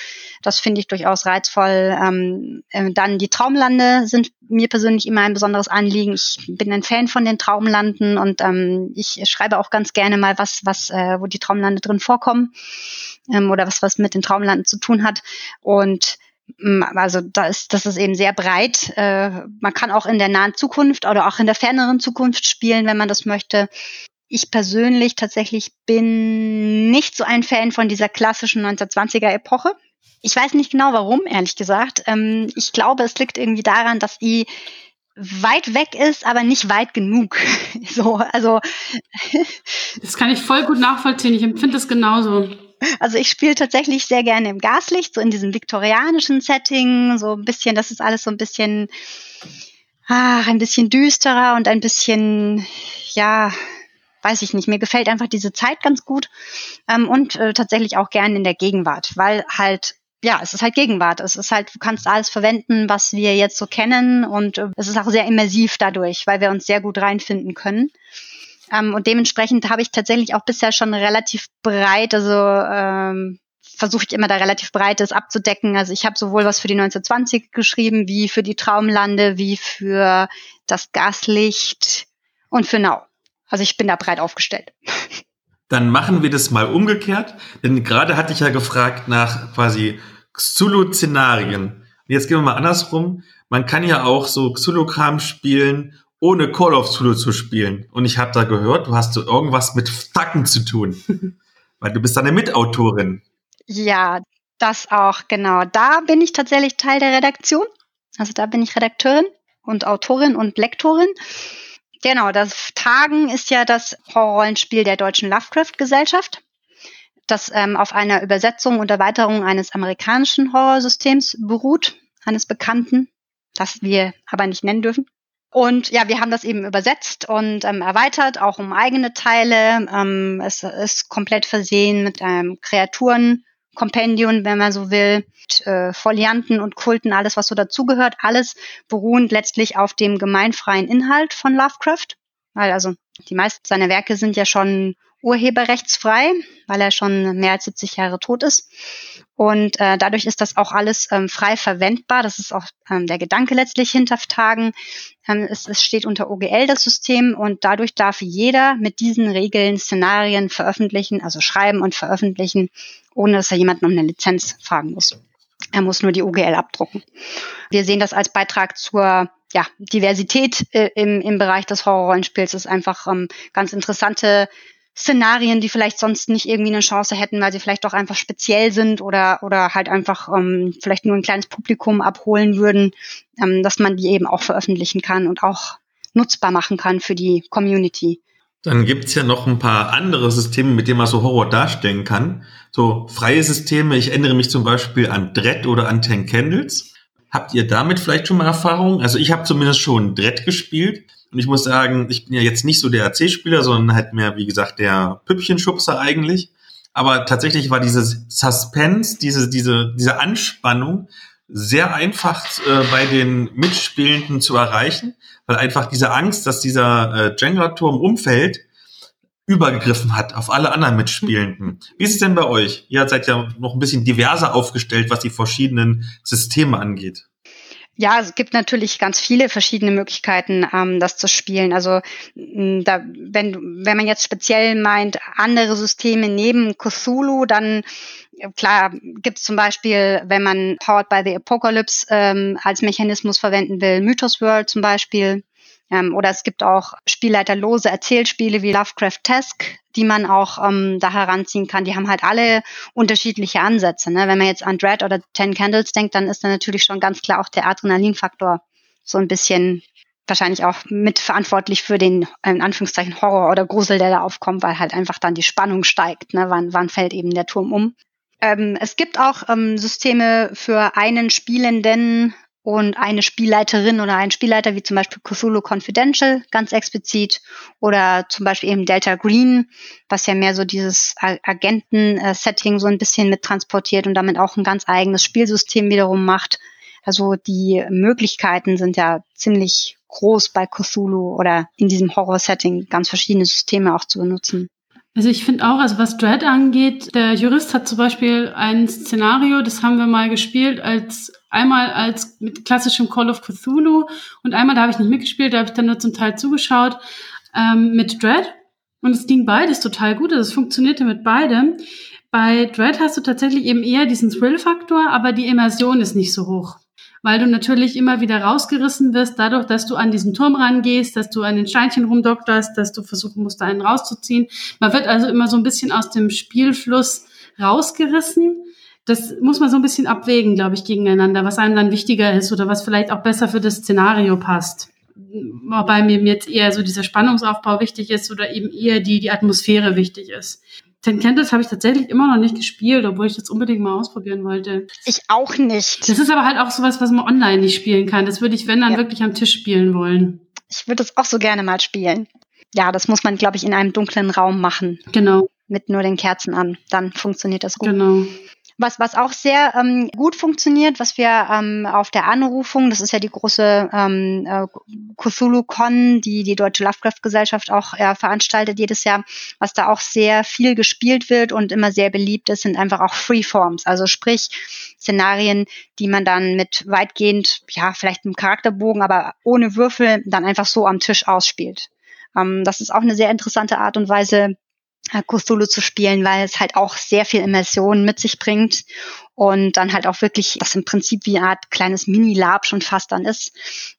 Speaker 4: Das finde ich durchaus reizvoll. Ähm, äh, dann die Traumlande sind mir persönlich immer ein besonderes Anliegen. Ich bin ein Fan von den Traumlanden und ähm, ich schreibe auch ganz gerne mal was, was, äh, wo die Traumlande drin vorkommen ähm, oder was was mit den Traumlanden zu tun hat. Und Also da ist, das ist eben sehr breit. Äh, man kann auch in der nahen Zukunft oder auch in der ferneren Zukunft spielen, wenn man das möchte. Ich persönlich tatsächlich bin nicht so ein Fan von dieser klassischen 1920er Epoche. Ich weiß nicht genau warum, ehrlich gesagt. Ähm, ich glaube, es liegt irgendwie daran, dass die weit weg ist, aber nicht weit genug. [LAUGHS] so, also.
Speaker 1: das kann ich voll gut nachvollziehen. Ich empfinde das genauso.
Speaker 4: Also ich spiele tatsächlich sehr gerne im Gaslicht, so in diesem viktorianischen Setting, so ein bisschen, das ist alles so ein bisschen, ah, ein bisschen düsterer und ein bisschen, ja, weiß ich nicht, mir gefällt einfach diese Zeit ganz gut ähm, und äh, tatsächlich auch gerne in der Gegenwart, weil halt ja, es ist halt Gegenwart. Es ist halt, du kannst alles verwenden, was wir jetzt so kennen und äh, es ist auch sehr immersiv dadurch, weil wir uns sehr gut reinfinden können. Ähm, und dementsprechend habe ich tatsächlich auch bisher schon relativ breit, also ähm, versuche ich immer da relativ breites abzudecken. Also ich habe sowohl was für die 1920 geschrieben, wie für die Traumlande, wie für das Gaslicht und für Now. Also ich bin da breit aufgestellt. [LAUGHS]
Speaker 2: Dann machen wir das mal umgekehrt, denn gerade hatte ich ja gefragt nach quasi Xulu-Szenarien. Jetzt gehen wir mal andersrum. Man kann ja auch so Xulu-Kram spielen, ohne Call of Xulu zu spielen. Und ich habe da gehört, du hast so irgendwas mit Tacken zu tun. [LAUGHS] Weil du bist eine Mitautorin.
Speaker 4: Ja, das auch, genau. Da bin ich tatsächlich Teil der Redaktion. Also da bin ich Redakteurin und Autorin und Lektorin. Genau, das Tagen ist ja das Horrorrollenspiel der Deutschen Lovecraft-Gesellschaft, das ähm, auf einer Übersetzung und Erweiterung eines amerikanischen Horrorsystems beruht, eines bekannten, das wir aber nicht nennen dürfen. Und ja, wir haben das eben übersetzt und ähm, erweitert, auch um eigene Teile. Ähm, es ist komplett versehen mit einem Kreaturen, Kompendium, wenn man so will, äh, Folianten und Kulten, alles, was so dazugehört, alles beruhend letztlich auf dem gemeinfreien Inhalt von Lovecraft. Weil also die meisten seiner Werke sind ja schon urheberrechtsfrei, weil er schon mehr als 70 Jahre tot ist. Und äh, dadurch ist das auch alles ähm, frei verwendbar. Das ist auch ähm, der Gedanke letztlich hinter Tagen. Ähm, es, es steht unter OGL das System und dadurch darf jeder mit diesen Regeln Szenarien veröffentlichen, also schreiben und veröffentlichen, ohne dass er jemanden um eine Lizenz fragen muss. Er muss nur die OGL abdrucken. Wir sehen das als Beitrag zur ja, Diversität äh, im, im Bereich des Horrorrollenspiels. Es ist einfach ähm, ganz interessante Szenarien, die vielleicht sonst nicht irgendwie eine Chance hätten, weil sie vielleicht doch einfach speziell sind oder, oder halt einfach ähm, vielleicht nur ein kleines Publikum abholen würden, ähm, dass man die eben auch veröffentlichen kann und auch nutzbar machen kann für die Community.
Speaker 2: Dann gibt's ja noch ein paar andere Systeme, mit denen man so Horror darstellen kann. So freie Systeme, ich erinnere mich zum Beispiel an Dread oder an Ten Candles. Habt ihr damit vielleicht schon mal Erfahrung? Also ich habe zumindest schon Dread gespielt. Und ich muss sagen, ich bin ja jetzt nicht so der AC-Spieler, sondern halt mehr, wie gesagt, der Püppchenschubser eigentlich. Aber tatsächlich war dieses Suspense, diese, diese, diese Anspannung sehr einfach äh, bei den Mitspielenden zu erreichen, weil einfach diese Angst, dass dieser äh, Jenga-Turm umfällt, übergegriffen hat auf alle anderen Mitspielenden. Wie ist es denn bei euch? Ihr seid ja noch ein bisschen diverser aufgestellt, was die verschiedenen Systeme angeht.
Speaker 4: Ja, es gibt natürlich ganz viele verschiedene Möglichkeiten, ähm, das zu spielen. Also da, wenn, wenn man jetzt speziell meint, andere Systeme neben Cthulhu, dann klar gibt es zum Beispiel, wenn man Powered by the Apocalypse ähm, als Mechanismus verwenden will, Mythos World zum Beispiel. Ähm, oder es gibt auch spielleiterlose Erzählspiele wie Lovecraft Task, die man auch ähm, da heranziehen kann. Die haben halt alle unterschiedliche Ansätze. Ne? Wenn man jetzt an Dread oder Ten Candles denkt, dann ist da natürlich schon ganz klar auch der Adrenalinfaktor so ein bisschen wahrscheinlich auch mitverantwortlich für den, in Anführungszeichen, Horror oder Grusel, der da aufkommt, weil halt einfach dann die Spannung steigt. Ne? Wann, wann fällt eben der Turm um? Ähm, es gibt auch ähm, Systeme für einen Spielenden, und eine Spielleiterin oder ein Spielleiter, wie zum Beispiel Cthulhu Confidential, ganz explizit, oder zum Beispiel eben Delta Green, was ja mehr so dieses Agenten-Setting so ein bisschen mit transportiert und damit auch ein ganz eigenes Spielsystem wiederum macht. Also die Möglichkeiten sind ja ziemlich groß bei Cthulhu oder in diesem Horror-Setting ganz verschiedene Systeme auch zu benutzen.
Speaker 1: Also ich finde auch, also was Dread angeht, der Jurist hat zum Beispiel ein Szenario, das haben wir mal gespielt als einmal als mit klassischem Call of Cthulhu und einmal, da habe ich nicht mitgespielt, da habe ich dann nur zum Teil zugeschaut, ähm, mit Dread. Und es ging beides total gut, also es funktionierte mit beidem. Bei Dread hast du tatsächlich eben eher diesen Thrill-Faktor, aber die Immersion ist nicht so hoch. Weil du natürlich immer wieder rausgerissen wirst, dadurch, dass du an diesen Turm rangehst, dass du an den Steinchen rumdokterst, dass du versuchen musst, einen rauszuziehen. Man wird also immer so ein bisschen aus dem Spielfluss rausgerissen. Das muss man so ein bisschen abwägen, glaube ich, gegeneinander, was einem dann wichtiger ist oder was vielleicht auch besser für das Szenario passt. Wobei mir jetzt eher so dieser Spannungsaufbau wichtig ist oder eben eher die, die Atmosphäre wichtig ist. Ten Candles habe ich tatsächlich immer noch nicht gespielt, obwohl ich das unbedingt mal ausprobieren wollte.
Speaker 4: Ich auch nicht.
Speaker 1: Das ist aber halt auch sowas, was man online nicht spielen kann. Das würde ich, wenn dann ja. wirklich am Tisch spielen wollen.
Speaker 4: Ich würde es auch so gerne mal spielen. Ja, das muss man, glaube ich, in einem dunklen Raum machen.
Speaker 1: Genau.
Speaker 4: Mit nur den Kerzen an. Dann funktioniert das gut.
Speaker 1: Genau.
Speaker 4: Was, was auch sehr ähm, gut funktioniert, was wir ähm, auf der Anrufung, das ist ja die große ähm, äh, Cthulhu-Con, die die Deutsche Lovecraft-Gesellschaft auch äh, veranstaltet jedes Jahr, was da auch sehr viel gespielt wird und immer sehr beliebt ist, sind einfach auch Freeforms, also sprich Szenarien, die man dann mit weitgehend, ja, vielleicht einem Charakterbogen, aber ohne Würfel dann einfach so am Tisch ausspielt. Ähm, das ist auch eine sehr interessante Art und Weise, Cthulhu zu spielen, weil es halt auch sehr viel Immersion mit sich bringt und dann halt auch wirklich das im Prinzip wie eine Art kleines Mini-Lab schon fast dann ist,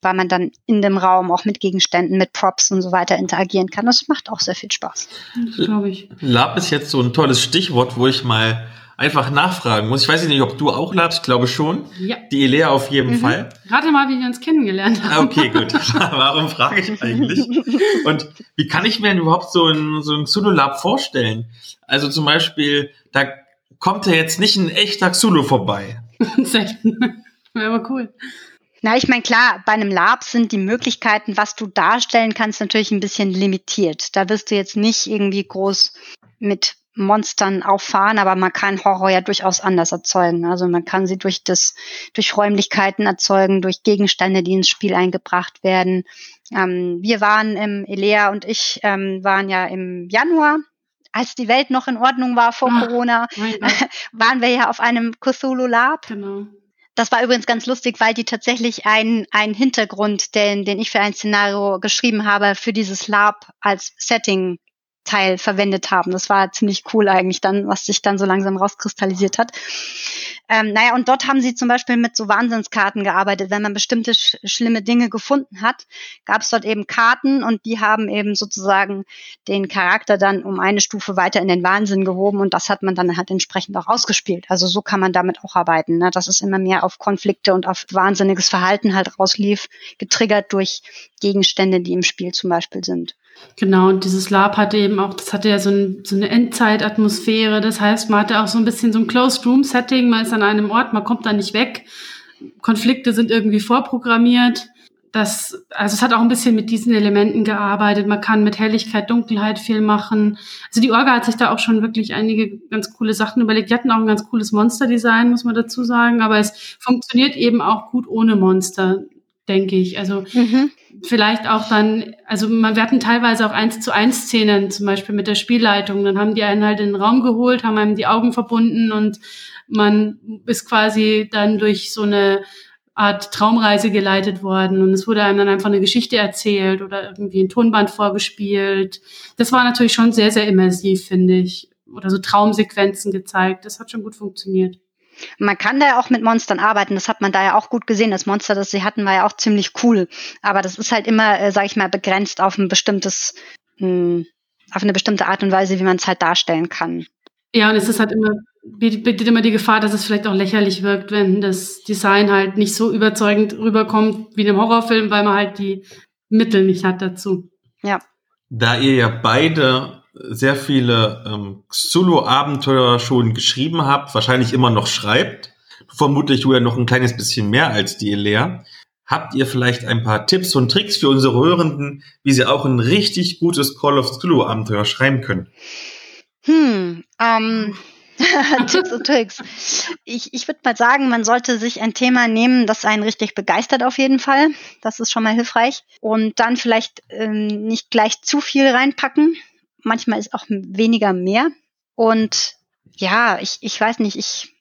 Speaker 4: weil man dann in dem Raum auch mit Gegenständen, mit Props und so weiter interagieren kann. Das macht auch sehr viel Spaß.
Speaker 2: glaube ich. Lab ist jetzt so ein tolles Stichwort, wo ich mal einfach nachfragen muss. Ich weiß nicht, ob du auch labst, ich glaube schon.
Speaker 1: Ja.
Speaker 2: Die Elea auf jeden mhm. Fall.
Speaker 1: Rate mal, wie wir uns kennengelernt haben.
Speaker 2: Ah, okay, gut. [LAUGHS] [LAUGHS] Warum frage ich eigentlich? Und wie kann ich mir denn überhaupt so ein, so ein Zulu-Lab vorstellen? Also zum Beispiel, da kommt ja jetzt nicht ein echter Zulu vorbei. [LAUGHS]
Speaker 1: Selten. Wäre aber cool.
Speaker 4: Na, ich meine, klar, bei einem Lab sind die Möglichkeiten, was du darstellen kannst, natürlich ein bisschen limitiert. Da wirst du jetzt nicht irgendwie groß mit Monstern auffahren, aber man kann Horror ja durchaus anders erzeugen. Also man kann sie durch das, durch Räumlichkeiten erzeugen, durch Gegenstände, die ins Spiel eingebracht werden. Ähm, wir waren im, Elea und ich ähm, waren ja im Januar als die Welt noch in Ordnung war vor Ach, Corona, [LAUGHS] waren wir ja auf einem Cthulhu Lab.
Speaker 1: Genau.
Speaker 4: Das war übrigens ganz lustig, weil die tatsächlich einen, einen Hintergrund, den, den ich für ein Szenario geschrieben habe, für dieses Lab als Setting Teil verwendet haben. Das war ziemlich cool eigentlich dann, was sich dann so langsam rauskristallisiert hat. Ähm, naja, und dort haben sie zum Beispiel mit so Wahnsinnskarten gearbeitet. Wenn man bestimmte sch schlimme Dinge gefunden hat, gab es dort eben Karten und die haben eben sozusagen den Charakter dann um eine Stufe weiter in den Wahnsinn gehoben und das hat man dann halt entsprechend auch ausgespielt. Also so kann man damit auch arbeiten, ne? dass es immer mehr auf Konflikte und auf wahnsinniges Verhalten halt rauslief, getriggert durch Gegenstände, die im Spiel zum Beispiel sind.
Speaker 1: Genau, und dieses Lab hatte eben auch, das hatte ja so, ein, so eine Endzeitatmosphäre. Das heißt, man hatte auch so ein bisschen so ein Closed-Room-Setting. Man ist an einem Ort, man kommt da nicht weg. Konflikte sind irgendwie vorprogrammiert. Das, also es hat auch ein bisschen mit diesen Elementen gearbeitet. Man kann mit Helligkeit, Dunkelheit viel machen. Also die Orga hat sich da auch schon wirklich einige ganz coole Sachen überlegt. Die hatten auch ein ganz cooles Monster-Design, muss man dazu sagen. Aber es funktioniert eben auch gut ohne Monster denke ich. Also mhm. Vielleicht auch dann, also man, wir hatten teilweise auch eins zu eins Szenen, zum Beispiel mit der Spielleitung. Dann haben die einen halt in den Raum geholt, haben einem die Augen verbunden und man ist quasi dann durch so eine Art Traumreise geleitet worden und es wurde einem dann einfach eine Geschichte erzählt oder irgendwie ein Tonband vorgespielt. Das war natürlich schon sehr, sehr immersiv, finde ich. Oder so Traumsequenzen gezeigt. Das hat schon gut funktioniert.
Speaker 4: Man kann da ja auch mit Monstern arbeiten, das hat man da ja auch gut gesehen. Das Monster, das sie hatten, war ja auch ziemlich cool. Aber das ist halt immer, äh, sag ich mal, begrenzt auf ein bestimmtes, mh, hm, auf eine bestimmte Art und Weise, wie man es halt darstellen kann.
Speaker 1: Ja, und es ist halt immer, bietet immer die Gefahr, dass es vielleicht auch lächerlich wirkt, wenn das Design halt nicht so überzeugend rüberkommt wie in einem Horrorfilm, weil man halt die Mittel nicht hat dazu.
Speaker 4: Ja.
Speaker 2: Da ihr ja beide sehr viele ähm, Solo-Abenteuer schon geschrieben habt, wahrscheinlich immer noch schreibt, vermutlich Julia noch ein kleines bisschen mehr als die Lea. Habt ihr vielleicht ein paar Tipps und Tricks für unsere Hörenden, wie sie auch ein richtig gutes Call of Cthulhu Abenteuer schreiben können?
Speaker 4: Hm, ähm, [LAUGHS] Tipps und Tricks. Ich, ich würde mal sagen, man sollte sich ein Thema nehmen, das einen richtig begeistert auf jeden Fall. Das ist schon mal hilfreich. Und dann vielleicht ähm, nicht gleich zu viel reinpacken, manchmal ist auch weniger mehr. Und ja, ich, ich weiß nicht, ich,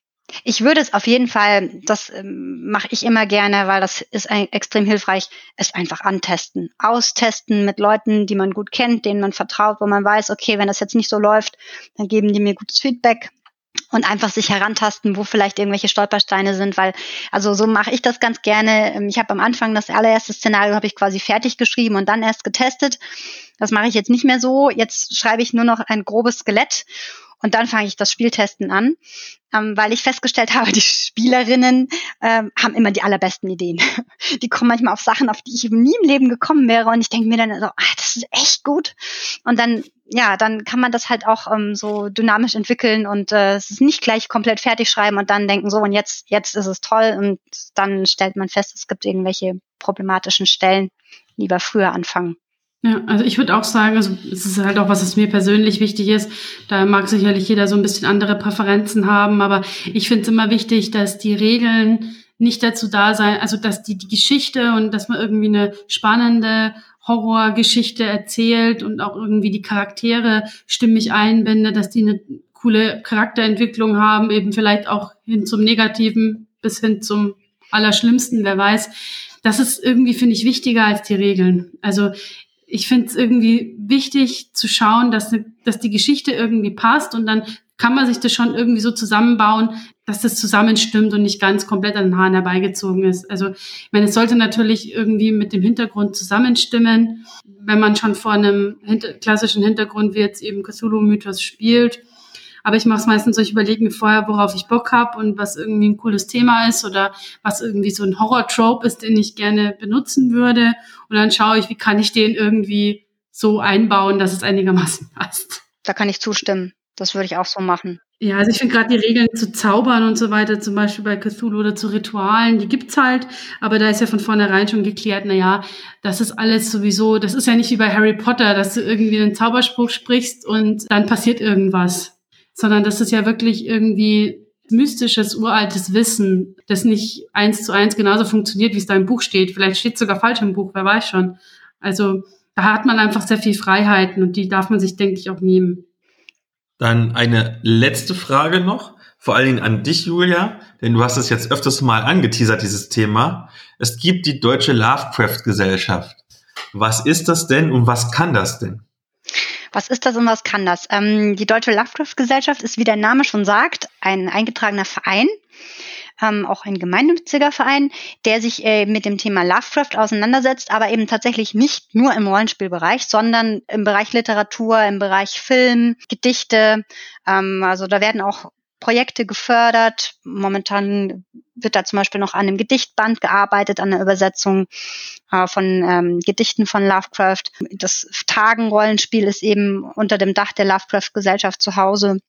Speaker 4: ich würde es auf jeden Fall, das ähm, mache ich immer gerne, weil das ist ein, extrem hilfreich, es einfach antesten. Austesten mit Leuten, die man gut kennt, denen man vertraut, wo man weiß, okay, wenn das jetzt nicht so läuft, dann geben die mir gutes Feedback. Und einfach sich herantasten, wo vielleicht irgendwelche Stolpersteine sind, weil also so mache ich das ganz gerne. Ähm, ich habe am Anfang das allererste Szenario habe ich quasi fertig geschrieben und dann erst getestet. Das mache ich jetzt nicht mehr so. Jetzt schreibe ich nur noch ein grobes Skelett und dann fange ich das Spieltesten an, ähm, weil ich festgestellt [LAUGHS] habe, die Spielerinnen ähm, haben immer die allerbesten Ideen. [LAUGHS] Die kommen manchmal auf Sachen, auf die ich nie im Leben gekommen wäre. Und ich denke mir dann so, ah, das ist echt gut. Und dann, ja, dann kann man das halt auch ähm, so dynamisch entwickeln und äh, es ist nicht gleich komplett fertig schreiben und dann denken so, und jetzt, jetzt ist es toll. Und dann stellt man fest, es gibt irgendwelche problematischen Stellen. Lieber früher anfangen.
Speaker 1: Ja, also ich würde auch sagen, also es ist halt auch was, was mir persönlich wichtig ist. Da mag sicherlich jeder so ein bisschen andere Präferenzen haben, aber ich finde es immer wichtig, dass die Regeln nicht dazu da sein, also dass die, die Geschichte und dass man irgendwie eine spannende Horrorgeschichte erzählt und auch irgendwie die Charaktere stimmig einbindet, dass die eine coole Charakterentwicklung haben, eben vielleicht auch hin zum Negativen bis hin zum Allerschlimmsten, wer weiß. Das ist irgendwie, finde ich, wichtiger als die Regeln. Also ich finde es irgendwie wichtig zu schauen, dass, ne, dass die Geschichte irgendwie passt und dann kann man sich das schon irgendwie so zusammenbauen, dass das zusammenstimmt und nicht ganz komplett an den Haaren herbeigezogen ist. Also, ich meine, es sollte natürlich irgendwie mit dem Hintergrund zusammenstimmen. Wenn man schon vor einem hinter klassischen Hintergrund wie jetzt eben Cthulhu-Mythos spielt, aber ich mache es meistens so, ich überlege mir vorher, worauf ich Bock habe und was irgendwie ein cooles Thema ist oder was irgendwie so ein Horror-Trope ist, den ich gerne benutzen würde. Und dann schaue ich, wie kann ich den irgendwie so einbauen, dass es einigermaßen [LAUGHS] passt.
Speaker 4: Da kann ich zustimmen. Das würde ich auch so machen.
Speaker 1: Ja, also ich finde gerade die Regeln zu Zaubern und so weiter, zum Beispiel bei Cthulhu oder zu Ritualen, die gibt's halt, aber da ist ja von vornherein schon geklärt, na ja, das ist alles sowieso, das ist ja nicht wie bei Harry Potter, dass du irgendwie einen Zauberspruch sprichst und dann passiert irgendwas sondern das ist ja wirklich irgendwie mystisches, uraltes Wissen, das nicht eins zu eins genauso funktioniert, wie es da im Buch steht. Vielleicht steht es sogar falsch im Buch, wer weiß schon. Also da hat man einfach sehr viel Freiheiten und die darf man sich, denke ich, auch nehmen.
Speaker 2: Dann eine letzte Frage noch, vor allen Dingen an dich, Julia, denn du hast es jetzt öfters mal angeteasert, dieses Thema. Es gibt die Deutsche Lovecraft-Gesellschaft. Was ist das denn und was kann das denn?
Speaker 4: Was ist das und was kann das? Ähm, die Deutsche Lovecraft-Gesellschaft ist, wie der Name schon sagt, ein eingetragener Verein. Ähm, auch ein gemeinnütziger Verein, der sich äh, mit dem Thema Lovecraft auseinandersetzt, aber eben tatsächlich nicht nur im Rollenspielbereich, sondern im Bereich Literatur, im Bereich Film, Gedichte. Ähm, also da werden auch Projekte gefördert. Momentan wird da zum Beispiel noch an einem Gedichtband gearbeitet, an der Übersetzung äh, von ähm, Gedichten von Lovecraft. Das Tagenrollenspiel ist eben unter dem Dach der Lovecraft-Gesellschaft zu Hause.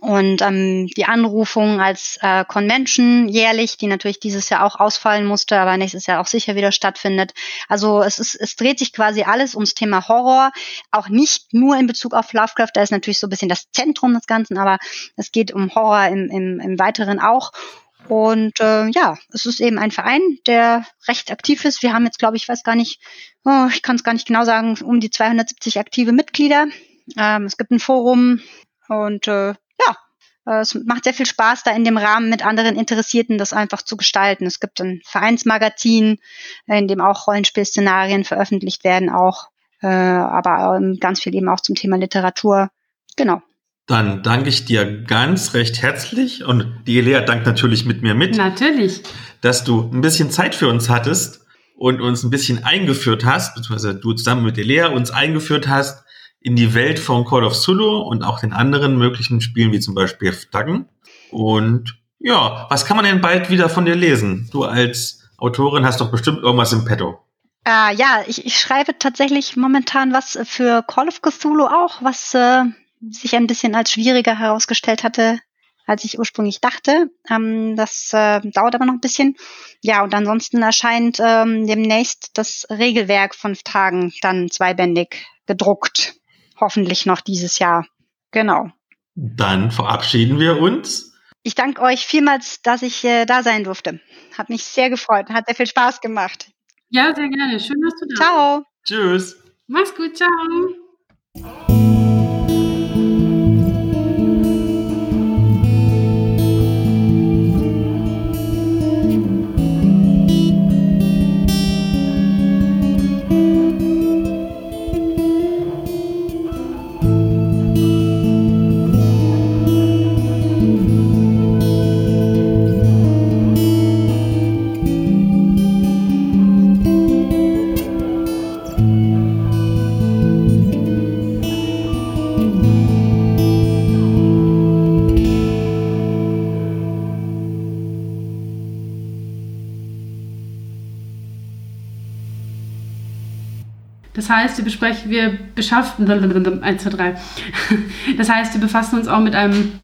Speaker 4: Und ähm, die Anrufung als äh, Convention jährlich, die natürlich dieses Jahr auch ausfallen musste, aber nächstes Jahr auch sicher wieder stattfindet. Also es ist, es dreht sich quasi alles ums Thema Horror, auch nicht nur in Bezug auf Lovecraft, da ist natürlich so ein bisschen das Zentrum des Ganzen, aber es geht um Horror im, im, im Weiteren auch. Und äh, ja, es ist eben ein Verein, der recht aktiv ist. Wir haben jetzt, glaube ich, weiß gar nicht, oh, ich kann es gar nicht genau sagen, um die 270 aktive Mitglieder. Ähm, es gibt ein Forum und äh, äh, es macht sehr viel Spaß, da in dem Rahmen mit anderen Interessierten das einfach zu gestalten. Es gibt ein Vereinsmagazin, in dem auch Rollenspielszenarien veröffentlicht werden, auch, äh, aber ähm, ganz viel eben auch zum Thema Literatur. Genau.
Speaker 2: Dann danke ich dir ganz recht herzlich und die Elea dankt natürlich mit mir mit.
Speaker 1: Natürlich.
Speaker 2: Dass du ein bisschen Zeit für uns hattest und uns ein bisschen eingeführt hast, beziehungsweise du zusammen mit Elea uns eingeführt hast in die Welt von Call of Zulu und auch den anderen möglichen Spielen, wie zum Beispiel Daggen. Und ja, was kann man denn bald wieder von dir lesen? Du als Autorin hast doch bestimmt irgendwas im Petto.
Speaker 4: Äh, ja, ich, ich schreibe tatsächlich momentan was für Call of Cthulhu auch, was äh, sich ein bisschen als schwieriger herausgestellt hatte, als ich ursprünglich dachte. Ähm, das äh, dauert aber noch ein bisschen. Ja, und ansonsten erscheint ähm, demnächst das Regelwerk fünf Tagen dann zweibändig gedruckt. Hoffentlich noch dieses Jahr. Genau.
Speaker 2: Dann verabschieden wir uns.
Speaker 4: Ich danke euch vielmals, dass ich äh, da sein durfte. Hat mich sehr gefreut, hat sehr viel Spaß gemacht.
Speaker 1: Ja, sehr gerne. Schön, dass du da
Speaker 4: bist. Ciao.
Speaker 2: Tschüss.
Speaker 1: Mach's gut, ciao. Das heißt, wir besprechen, wir beschaffen, 1, 2, 3. Das heißt, wir befassen uns auch mit einem